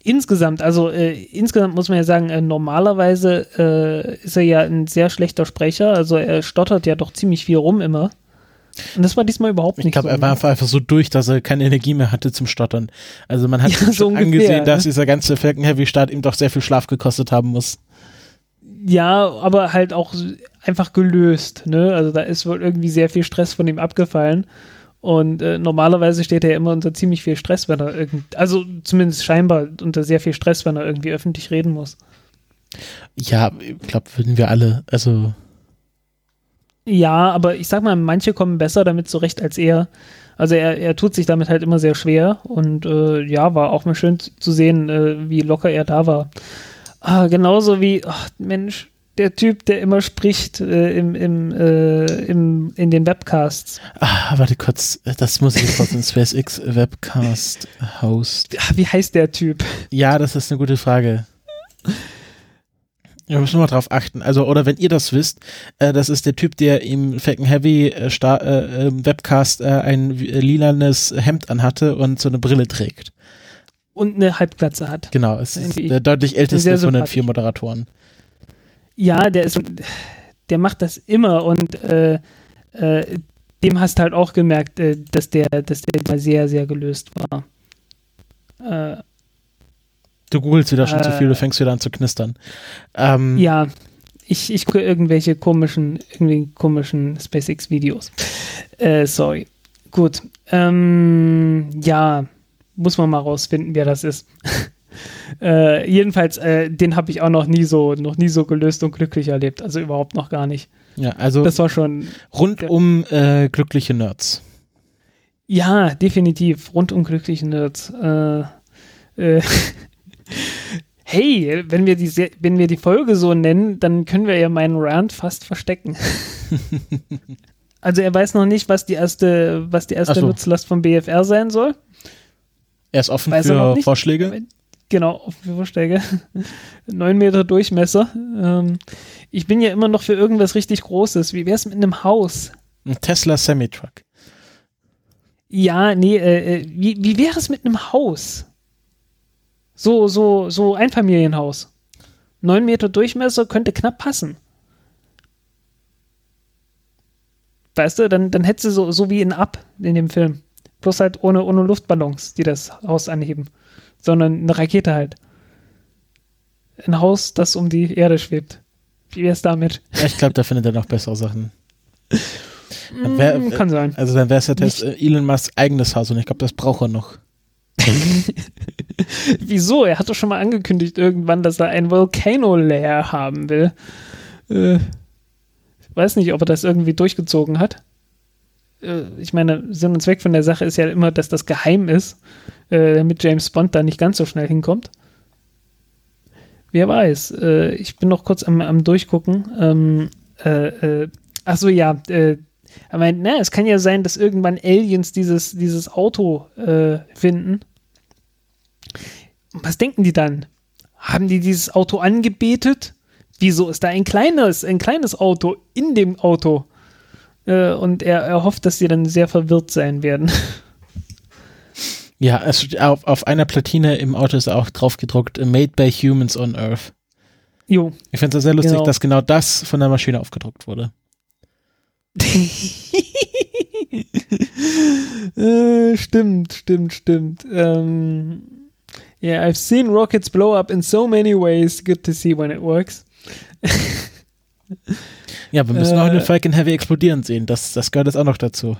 insgesamt, also äh, insgesamt muss man ja sagen, äh, normalerweise äh, ist er ja ein sehr schlechter Sprecher, also er stottert ja doch ziemlich viel rum immer. Und das war diesmal überhaupt Ich nicht glaube, so. er war einfach, so durch, dass er keine Energie mehr hatte zum Stottern. Also man hat Ja, so ungefähr, angesehen, ne? dass dieser ganze Falcon Heavy Start ihm doch sehr viel Schlaf gekostet haben muss. Ja, aber halt auch einfach gelöst, ne? Also da ist wohl irgendwie sehr viel Stress von ihm abgefallen. Und äh, normalerweise steht er immer unter ziemlich viel Stress, wenn er irgend, also zumindest scheinbar unter sehr viel Stress, wenn er irgendwie öffentlich reden muss. Ja, ich glaube, würden wir alle. Also Ja, aber ich sag mal, manche kommen besser damit zurecht als er. Also er, er tut sich damit halt immer sehr schwer und äh, ja, war auch mal schön zu zu sehen, äh, wie locker er da war. Ah, genauso wie, ach, Mensch, der Typ, der immer spricht äh, im, im, äh, im, in den Webcasts. Ah, warte kurz, das muss ich kurz in SpaceX Webcast Host. Ah, wie heißt der Typ? Ja, das ist eine gute Frage. Wir müssen mal drauf achten. Also, oder wenn ihr das wisst, äh, das ist der Typ, der im Falcon Heavy äh, äh, Webcast äh, ein äh, lilanes Hemd anhatte und so eine Brille trägt. Und eine Halbglatze hat. Genau, es ist der deutlich älteste von den vier Moderatoren. Ja, der ist, der macht das immer und äh, äh, dem hast halt auch gemerkt, äh, dass der, dass der mal sehr, sehr gelöst war. Äh, Du googelst wieder schon zu viel, du Äh. fängst wieder an zu knistern. Ähm, Ja, ich, ich gucke irgendwelche komischen, irgendwie komischen SpaceX-Videos. Äh, sorry. Gut. Ähm, ja, muss man mal rausfinden, wer das ist. äh, jedenfalls, äh, den habe ich auch noch nie so, noch nie so gelöst und glücklich erlebt. Also überhaupt noch gar nicht. ja, also Das war schon, rund um äh, glückliche Nerds. ja, definitiv. Rundum glückliche Nerds. Äh, äh, hey, wenn wir, die, Se- wenn wir die Folge so nennen, dann können wir ja meinen Rant fast verstecken. Also er weiß noch nicht, was die erste, was die erste so. Nutzlast vom BFR sein soll. Er ist offen Weiß für. Vorschläge. Genau, auf Vorschläge. Neun Meter Durchmesser. Ähm, ich bin ja immer noch für irgendwas richtig Großes. Wie wär's mit einem Haus? Ein Tesla Semi-Truck. Ja, nee, äh, äh, wie, wie wäre es mit einem Haus? So, so, so Einfamilienhaus. Neun Meter Durchmesser könnte knapp passen. Weißt du, dann, dann hättest du so, so wie in Up in dem Film. Bloß halt ohne, ohne Luftballons, die das Haus anheben. Sondern eine Rakete halt. Ein Haus, das um die Erde schwebt. Wie wär's damit? Ja, ich glaube, da findet er noch bessere Sachen. Dann wär- Mm, Kann sein. Also dann wäre es ja Tes- äh, Elon Musks eigenes Haus und ich glaube, das braucht er noch. Wieso? Er hat doch schon mal angekündigt irgendwann, dass er ein Volcano Lair haben will. Äh, ich weiß nicht, ob er das irgendwie durchgezogen hat. Äh, ich meine, Sinn und Zweck von der Sache ist ja immer, dass das geheim ist, äh, damit James Bond da nicht ganz so schnell hinkommt. Wer weiß. Äh, ich bin noch kurz am, am Durchgucken. Ähm, äh, äh, ach so, ja. Äh, er meint, na, es kann ja sein, dass irgendwann Aliens dieses, dieses Auto finden. Was denken die dann? Haben die dieses Auto angebetet? Wieso ist da ein kleines, ein kleines Auto in dem Auto? Äh, und er, er hofft, dass sie dann sehr verwirrt sein werden. Ja, es, auf, auf einer Platine im Auto ist auch drauf gedruckt, Made by Humans on Earth. Jo. Ich finde es sehr lustig, Genau. dass genau das von der Maschine aufgedruckt wurde. äh, stimmt, stimmt, stimmt. Ähm, yeah, I've seen rockets blow up in so many ways. Good to see when it works. Ja, wir müssen Äh, auch den Falcon Heavy explodieren sehen. Das, das gehört jetzt auch noch dazu.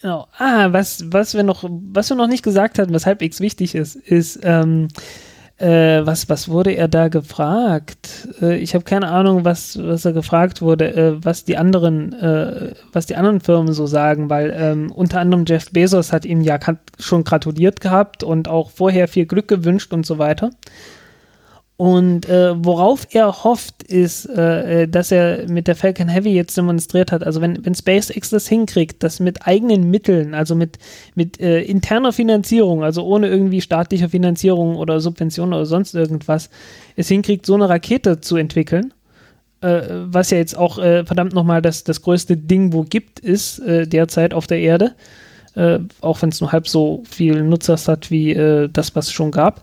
Genau. Ah, was, was wir noch, was wir noch nicht gesagt hatten, was halbwegs wichtig ist, ist, ähm, äh, was, was wurde er da gefragt? Äh, ich habe keine Ahnung, was, was er gefragt wurde, äh, was die anderen, äh, was die anderen Firmen so sagen, weil ähm, unter anderem Jeff Bezos hat ihm ja schon gratuliert gehabt und auch vorher viel Glück gewünscht und so weiter. Und äh, worauf er hofft, ist, äh, äh, dass er mit der Falcon Heavy jetzt demonstriert hat, also wenn, wenn SpaceX das hinkriegt, das mit eigenen Mitteln, also mit, mit äh, interner Finanzierung, also ohne irgendwie staatliche Finanzierung oder Subventionen oder sonst irgendwas, es hinkriegt, so eine Rakete zu entwickeln, äh, was ja jetzt auch äh, verdammt nochmal das, das größte Ding, wo gibt, ist äh, derzeit auf der Erde, äh, auch wenn es nur halb so viel Nutzers hat wie äh, das, was es schon gab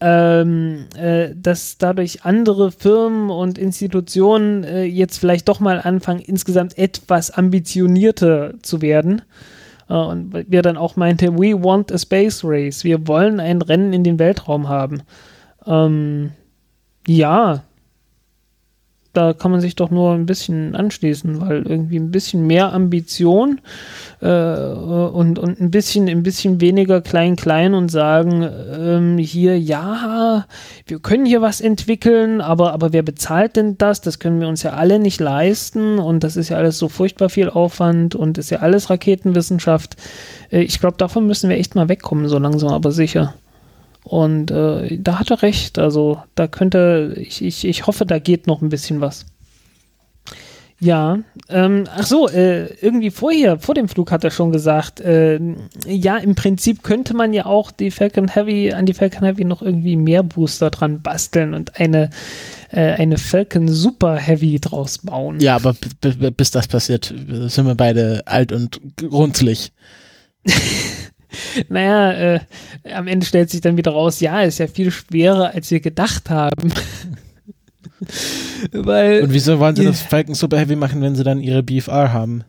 ähm, äh, dass dadurch andere Firmen und Institutionen äh, jetzt vielleicht doch mal anfangen, insgesamt etwas ambitionierter zu werden. Äh, und wir dann auch meinte, we want a space race. Wir wollen ein Rennen in den Weltraum haben. Ähm, ja, da kann man sich doch nur ein bisschen anschließen, weil irgendwie ein bisschen mehr Ambition äh, und, und ein bisschen, ein bisschen weniger klein-klein und sagen, ähm, hier, ja, wir können hier was entwickeln, aber, aber wer bezahlt denn das? Das können wir uns ja alle nicht leisten und das ist ja alles so furchtbar viel Aufwand und ist ja alles Raketenwissenschaft. Äh, ich glaube, davon müssen wir echt mal wegkommen, so langsam aber sicher. Und äh, da hat er recht. Also da könnte, ich, ich, ich hoffe, da geht noch ein bisschen was. Ja, ähm, ach so, äh, irgendwie vorher, vor dem Flug hat er schon gesagt, äh, ja, im Prinzip könnte man ja auch die Falcon Heavy, an die Falcon Heavy noch irgendwie mehr Booster dran basteln und eine, äh, eine Falcon Super Heavy draus bauen. Ja, aber bis das passiert, sind wir beide alt und runzlig. Naja, äh, am Ende stellt sich dann wieder raus, ja, ist ja viel schwerer, als wir gedacht haben. Weil, Und wieso wollen sie das Falcon Super Heavy machen, wenn sie dann ihre BFR haben?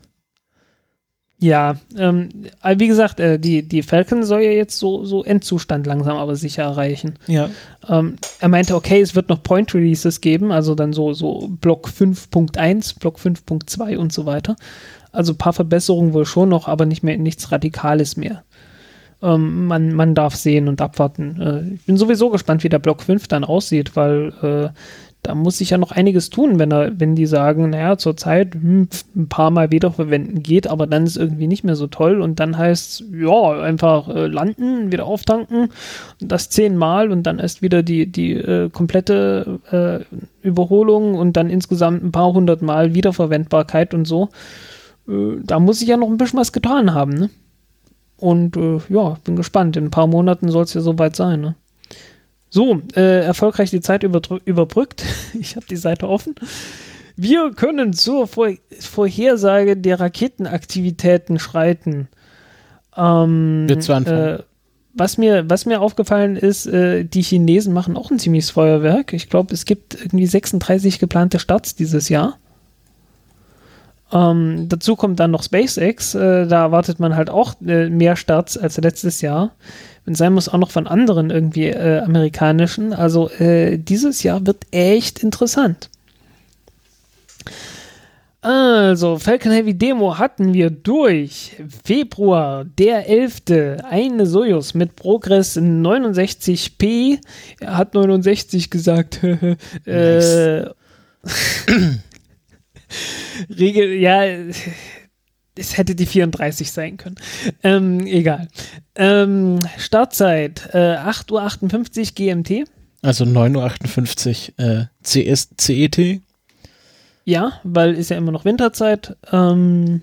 ja, ähm, wie gesagt, äh, die, die Falcon soll ja jetzt so, so Endzustand langsam aber sicher erreichen. Ja. Ähm, er meinte, okay, es wird noch Point Releases geben, also dann so, so Block 5.1, Block 5.2 und so weiter. Also ein paar Verbesserungen wohl schon noch, aber nicht mehr nichts Radikales mehr. Ähm, man, man darf sehen und abwarten. Äh, ich bin sowieso gespannt, wie der Block 5 dann aussieht, weil äh, da muss sich ja noch einiges tun, wenn er, wenn die sagen, naja, zurzeit hm, ein paar Mal wiederverwenden geht, aber dann ist irgendwie nicht mehr so toll und dann heißt ja, einfach äh, landen, wieder auftanken das zehnmal und dann erst wieder die, die äh, komplette äh, Überholung und dann insgesamt ein paar hundert Mal Wiederverwendbarkeit und so. äh, da muss ich ja noch ein bisschen was getan haben, ne? Und äh, ja, bin gespannt. In ein paar Monaten soll es ja soweit sein, ne? So, äh, erfolgreich die Zeit überbrückt. ich habe die Seite offen. Wir können zur Vor Vorhersage der Raketenaktivitäten schreiten. Ähm, Willst du anfangen? Äh, was mir, was mir aufgefallen ist, äh, die Chinesen machen auch ein ziemliches Feuerwerk. Ich glaube, es gibt irgendwie 36 geplante Starts dieses Jahr. Ähm, dazu kommt dann noch SpaceX. Äh, da erwartet man halt auch äh, mehr Starts als letztes Jahr. Wenn sein muss, auch noch von anderen irgendwie äh, amerikanischen. Also äh, dieses Jahr wird echt interessant. Also, Falcon Heavy Demo hatten wir durch. Februar, der 11. Eine Soyuz mit Progress 69p. Er hat 69 gesagt. äh, Regel, ja, es hätte die 34 sein können. Ähm, egal. Ähm, Startzeit äh, 8.58 Uhr GMT. Also 9.58 Uhr äh, CS, CET. Ja, weil ist ja immer noch Winterzeit. Ähm,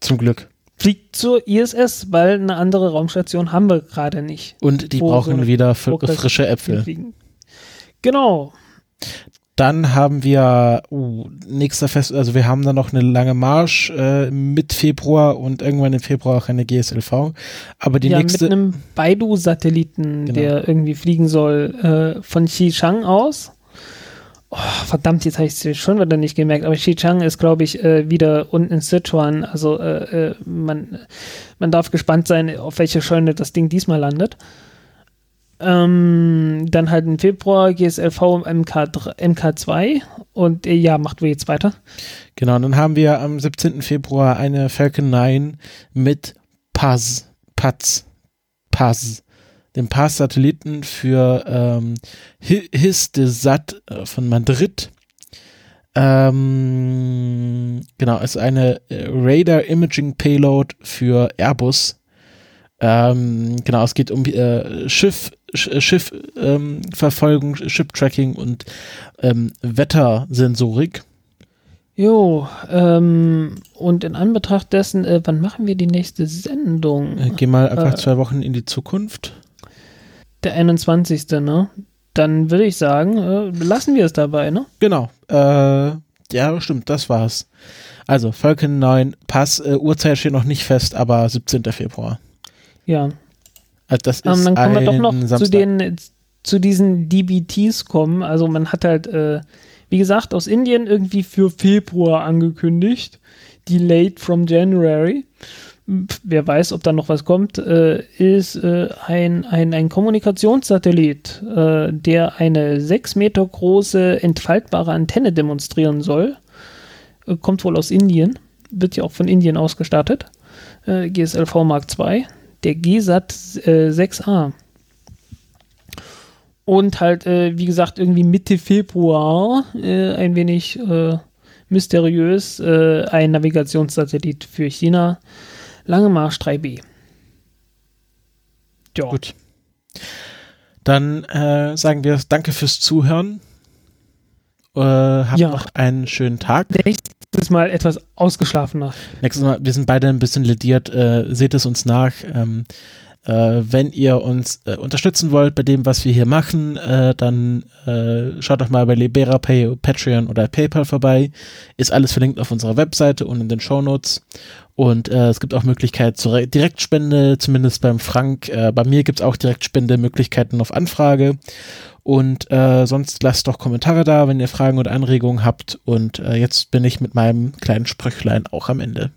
Zum Glück. Fliegt zur ISS, weil eine andere Raumstation haben wir gerade nicht. Und die brauchen so wieder frische Äpfel. Fliegen. Genau. Dann haben wir uh, nächster Fest, also wir haben dann noch eine lange Marsch äh, mit Februar und irgendwann im Februar auch eine GSLV. Aber die ja, nächste. Mit einem Baidu-Satelliten, genau. der irgendwie fliegen soll, äh, von Xishan aus. Oh, verdammt, jetzt habe ich es schon wieder nicht gemerkt, aber Xichang ist, glaube ich, äh, wieder unten in Sichuan. Also äh, äh, man, man darf gespannt sein, auf welche Scheune das Ding diesmal landet. Ähm, dann halt im Februar GSLV MK, MK2 und äh, ja, macht wir jetzt weiter. Genau, dann haben wir am 17. Februar eine Falcon 9 mit Paz, Paz, Paz dem Pass-Satelliten für ähm, HIS äh, von Madrid. Ähm, genau, ist eine äh, Radar Imaging Payload für Airbus. Ähm, genau, es geht um äh, Schiff, Sch Schiffverfolgung, ähm, Ship-Tracking und ähm, Wettersensorik. Jo, ähm, und in Anbetracht dessen, äh, wann machen wir die nächste Sendung? Äh, geh mal einfach äh, zwei Wochen in die Zukunft der 21. Ne? Dann würde ich sagen, äh, lassen wir es dabei, ne? Genau. Äh, ja, stimmt, das war's. Also, Falcon 9, Pass, äh, Uhrzeit steht noch nicht fest, aber 17. Februar. Ja. Also das ist ähm, dann können wir doch noch Samstag. zu den zu diesen DBTs kommen. Also man hat halt, äh, wie gesagt, aus Indien irgendwie für Februar angekündigt. Delayed from January wer weiß, ob da noch was kommt, äh, ist äh, ein, ein, ein Kommunikationssatellit, äh, der eine sechs Meter große entfaltbare Antenne demonstrieren soll. Äh, kommt wohl aus Indien, wird ja auch von Indien ausgestattet. Äh, GSLV Mark II, der GSAT 6A. Äh, Und halt, wie gesagt, irgendwie Mitte Februar ein wenig mysteriös ein Navigationssatellit für China Lange Marsch 3b. Ja. Gut. Dann äh, sagen wir Danke fürs Zuhören. Äh, habt ja. noch einen schönen Tag. Nächstes Mal etwas ausgeschlafener. Nächstes Mal, wir sind beide ein bisschen lediert. Äh, seht es uns nach. Ähm, äh, wenn ihr uns äh, unterstützen wollt bei dem, was wir hier machen, äh, dann äh, schaut doch mal bei LiberaPay, Patreon oder PayPal vorbei. Ist alles verlinkt auf unserer Webseite und in den Show Notes. Und äh, es gibt auch Möglichkeiten zur Direktspende, zumindest beim Frank. Äh, bei mir gibt es auch Direktspende-Möglichkeiten auf Anfrage. Und äh, sonst lasst doch Kommentare da, wenn ihr Fragen oder Anregungen habt. Und äh, jetzt bin ich mit meinem kleinen Sprüchlein auch am Ende.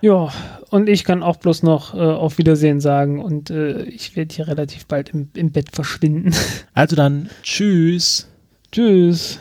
Ja, und ich kann auch bloß noch äh, auf Wiedersehen sagen und äh, ich werde hier relativ bald im, im Bett verschwinden. Also dann, tschüss. Tschüss.